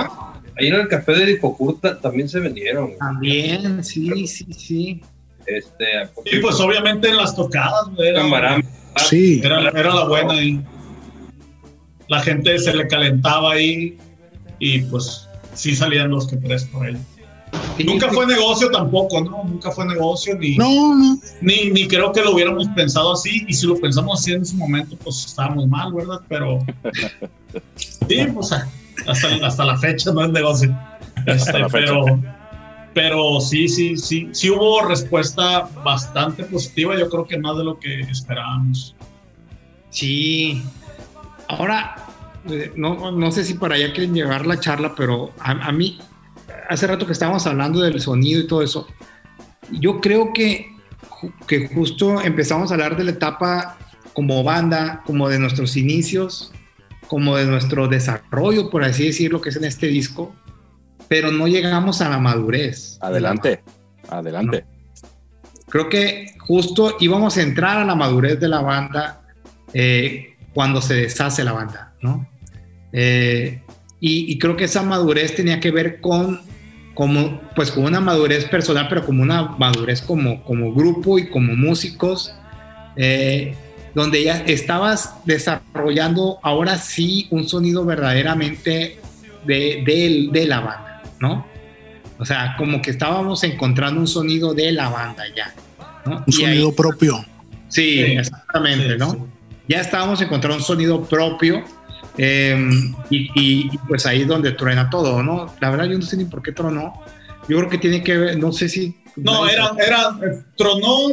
H: ahí en el café de Ipopurta también se vendieron.
E: También, sí, sí, sí.
H: Este,
I: Y pues obviamente en las tocadas, güey, era,
H: Camarán.
D: Sí,
I: era, era la buena ahí. La gente se le calentaba ahí y pues sí salían los que tres por ahí. Nunca fue negocio tampoco, ¿no? Nunca fue negocio ni,
D: no, no.
I: ni, ni creo que lo hubiéramos pensado así. Y si lo pensamos así en ese momento, pues estábamos mal, ¿verdad? Pero sí, pues hasta, hasta la fecha no es negocio. Este, pero, pero sí, sí, sí, sí hubo respuesta bastante positiva. Yo creo que más de lo que esperábamos.
E: Sí. Ahora, eh, no, no sé si para allá quieren llevar la charla, pero a, a mí, hace rato que estábamos hablando del sonido y todo eso, yo creo que, que justo empezamos a hablar de la etapa como banda, como de nuestros inicios, como de nuestro desarrollo, por así decirlo, que es en este disco, pero no llegamos a la madurez.
C: Adelante. Adelante.
E: creo que justo íbamos a entrar a la madurez de la banda eh, cuando se deshace la banda, ¿no? Eh, y, y creo que esa madurez tenía que ver con, como, pues con una madurez personal, pero como una madurez como, como grupo y como músicos, eh, donde ya estabas desarrollando ahora sí un sonido verdaderamente de, de, de la banda, ¿no? O sea, como que estábamos encontrando un sonido de la banda ya. ¿no?
D: Un
E: Y ahí-
D: sonido propio.
E: sí,
I: Sí.
E: exactamente,
I: Sí,
E: ¿no?
I: sí.
E: Ya estábamos encontrando un sonido propio eh, y, y- y, pues ahí es donde truena todo, ¿no? La verdad yo no sé ni por qué tronó. Yo creo que tiene que ver, no sé si...
I: No, era, era, tronó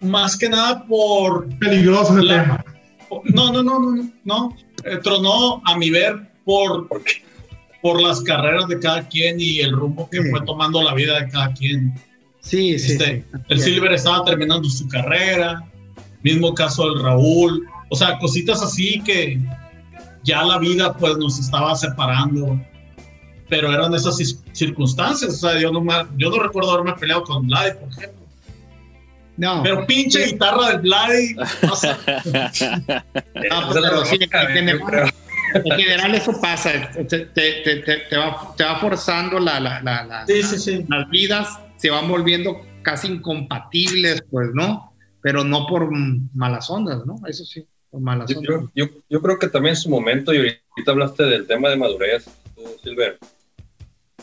I: más que nada por
G: Peligroso
I: La-
G: tema.
I: No, no, no, no, no. Eh, tronó a mi ver por, por las carreras de cada quien y el rumbo que
E: Sí.
I: fue tomando la vida de cada quien.
E: Sí, sí,
I: Este,
E: sí.
I: El Silver estaba terminando su carrera, mismo caso del Raúl, o sea, cositas así que ya la vida pues nos estaba separando, pero eran esas circunstancias, o sea, yo no, yo no recuerdo haberme peleado con Vlad, por ejemplo,
E: No,
I: pero pinche guitarra del Vlad, o sea,
E: Ah, pero sí,
H: Yo
E: tiene-
H: creo.
E: En general eso pasa, te, te, te, te va, te va forzando la, la, la,
I: Sí, sí, sí.
E: las vidas, se van volviendo casi incompatibles, pues, ¿no? Pero no por malas ondas, ¿no? Eso sí, malas
H: Yo,
E: ondas.
H: yo, yo, yo creo que también en su momento, y ahorita hablaste del tema de madurez, tú, Silver,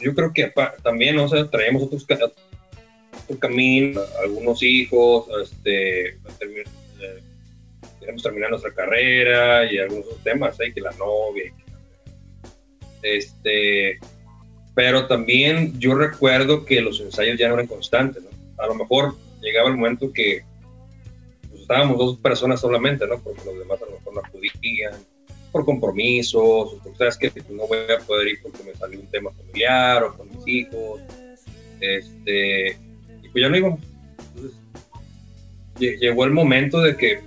H: yo creo que pa- también, o sea, traemos otros otro camino, algunos hijos, este, eh, queremos terminar nuestra carrera y algunos otros temas, ¿eh? que la novia, que- este, pero también yo recuerdo que los ensayos ya no eran constantes, ¿no? A lo mejor llegaba el momento que estábamos dos personas solamente, ¿no? Porque los demás a lo mejor no acudían, por compromisos, o sabes que no voy a poder ir porque me salió un tema familiar o con mis hijos, este, y pues ya no íbamos. Entonces, lle- llegó el momento de que,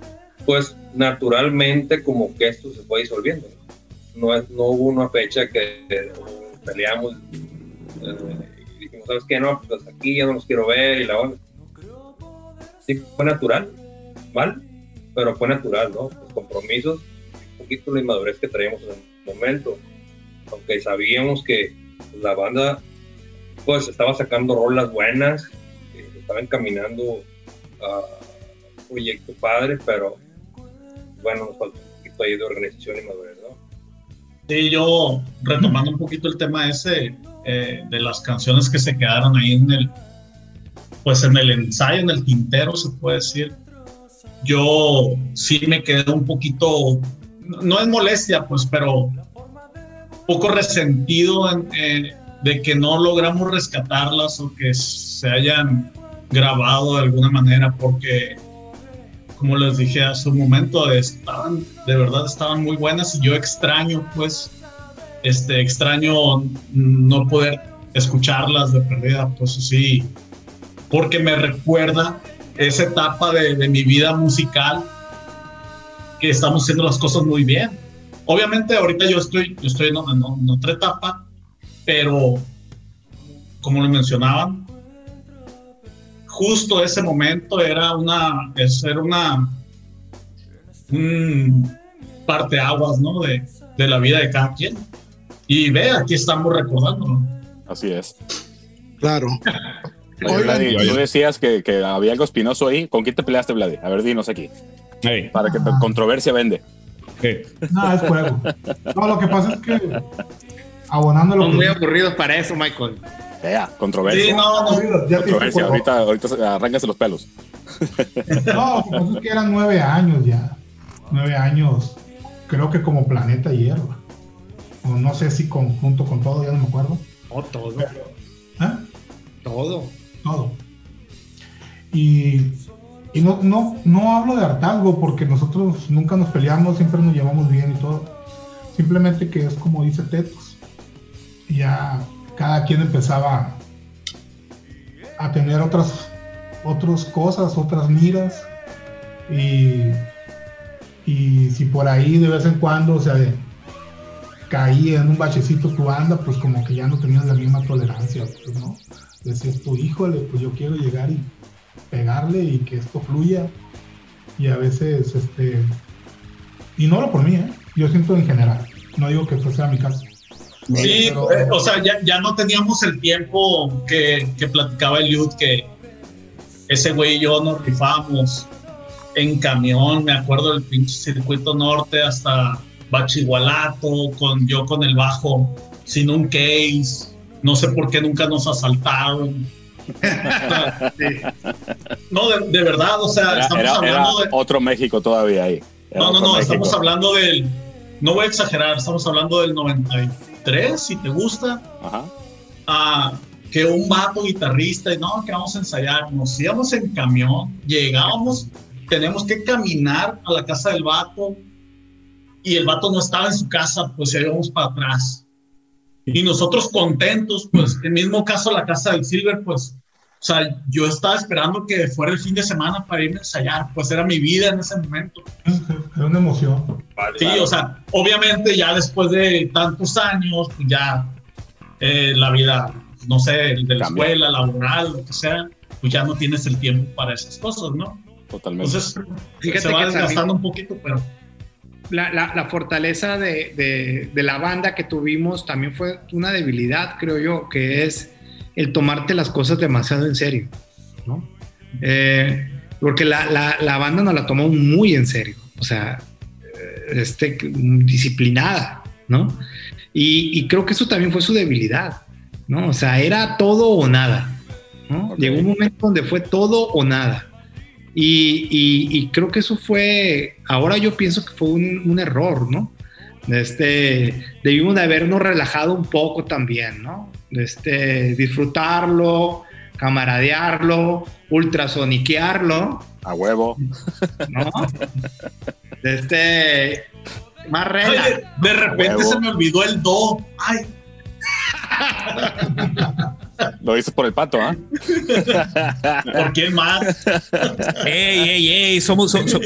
H: pues, naturalmente como que esto se fue disolviendo. No, es- no hubo una fecha que eh, peleamos eh, y dijimos, ¿sabes qué? No, pues aquí ya no los quiero ver y la onda. Sí, fue natural, pero fue natural, ¿no? Los compromisos, un poquito la inmadurez que traíamos en el momento, aunque sabíamos que la banda pues estaba sacando rolas buenas, que estaba encaminando a un proyecto padre, pero bueno, nos falta un poquito ahí de organización y madurez, ¿no?
I: Sí, yo retomando un poquito el tema ese eh, de las canciones que se quedaron ahí en el, pues en el ensayo, en el tintero, se puede decir. Yo sí me quedé un poquito, no es molestia, pues, pero poco resentido en, eh, de que no logramos rescatarlas o que se hayan grabado de alguna manera, porque como les dije hace un momento, estaban, de verdad estaban muy buenas y yo extraño, pues, este, extraño no poder escucharlas de perdida, pues sí, porque me recuerda esa etapa de, de mi vida musical que estamos haciendo las cosas muy bien. Obviamente ahorita yo estoy, yo estoy en, en- en otra etapa, pero como lo mencionaban, justo ese momento era una, era una, un parteaguas, ¿no? De, de la vida de cada quien. Y ve, aquí estamos recordándolo.
C: Así es.
D: Claro.
C: Vladi, tú decías que, que había algo espinoso ahí. ¿Con quién te peleaste, Vladi? A ver, dinos aquí.
B: Hey,
C: Para que controversia vende.
B: hey.
G: No, es juego. No, lo que pasa es que abonando lo
E: Son muy aburridos para eso, Michael.
C: Ya, controversia.
I: Sí, no, no,
G: ya te
C: controversia.
G: dije,
C: Ahorita, ahorita los pelos.
G: No, lo que pasa es que eran nueve años ya. Nueve años, creo que como Planeta Hierba. O no sé si conjunto con todo, ya no me acuerdo.
E: No, todo,
G: ¿Eh?
E: todo.
G: Y, no, no, no hablo de hartazgo porque nosotros nunca nos peleamos, siempre nos llevamos bien y todo. Simplemente que es como dice Tetos. Ya cada quien empezaba a tener otras, otras cosas, otras miras. Y, y si por ahí de vez en cuando, o sea, de- caía en un bachecito tu banda, pues como que ya no tenías la misma tolerancia, pues, ¿no? Decías tú, híjole, pues yo quiero llegar y pegarle y que esto fluya. Y a veces, este, y no lo por mí, ¿eh? Yo siento en general, no digo que esto sea mi caso.
I: Sí,
G: Pero-
I: eh, o sea, ya, ya no teníamos el tiempo que, que platicaba Eliud, que ese güey y yo nos rifábamos en camión, me acuerdo del pinche circuito norte hasta Bachigualato, con, yo con el bajo sin un case, no sé por qué nunca nos asaltaron. No, de, de verdad, o sea,
C: Era,
I: estamos
C: era- era
I: hablando de...
C: otro México todavía ahí. Era
I: No, no, no,
C: México.
I: estamos hablando del... No voy a exagerar, estamos hablando del 93, si te gusta
C: Ajá.
I: a que un vato guitarrista y no, que vamos a ensayar, nos íbamos en camión, llegábamos, tenemos que caminar a la casa del vato y el vato no estaba en su casa, pues íbamos para atrás. Y nosotros contentos, pues el mismo caso la casa del Silver, pues, o sea, yo estaba esperando que fuera el fin de semana para irme a ensayar, pues era mi vida en ese momento.
G: Era una emoción.
I: Sí, o sea, obviamente ya después de tantos años, pues ya eh, la vida, no sé, de la
C: Cambia.
I: escuela, laboral, lo que sea, pues ya no tienes el tiempo para esas cosas, ¿no?
C: Totalmente.
I: Entonces,
E: Fíjate
I: se va
E: que
I: desgastando un poquito, pero
E: la, la, la fortaleza de, de, de, la banda que tuvimos también fue una debilidad, creo yo, que es el tomarte las cosas demasiado en serio, ¿no? Eh, porque la, la, banda nos la tomó muy en serio, o sea, eh, este, disciplinada, ¿no? Y, y, creo que eso también fue su debilidad, ¿no? O sea, era todo o nada, ¿no? Llegó un momento donde fue todo o nada. Y, y, y, creo que eso fue, ahora yo pienso que fue un, un, error, ¿no? Este, debimos de habernos relajado un poco también, ¿no? Este, disfrutarlo, camaradearlo, ultrasoniquearlo.
C: A huevo.
E: ¿No? Este, más regla.
I: Oye, de repente se me olvidó el do. Ay.
C: Lo hice por el pato, ¿ah?
I: ¿eh? ¿Por qué más?
B: ¡Ey, ey, ey! Somos, somos,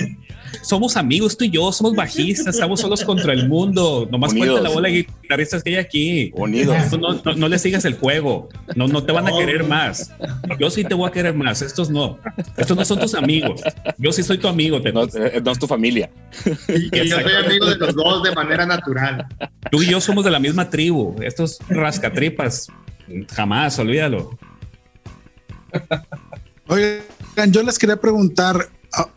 B: somos, amigos tú y yo, somos bajistas, estamos solos contra el mundo. Nomás Unidos. cuenta la bola de guitarristas que hay aquí.
C: Unidos.
B: No, no, no, le sigas el juego. No, no te van a querer más. Yo sí te voy a querer más. Estos no. Estos no son tus amigos. Yo sí soy tu amigo. Te
C: no, eh, no es tu familia.
E: Y, y yo soy amigo de los dos de manera natural.
B: Tú y yo somos de la misma tribu. Estos rascatripas Jamás, olvídalo.
D: Oigan, yo les quería preguntar,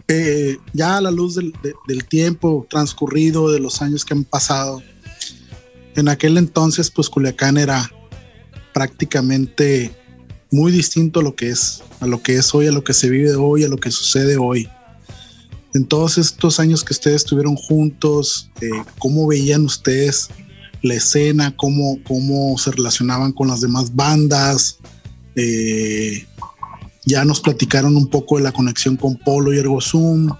D: eh, ya a la luz del, de, del, tiempo transcurrido, de los años que han pasado, en aquel entonces, pues Culiacán era prácticamente muy distinto a lo que es, a lo que es hoy, a lo que se vive hoy, a lo que sucede hoy. En todos estos años que ustedes estuvieron juntos, eh, ¿cómo veían ustedes la escena, cómo, cómo se relacionaban con las demás bandas. Eh, ya nos platicaron un poco de la conexión con Polo y Ergo Zoom.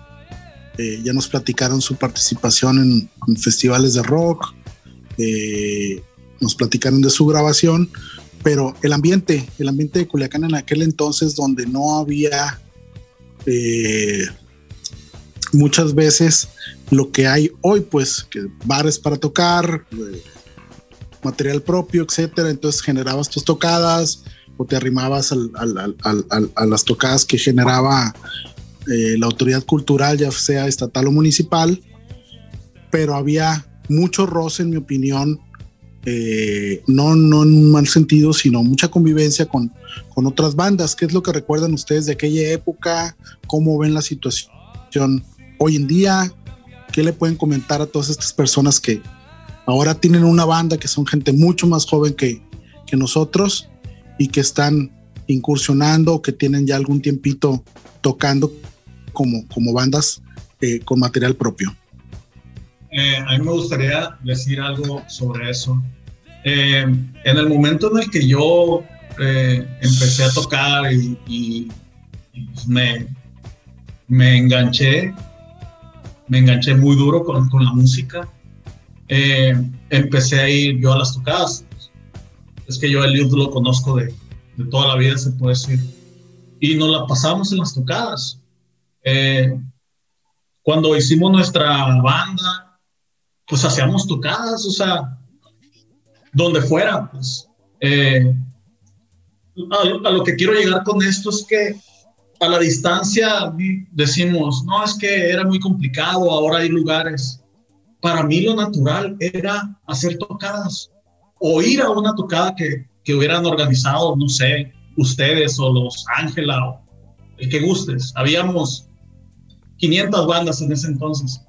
D: Eh, ya nos platicaron su participación en, festivales de rock. Eh, nos platicaron de su grabación. Pero el ambiente, el ambiente de Culiacán en aquel entonces, donde no había muchas veces lo que hay hoy, pues, que bares para tocar, material propio, etcétera. Entonces generabas tus tocadas o te arrimabas a las tocadas que generaba eh, la autoridad cultural, ya sea estatal o municipal. Pero había mucho roce, en mi opinión, eh, no, no en un mal sentido, sino mucha convivencia con, con otras bandas. ¿Qué es lo que recuerdan ustedes de aquella época? ¿Cómo ven la situación hoy en día? ¿Qué le pueden comentar a todas estas personas que ahora tienen una banda, que son gente mucho más joven que, que nosotros y que están incursionando, que tienen ya algún tiempito tocando como, como bandas eh, con material propio?
I: Eh, a mí me gustaría decir algo sobre eso. Eh, en el momento en el que yo empecé a tocar y, y, y me, me enganché me enganché muy duro con, con la música. Eh, empecé a ir yo a las tocadas. Es que yo el Eliud lo conozco de, de, toda la vida, se puede decir. Y nos la pasamos en las tocadas. Eh, cuando hicimos nuestra banda, pues hacíamos tocadas, o sea, donde fuera, pues. Eh, a, a lo que quiero llegar con esto es que a la distancia decimos, no, es que era muy complicado, ahora hay lugares. Para mí lo natural era hacer tocadas o ir a una tocada que, que hubieran organizado, no sé, ustedes o los Ángela o el que gustes. Habíamos 500 bandas en ese entonces.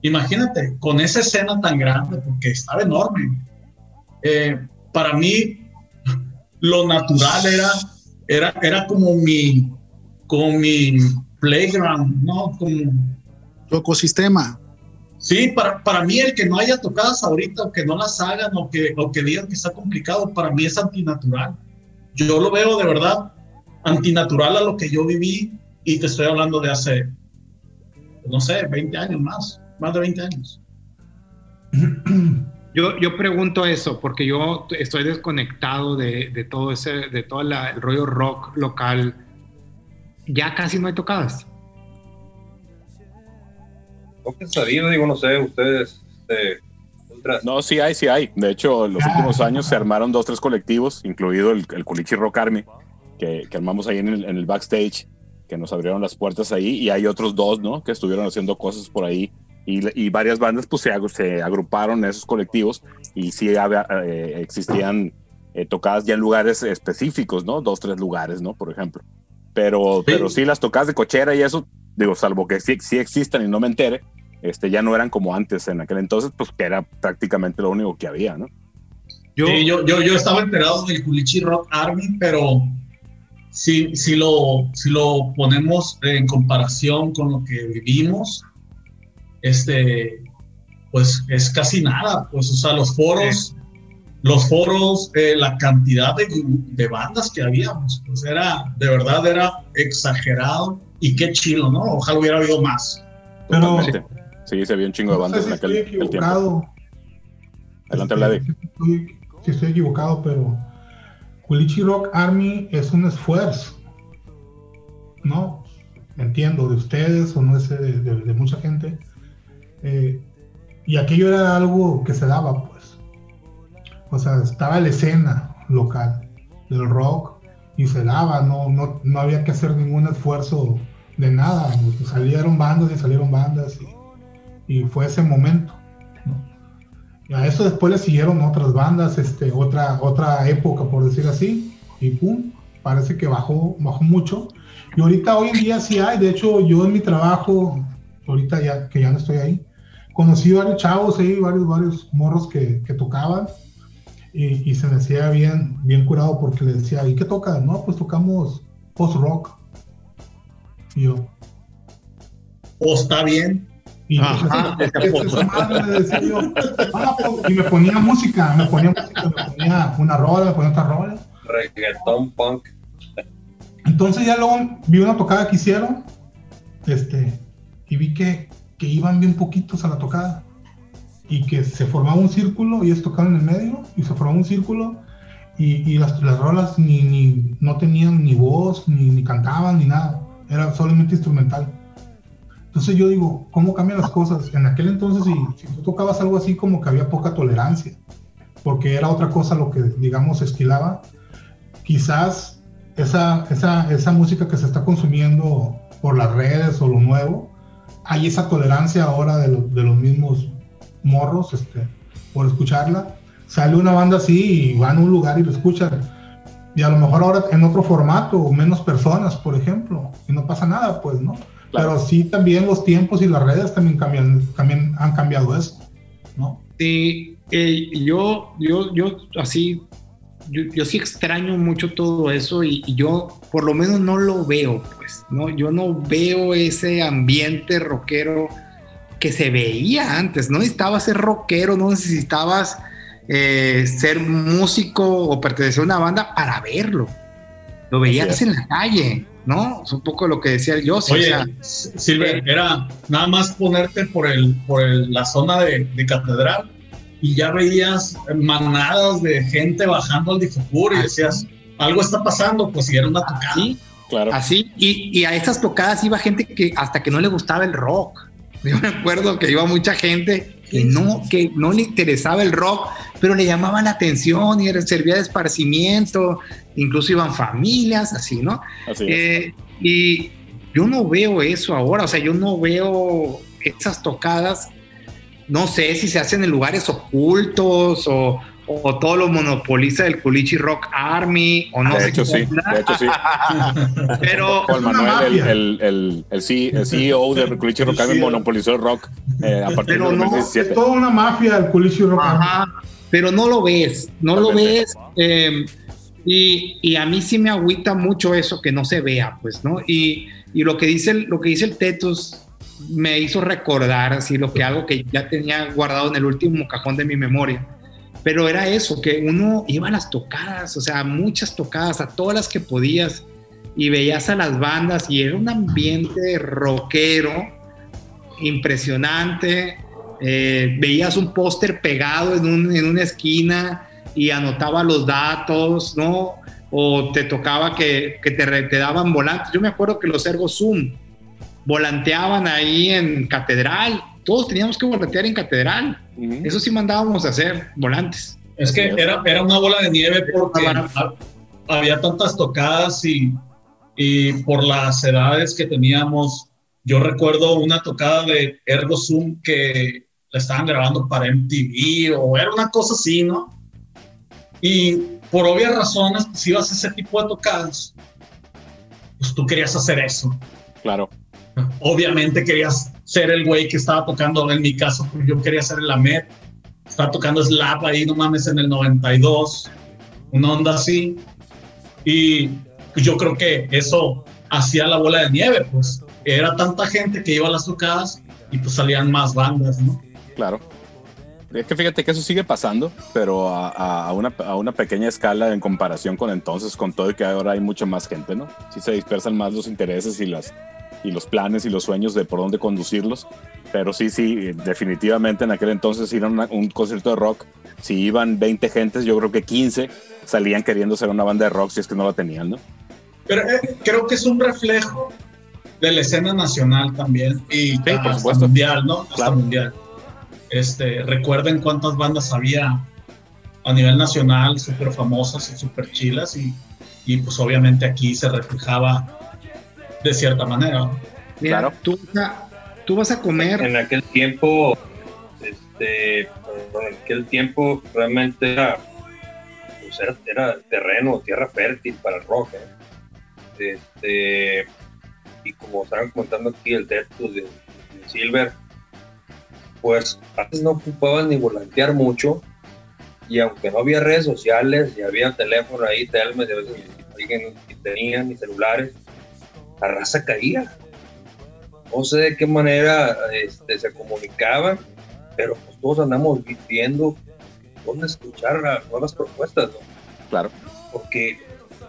I: Imagínate, con esa escena tan grande, porque estaba enorme. Eh, para mí, lo natural era, era, era como mi, con mi playground, ¿no? Con
D: tu ecosistema.
I: Sí, para, para mí el que no haya tocadas ahorita o que no las hagan o que, o que digan que está complicado, para mí es antinatural. Yo lo veo de verdad antinatural a lo que yo viví y te estoy hablando de hace, no sé, 20 años más, más de 20 años.
E: Yo, yo pregunto eso porque yo estoy desconectado de, de todo ese, de todo el rollo rock local ya casi no hay tocadas.
H: ¿Qué sabido? Digo, no sé, ustedes. Este,
C: no, sí hay, sí hay. De hecho, en los últimos años se armaron dos, tres colectivos, incluido el, el Culichi Rock Army, que, que armamos ahí en el, en el, backstage, que nos abrieron las puertas ahí, y hay otros dos, ¿no? Que estuvieron haciendo cosas por ahí y, y varias bandas pues se, ag- se agruparon en esos colectivos y sí había, eh, existían eh, tocadas ya en lugares específicos, ¿no? Dos, tres lugares, ¿no? Por ejemplo. Pero sí, pero sí las tocadas de cochera y eso, digo, salvo que sí, sí existan y no me entere, este, ya no eran como antes en aquel entonces, pues que era prácticamente lo único que había, ¿no?
I: Yo, yo, yo, yo estaba enterado del Culichi Rock Army, pero si, si, lo, si lo ponemos en comparación con lo que vivimos, este, pues es casi nada. Pues, o sea, los foros, los foros, eh, la cantidad de, de, bandas que habíamos, pues era, de verdad, era exagerado y qué chilo, ¿no? Ojalá hubiera habido más.
G: Pero,
C: Totalmente. Sí, se vio un chingo de
G: no
C: bandas en aquel el tiempo. Adelante,
G: Este,
C: Vladi.
G: si estoy- si estoy equivocado, pero Culichi Rock Army es un esfuerzo. No, entiendo de ustedes o no sé, de, de- de mucha gente. Eh, y aquello era algo que se daba, pues. O sea, estaba la escena local del rock y se daba, no, no, no había que hacer ningún esfuerzo de nada. Salieron bandas y salieron bandas y, y fue ese momento. ¿no? A eso después le siguieron otras bandas, este, otra, otra época, por decir así, y pum, parece que bajó, bajó mucho. Y ahorita, hoy en día sí hay, de hecho, yo en mi trabajo, ahorita ya que ya no estoy ahí, conocí varios chavos ahí, varios, varios morros que, que tocaban, y, y se me hacía bien, bien curado porque le decía, ¿y qué tocan? No, pues tocamos post-rock. Y yo,
I: O está bien.
G: Y
E: Ajá.
G: ¿qué es esa madre? Le decía yo. "Ah, pues", y me ponía música, me ponía música, me ponía una rola, me ponía otra rola.
H: Reggaetón punk.
G: Entonces ya luego vi una tocada que hicieron, este, y vi que, que iban bien poquitos a la tocada. Y que se formaba un círculo, y ellos tocaban en el medio, y se formaba un círculo, y, y las, las rolas ni, ni, no tenían ni voz, ni, ni cantaban, ni nada. Era solamente instrumental. Entonces yo digo, ¿cómo cambian las cosas? En aquel entonces, si, tú tocabas algo así, como que había poca tolerancia, porque era otra cosa lo que, digamos, estilaba. Quizás esa, esa, esa música que se está consumiendo por las redes o lo nuevo, hay esa tolerancia ahora de, lo- de los mismos morros este, por escucharla. Sale una banda así y van a un lugar y lo escuchan. Y a lo mejor ahora en otro formato, menos personas, por ejemplo, y no pasa nada, pues, ¿no?
C: Claro.
G: Pero sí también los tiempos y las redes también, cambian, también han cambiado eso, ¿no?
E: Sí, eh, yo, yo, yo así, yo, yo sí extraño mucho todo eso y, y yo por lo menos no lo veo, pues, ¿no? Yo no veo ese ambiente rockero que se veía antes, no necesitabas ser rockero, no necesitabas eh, ser músico o pertenecer a una banda para verlo. Lo veías en la calle, ¿no? Es un poco lo que decía el Yossi, o
I: Oye,
E: sea,
I: Silver, era nada más ponerte por, el, por el- la zona de, de catedral y ya veías manadas de gente bajando al Difupur y
E: Ah,
I: decías, algo está pasando, pues si era una tocada.
E: así,
C: Claro.
E: Así, y, y a esas tocadas iba gente que hasta que no le gustaba el rock. Yo me acuerdo que iba mucha gente que no, que no le interesaba el rock, pero le llamaba la atención y era- servía de esparcimiento, incluso iban familias, así, ¿no?
C: Así.
E: Eh, y yo no veo eso ahora, o sea, yo no veo esas tocadas, no sé si se hacen en lugares ocultos o, o todo lo monopoliza el Culichi Rock Army o no
C: de
E: sé
C: hecho,
E: qué
C: sí. De hecho, sí.
E: Pero
C: Juan Manuel, el, el, el, el, C- el CEO de Culichi Rock Army, monopolizó el rock eh, a partir
E: Pero
C: de
E: no,
C: 2017.
G: Es toda una mafia el Culichi Rock Army.
E: Ajá, pero no lo ves, no lo ves. eh, y, y a mí sí me agüita mucho eso que no se vea, pues, ¿no? Y, y lo que dice el, lo que dice el Tetos me hizo recordar así lo que algo que ya tenía guardado en el último cajón de mi memoria. Pero era eso, que uno iba a las tocadas, o sea, muchas tocadas, a todas las que podías, y veías a las bandas y era un ambiente rockero impresionante. Eh, veías un póster pegado en, un- en una esquina y anotaba los datos, ¿no? O te tocaba que, que te, te daban volantes. Yo me acuerdo que los Ergo Zoom volanteaban ahí en Catedral. Todos teníamos que volantear en Catedral. Eso sí mandábamos a hacer, volantes.
I: Es que era, era una bola de nieve porque había tantas tocadas y, y por las edades que teníamos yo recuerdo una tocada de Ergo Zoom que la estaban grabando para MTV o era una cosa así, ¿no? Y por obvias razones, pues, si ibas a ese tipo de tocadas, pues tú querías hacer eso.
C: Claro.
I: Obviamente querías ser el güey que estaba tocando, en mi caso, pues, yo quería ser el Amet. Estaba tocando Slap ahí, no mames, en el 92, una onda así. Y pues, yo creo que eso hacía la bola de nieve, pues era tanta gente que iba a las tocadas y pues salían más bandas, ¿no?
C: Claro. Es que fíjate que eso sigue pasando, pero a, una, a, una, pequeña escala en comparación con entonces, con todo y que ahora hay mucha más gente, ¿no? Sí se dispersan más los intereses y, las, y los planes y los sueños de por dónde conducirlos, pero sí, sí, definitivamente en aquel entonces ir a un concierto de rock, si iban 20 gentes, yo creo que 15 salían queriendo ser una banda de rock si es que no la tenían, ¿no?
I: Pero eh, creo que es un reflejo de la escena nacional también y
C: sí, por supuesto.
I: mundial, ¿no? Hasta mundial. Este, recuerden cuántas bandas había a nivel nacional, súper famosas y súper chilas, y, y, pues obviamente aquí se reflejaba de cierta manera.
E: claro. Tú, tú, vas a comer.
H: En aquel tiempo, este, en aquel tiempo realmente era, pues era, era, terreno, tierra fértil para el rock. ¿eh? Este, y como estaban contando aquí el texto de, de Silver, pues antes no ocupaban ni volantear mucho y aunque no había redes sociales y había teléfono ahí, telmes, a veces alguien tenía ni celulares, la raza caía. No sé de qué manera este, se comunicaban, pero pues todos andamos viendo dónde escuchar nuevas propuestas, ¿no?
C: Claro.
H: Porque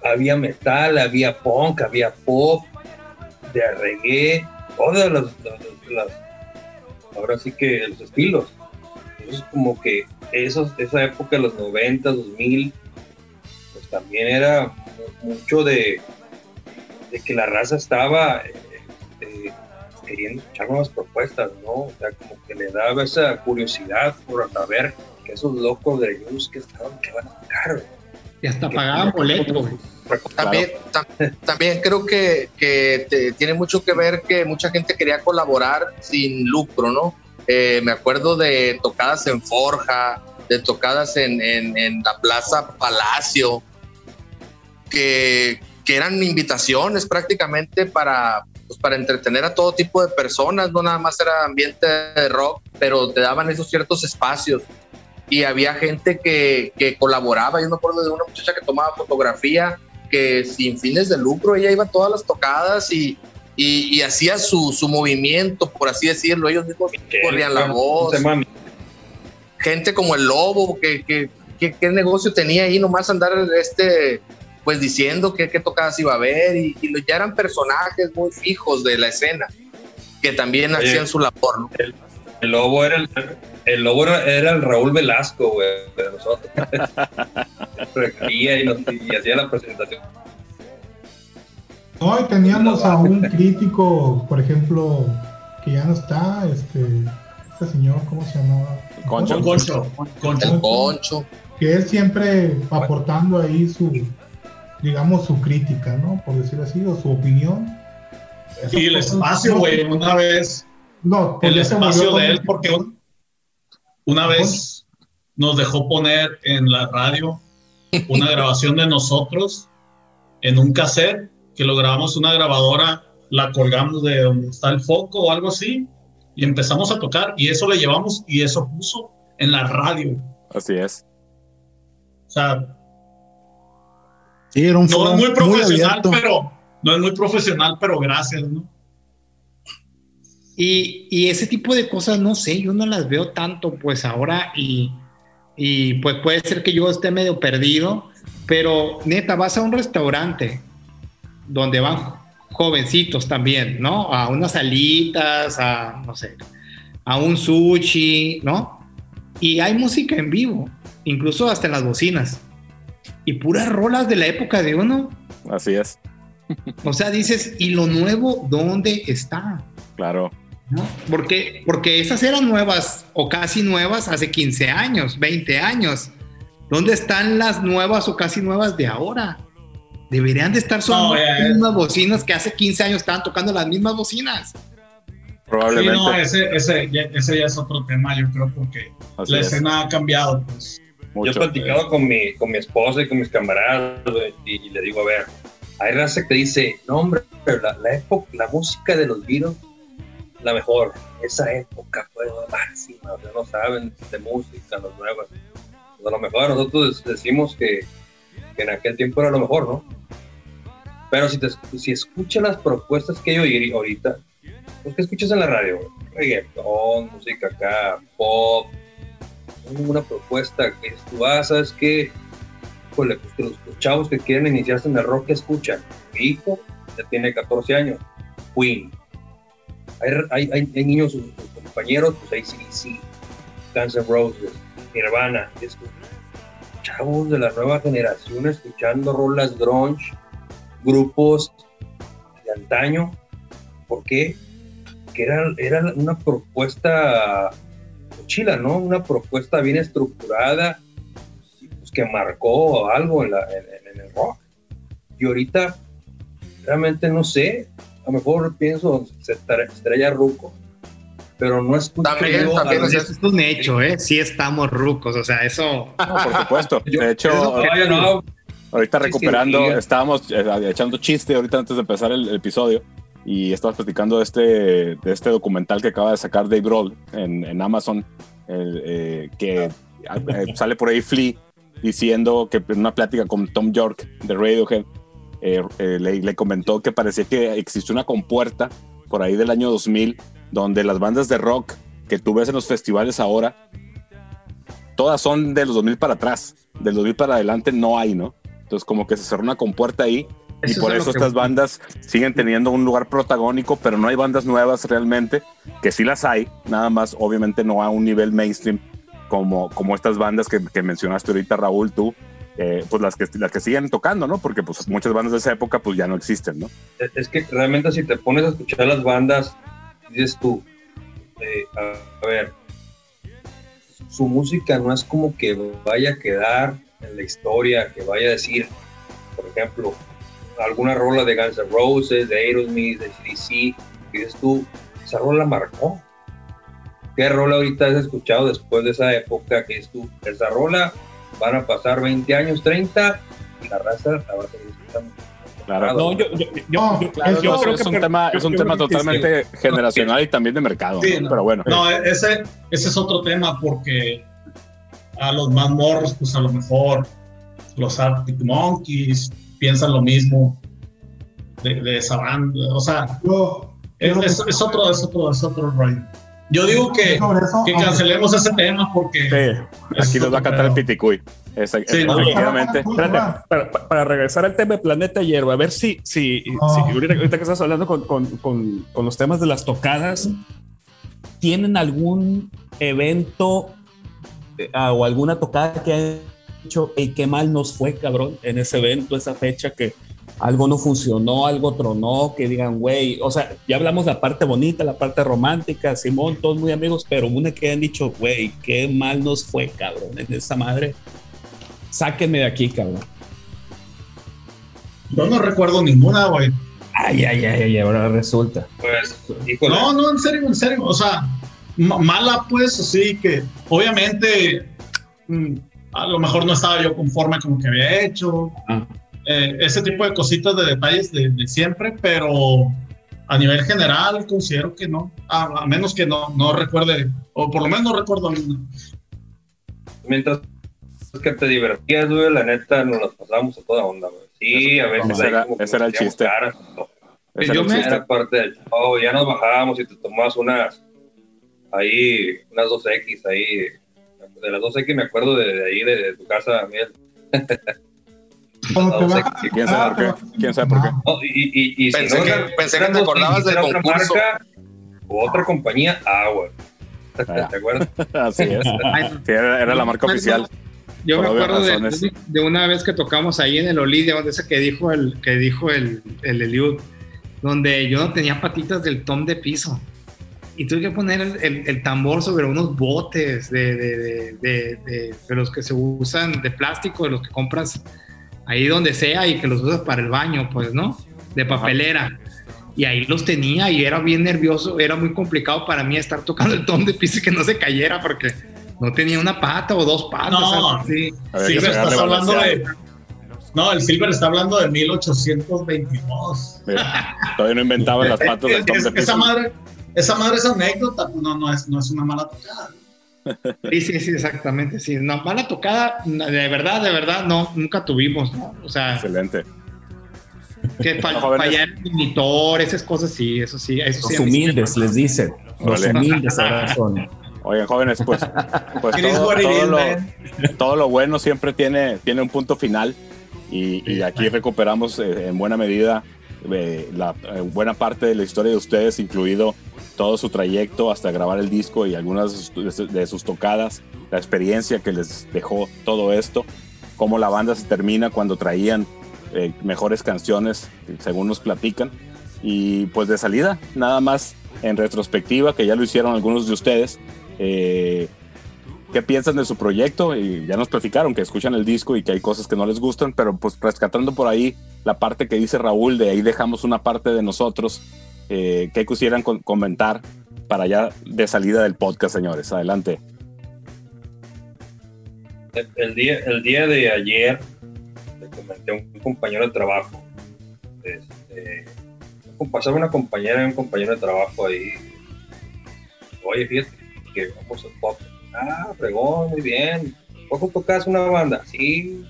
H: había metal, había punk, había pop, de reggae, todas las ahora sí que los estilos. Entonces como que esos, esa época, los 90, 2000, pues también era mucho de, de que la raza estaba eh, eh, queriendo escuchar nuevas propuestas, ¿no? O sea, como que le daba esa curiosidad por saber que esos locos de news que estaban, que van a tocar.
E: Y hasta pagaban boletos.
F: También, también creo que, que tiene mucho que ver que mucha gente quería colaborar sin lucro, ¿no? Eh, me acuerdo de tocadas en Forja, de tocadas en, en, la Plaza Palacio, que, que, eran invitaciones prácticamente para, pues, para entretener a todo tipo de personas, no nada más era ambiente de rock, pero te daban esos ciertos espacios y había gente que, que, colaboraba. Yo me acuerdo de una muchacha que tomaba fotografía que sin fines de lucro ella iba a todas las tocadas y, y, hacía su, su, movimiento, por así decirlo. Ellos mismos corrían la voz. Gente como el lobo, que, que, que, negocio tenía ahí nomás andar este pues diciendo qué, qué tocadas iba a haber y, ya eran personajes muy fijos de la escena que también hacían su labor.
H: El, lobo era el, el lobo era, el Raúl Velasco, güey, de nosotros. y, y hacía la presentación.
G: Hoy teníamos a un crítico, por ejemplo, que ya no está, este, este señor, ¿cómo se llamaba?
C: Concho.
I: Concho.
F: El Concho.
G: Que es siempre aportando ahí su, digamos, su crítica, ¿no? Por decir así, o su opinión.
I: y el espacio, güey, una vez.
G: No,
I: el espacio de él, porque una vez nos dejó poner en la radio una grabación de nosotros en un cassette que lo grabamos una grabadora, la colgamos de donde está el foco o algo así y empezamos a tocar y eso le llevamos y eso puso en la radio.
C: Así es.
I: O sea,
D: sí, era un
I: no es muy profesional, pero no es muy profesional, pero gracias, ¿no?
E: Y, y, ese tipo de cosas, no sé, yo no las veo tanto pues ahora y, y pues puede ser que yo esté medio perdido, pero neta, vas a un restaurante donde van jovencitos también, ¿no? A unas alitas, a, no sé, a un sushi, ¿no? Y hay música en vivo, incluso hasta en las bocinas. Y puras rolas de la época de uno.
C: Así es.
E: O sea, dices, ¿y lo nuevo dónde está?
C: Claro.
E: ¿no? Porque, porque esas eran nuevas o casi nuevas hace 15 años, 20 años. ¿Dónde están las nuevas o casi nuevas de ahora? Deberían de estar sonando las mismas bocinas que hace 15 años estaban tocando las mismas bocinas.
C: Probablemente.
I: Sí, no, ese, ese, ya, ese ya es otro tema, yo creo, porque
C: Así
I: la
C: es.
I: escena ha cambiado, pues.
C: Mucho.
H: Yo he platicado con mi, con mi esposa y con mis camaradas y, y le digo, a ver, hay raza que dice, no hombre, pero la, la época, la música de los Beatles, la mejor, esa época fue la máxima, o sea, no saben de música, los nuevos. Pues a lo mejor nosotros decimos que, que en aquel tiempo era lo mejor, ¿no? Pero si, te, si escuchas las propuestas que yo oí ahorita, pues ¿qué escuchas en la radio? Reggaetón, música acá, pop, una propuesta que tú, ah, ¿sabes qué? Híjole, pues que los, los chavos que quieren iniciarse en el rock, ¿qué escuchan? Mi hijo ya tiene 14 años, Queen. Hay, hay, hay, niños, sus, compañeros, pues ACDC, Guns N' Roses, Nirvana, chavos de la nueva generación escuchando rolas grunge, grupos de antaño, ¿por qué? Que era, era una propuesta chila, ¿no? Una propuesta bien estructurada pues, que marcó algo en, la, en, en, el rock. Y ahorita realmente no sé, a lo mejor pienso se estrella ruco, pero no es
F: También, yo, también
E: es, es, un hecho, ¿eh? Sí estamos rucos, o sea, eso...
C: No, por supuesto. De hecho, ahorita, no, ahorita recuperando, sí, sí, estábamos eh, echando chiste ahorita antes de empezar el, el episodio y estabas platicando de este, de este documental que acaba de sacar Dave Grohl en, en Amazon, el, eh, que eh, sale por ahí Flea diciendo que en una plática con Tom York de Radiohead eh, le, le, comentó que parecía que existió una compuerta por ahí del año 2000 donde las bandas de rock que tú ves en los festivales ahora todas son de los 2000 para atrás, del 2000 para adelante no hay, ¿no? Entonces como que se cerró una compuerta ahí y por eso estas que... bandas siguen teniendo un lugar protagónico, pero no hay bandas nuevas realmente, que sí las hay, nada más obviamente no a un nivel mainstream como, como estas bandas que, que mencionaste ahorita, Raúl, tú, eh, pues las que, las que siguen tocando, ¿no? Porque pues muchas bandas de esa época pues ya no existen, ¿no?
H: Es que realmente si te pones a escuchar las bandas, dices tú, eh, a ver, su música no es como que vaya a quedar en la historia, que vaya a decir, por ejemplo, alguna rola de Guns N' Roses, de Aerosmith, de CDC, y dices tú, esa rola marcó. ¿Qué rola ahorita has escuchado después de esa época que dices tú, esa rola van a pasar 20 años, 30, y la raza la va a seguir escuchando?
C: Claro. No, yo, yo, yo, no, claro, yo creo que es un tema, es un tema totalmente sí. generacional y también de mercado.
I: Sí,
C: ¿no? Pero bueno.
I: No, ese, ese es otro tema porque a los más morros, pues a lo mejor los Arctic Monkeys, piensan lo mismo de, de esa banda. O sea, yo, es, es, es, otro, es otro, es otro rollo. Yo digo que, eso, que cancelemos ese tema porque.
C: Sí, aquí nos va a cantar el Piticuy. Esa, sí, efectivamente.
B: No. Espérate, para, para, regresar al tema de Planeta Hierba, a ver si, si, oh. si ahorita, ahorita, que estás hablando con, con, con, con, los temas de las tocadas, ¿tienen algún evento eh, o alguna tocada que hecho y qué mal nos fue, cabrón, en ese evento, esa fecha que algo no funcionó, algo tronó, que digan, güey, o sea, ya hablamos la parte bonita, la parte romántica, Simón, todos muy amigos, pero una que han dicho, güey, qué mal nos fue, cabrón, en esa madre, sáquenme de aquí, cabrón.
I: Yo no recuerdo ninguna, güey.
B: Ay, ay, ay, ay, ahora resulta.
H: Pues,
I: híjole. No, no, en serio, en serio, o sea, mala, pues, así que, obviamente, mm, a lo mejor no estaba yo conforme con lo que había hecho. Ah. Eh, ese tipo de cositas de detalles de, de, siempre, pero a nivel general considero que no, a, a, menos que no, no recuerde, o por lo menos no recuerdo.
H: Mientras que te divertías, güey, la neta nos las pasamos a toda onda, güey. Sí, a veces.
C: Ese era, ese era el chiste.
H: Caras, ese yo me era parte del show, ya nos bajábamos y te tomabas unas, ahí, unas 2X ahí, de las 2X me acuerdo de, de ahí, de, de, tu casa, Miguel.
C: ¿Quién sabe por qué? ¿Quién sabe por qué?
H: No, y, y, y
F: pensé,
H: si
F: que, pensé que te acordabas del
H: otra
F: concurso.
H: Marca, o otra compañía, ah, güey. ¿Te acuerdas?
C: Así es. Sí, era, era, la marca oficial.
E: Yo me acuerdo de, de, una vez que tocamos ahí en el Olidia, donde ese que dijo el que dijo el, el Eliud, donde yo no tenía patitas del tom de piso. Y tuve que poner el, el, el tambor sobre unos botes de, de, de, los que se usan de plástico, de los que compras ahí donde sea y que los usas para el baño, pues, ¿no? De papelera. y ahí los tenía y era bien nervioso, era muy complicado para mí estar tocando el tom de piso y que no se cayera porque no tenía una pata o dos patas.
I: No,
E: sí.
I: Silver estás hablando de. No, el Silver está hablando de 1822.
C: Mira, todavía no inventaban las patas del tom
I: Es-
C: de
I: esa
C: piso.
I: madre, esa madre es anécdota, pues no, no es, no es una mala tocada.
E: Sí, sí, sí, exactamente. Sí, no, mala tocada, de verdad, de verdad, no, nunca tuvimos, ¿no? O sea,
C: Excelente.
E: que fall-
C: No, jóvenes.
E: fallar el monitor, esas cosas, sí, eso sí. Eso
J: Los
E: sí
J: humildes, les dicen. Los
C: Órale.
J: humildes ahora son.
C: Oigan, jóvenes, pues, pues todo, lo, todo lo bueno siempre tiene, tiene un punto final y, y aquí recuperamos eh, en buena medida eh, la eh, buena parte de la historia de ustedes, incluido todo su trayecto hasta grabar el disco y algunas de sus, tocadas, la experiencia que les dejó todo esto, cómo la banda se termina cuando traían eh, mejores canciones, según nos platican. Y pues de salida, nada más en retrospectiva, que ya lo hicieron algunos de ustedes, eh, ¿qué piensan de su proyecto? Y ya nos platicaron que escuchan el disco y que hay cosas que no les gustan, pero pues rescatando por ahí la parte que dice Raúl, de ahí dejamos una parte de nosotros, eh, ¿qué quisieran con- comentar para ya de salida del podcast, señores? Adelante.
H: El, día, el día de ayer le comenté a un compañero de trabajo. Este, pasaba una compañera y un compañero de trabajo ahí. Oye, fíjate que vamos al pop. Ah, fregón, muy bien. ¿Poco tocas una banda? Sí.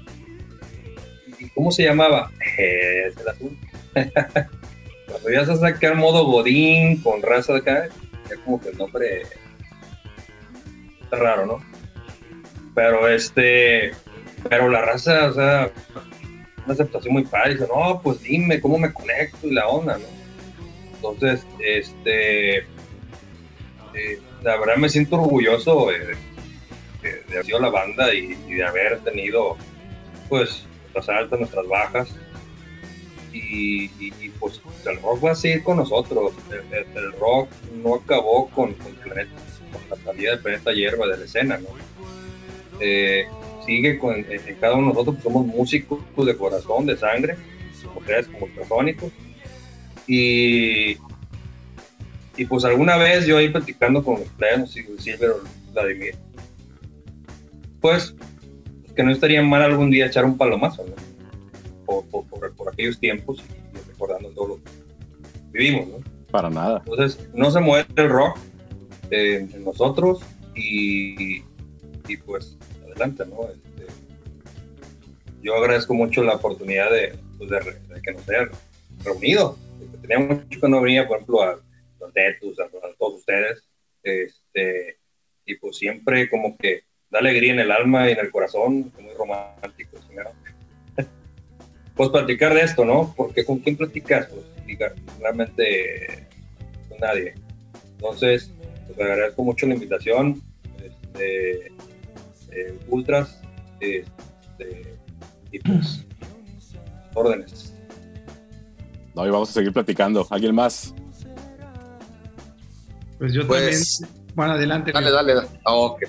H: ¿Y cómo se llamaba? Eh, el azul. Cuando ya se sacar modo Godín con raza de acá, ya como que el nombre está raro, ¿no? Pero este, pero la raza, o sea, una aceptación muy padre. No, pues dime cómo me conecto y la onda, ¿no? Entonces, este, eh, la verdad me siento orgulloso de, de- de haber sido la banda y, y de haber tenido, pues, nuestras altas, nuestras bajas. Y, pues el rock va a seguir con nosotros. El, rock no acabó con, con, la salida del planeta hierba de la escena, ¿no? Eh, sigue con, cada uno de nosotros, pues, somos músicos de corazón, de sangre, ustedes, como ultrasónicos. Y, y pues alguna vez yo ahí platicando con ustedes, sé si Silver o Vladimir, pues que no estaría mal algún día echar un palomazo, ¿no? Por, por, por- por aquellos tiempos y recordando todo lo que vivimos, ¿no?
C: Para nada.
H: Entonces, no se muere el rock eh, en nosotros y, y, pues adelante, ¿no? Este, yo agradezco mucho la oportunidad de, pues, de, re- de que nos hayan reunido. Tenía mucho que no venía, por ejemplo, a los Tetus, a, a todos ustedes. Este, y pues siempre como que da alegría en el alma y en el corazón, muy romántico. Pues platicar de esto, ¿no? Porque con quién platicas, pues realmente con nadie. Entonces, pues agradezco mucho la invitación. Este, eh, ultras, este, y pues, órdenes.
C: No, y vamos a seguir platicando. ¿Alguien más?
E: Pues yo
F: Pues-
E: también. Bueno, adelante.
F: Dale, dale, dale. Ah, ok.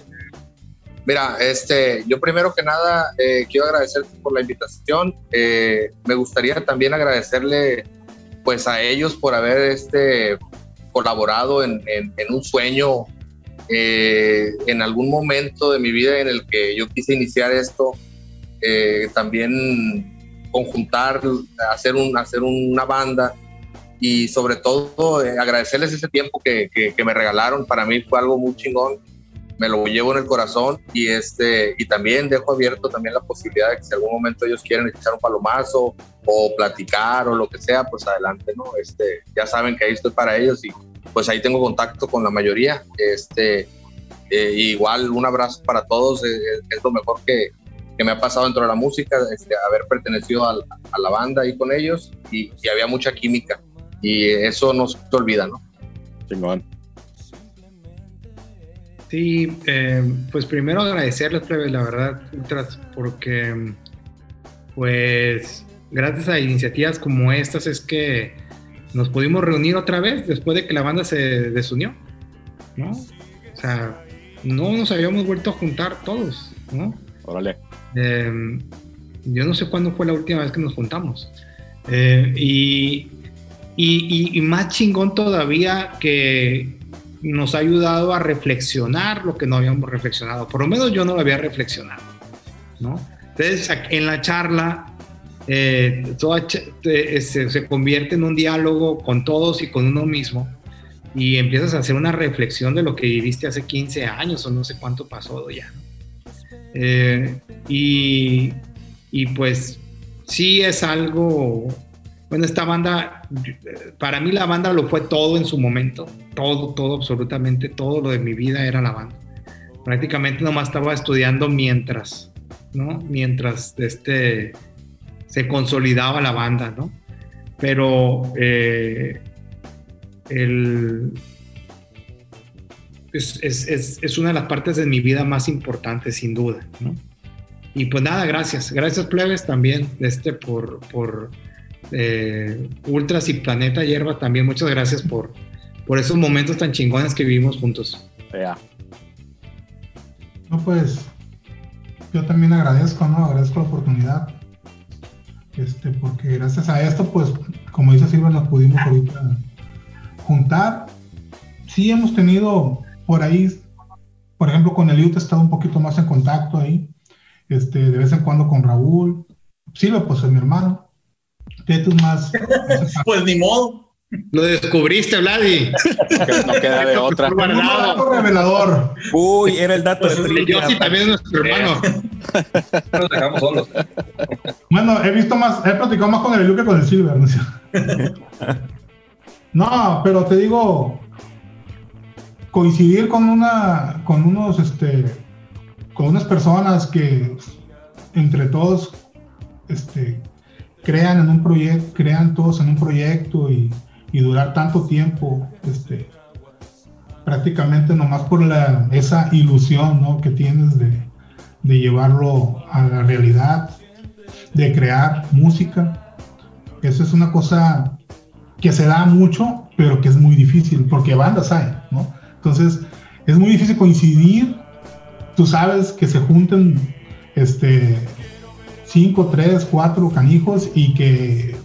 F: Mira, este, yo primero que nada eh, quiero agradecerte por la invitación. Eh, me gustaría también agradecerle, pues, a ellos por haber este colaborado en, un sueño eh, en algún momento de mi vida en el que yo quise iniciar esto. también conjuntar, hacer un, hacer una banda y sobre todo agradecerles ese tiempo que me regalaron. Para mí fue algo muy chingón. Me lo llevo en el corazón y este y también dejo abierto también la posibilidad de que si algún momento ellos quieren echar un palomazo o platicar o lo que sea, pues adelante, ¿no? Este, ya saben que ahí estoy para ellos y pues ahí tengo contacto con la mayoría. Este, eh, igual un abrazo para todos, es, es lo mejor que, que me ha pasado dentro de la música, este, haber pertenecido al- a, la banda ahí con ellos y, y había mucha química y eso no se olvida, ¿no?
C: Chingón.
E: Sí, eh, pues primero agradecerles, la verdad, Ultras, porque pues gracias a iniciativas como estas es que nos pudimos reunir otra vez después de que la banda se desunió, ¿no? O sea, no nos habíamos vuelto a juntar todos, ¿no?
C: Órale.
E: Eh, yo no sé cuándo fue la última vez que nos juntamos. Eh, y, y, y, más chingón todavía que nos ha ayudado a reflexionar lo que no habíamos reflexionado. Por lo menos yo no lo había reflexionado, ¿no? Entonces, en la charla, eh, se, se, convierte en un diálogo con todos y con uno mismo y empiezas a hacer una reflexión de lo que viviste hace 15 años o no sé cuánto pasó ya. Eh, y, y pues sí es algo bueno, esta banda, para mí la banda lo fue todo en su momento, todo, todo, absolutamente todo lo de mi vida era la banda. Prácticamente nomás estaba estudiando mientras, ¿no? Mientras este, se consolidaba la banda, ¿no? Pero eh, el, es, es, es, una de las partes de mi vida más importantes, sin duda, ¿no? Y pues nada, gracias. Gracias, plebes, también este, por, por eh, Ultras y Planeta Hierba, también muchas gracias por, por esos momentos tan chingones que vivimos juntos.
G: No, pues yo también agradezco, ¿no? Agradezco la oportunidad. Este, porque gracias a esto, pues, como dice Silva, nos pudimos ahorita juntar. Sí hemos tenido por ahí, por ejemplo, con Eliud he estado un poquito más en contacto ahí. Este, de vez en cuando con Raúl. Silva, pues es mi hermano más.
I: pues ni modo.
E: Lo descubriste, Vladi.
C: no queda de otra.
G: Un revelador.
B: Uy, era el dato pues
E: de Yo sí también es nuestro hermano.
H: Nos dejamos solos.
G: Bueno, he visto más, he platicado más con el Luke que con el Silver. No, pero te digo, coincidir con una, con unos, este, con unas personas que entre todos, este, crean en un proyecto, crean todos en un proyecto y, durar tanto tiempo, este, prácticamente nomás por la, esa ilusión ¿no? que tienes de, de, llevarlo a la realidad, de crear música. Eso es una cosa que se da mucho, pero que es muy difícil, porque bandas hay, ¿no? Entonces, es muy difícil coincidir. Tú sabes que se junten este, cinco, tres, cuatro canijos y que,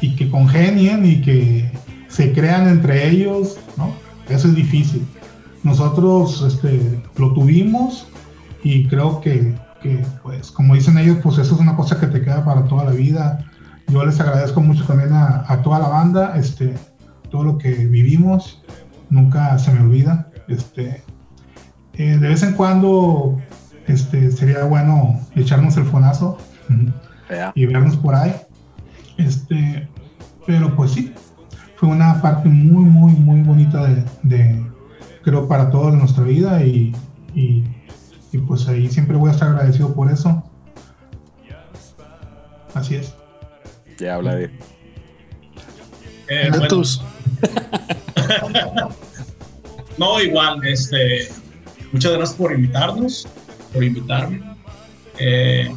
G: y que congenien y que se crean entre ellos, ¿no? Eso es difícil. Nosotros este, lo tuvimos y creo que, que, pues, como dicen ellos, pues eso es una cosa que te queda para toda la vida. Yo les agradezco mucho también a, toda la banda, este, todo lo que vivimos, nunca se me olvida. Este, eh, de vez en cuando este, sería bueno echarnos el fonazo y vernos por ahí. Este, pero pues sí, fue una parte muy, muy, muy bonita de, creo, para todos de nuestra vida y, y, pues ahí siempre voy a estar agradecido por eso. Así es.
C: Ya habla de...
I: Eh, no, igual, este, muchas gracias por invitarnos, por invitarme. Eh,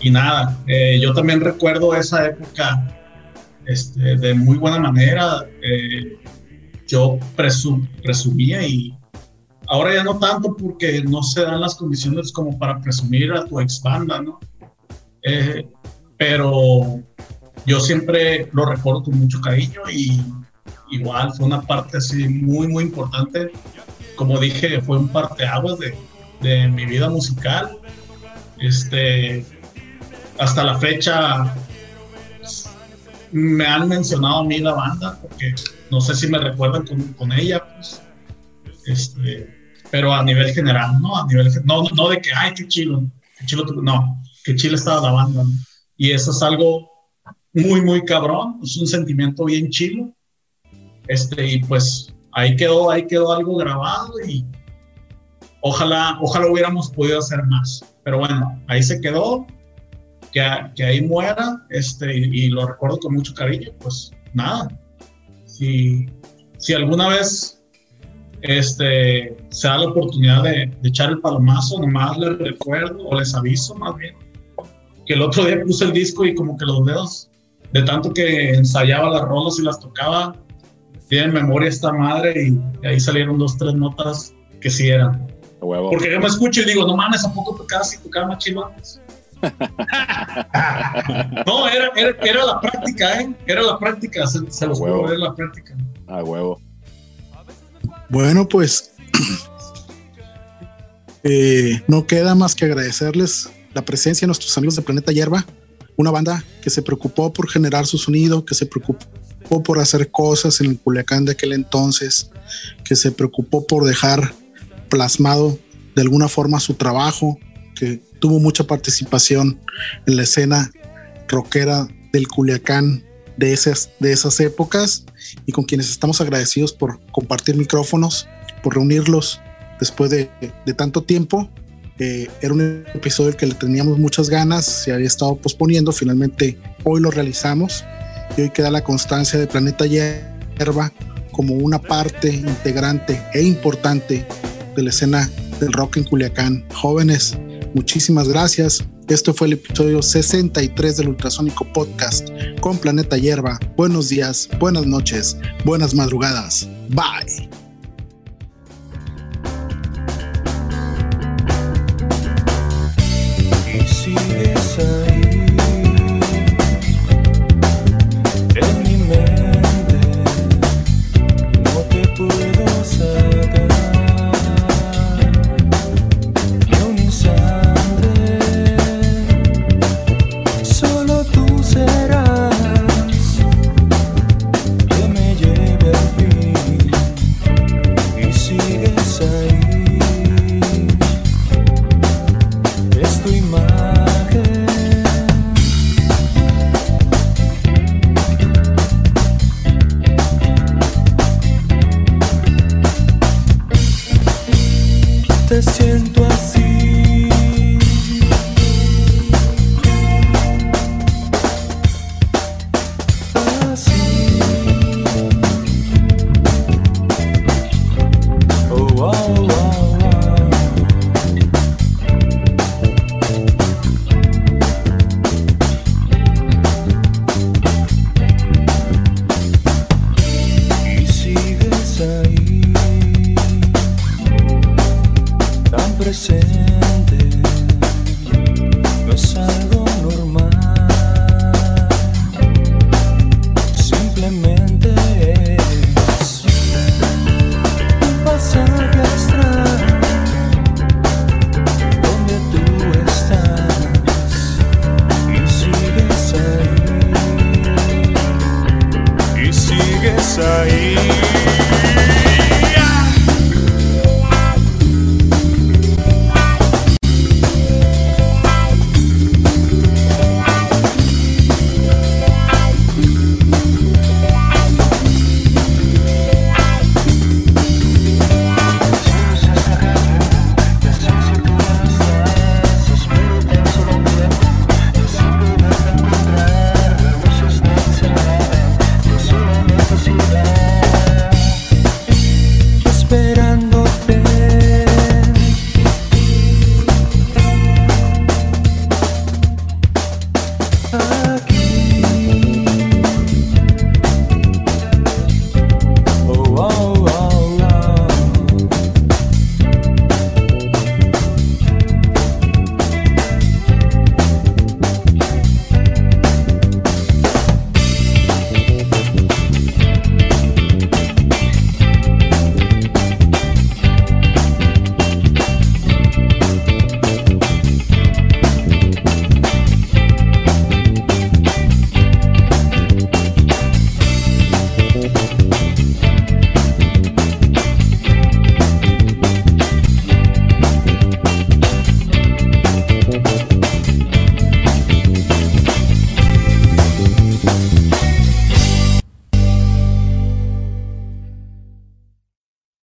I: y nada, eh, yo también recuerdo esa época este, de muy buena manera. Eh, yo presumía y ahora ya no tanto porque no se dan las condiciones como para presumir a tu ex banda, ¿no? Eh, pero yo siempre lo recuerdo con mucho cariño y igual fue una parte así muy, muy importante. Como dije, fue un parteaguas de, de mi vida musical. Este, hasta la fecha me han mencionado a mí la banda, porque no sé si me recuerdan con, ella, pues, este, pero a nivel general, ¿no? A nivel, no, no de que, ay, qué chilo, qué chilo, no, qué chilo estaba la banda, Y eso es algo muy, muy cabrón, es un sentimiento bien chilo, este, y pues ahí quedó, ahí quedó algo grabado y ojalá, ojalá hubiéramos podido hacer más, pero bueno, ahí se quedó, que, ahí muera, este, y, lo recuerdo con mucho cariño, pues nada. Si, si alguna vez este, se da la oportunidad de, echar el palomazo, nomás les recuerdo, o les aviso más bien, que el otro día puse el disco y como que los dedos, de tanto que ensayaba las rolas y las tocaba, tienen memoria esta madre y, ahí salieron dos, tres notas que sí eran. Porque yo me escucho y digo, no mames, ¿a poco tocabas y tocaba más chido antes? No, era, era, era, la práctica, ¿eh? Era la práctica, se, se los puedo ver la práctica.
C: A huevo.
D: Bueno, pues eh, no queda más que agradecerles la presencia de nuestros amigos de Planeta Hierba, una banda que se preocupó por generar su sonido, que se preocupó por hacer cosas en el Culiacán de aquel entonces, que se preocupó por dejar plasmado de alguna forma su trabajo, que tuvo mucha participación en la escena rockera del Culiacán de esas, de esas épocas y con quienes estamos agradecidos por compartir micrófonos, por reunirlos después de, de tanto tiempo. Eh, era un episodio que le teníamos muchas ganas, se había estado posponiendo, finalmente hoy lo realizamos y hoy queda la constancia de Planeta Hierba como una parte integrante e importante de la escena del rock en Culiacán. Jóvenes, muchísimas gracias. Esto fue el episodio 63 del Ultrasónico Podcast con Planeta Hierba. Buenos días, buenas noches, buenas madrugadas. Bye.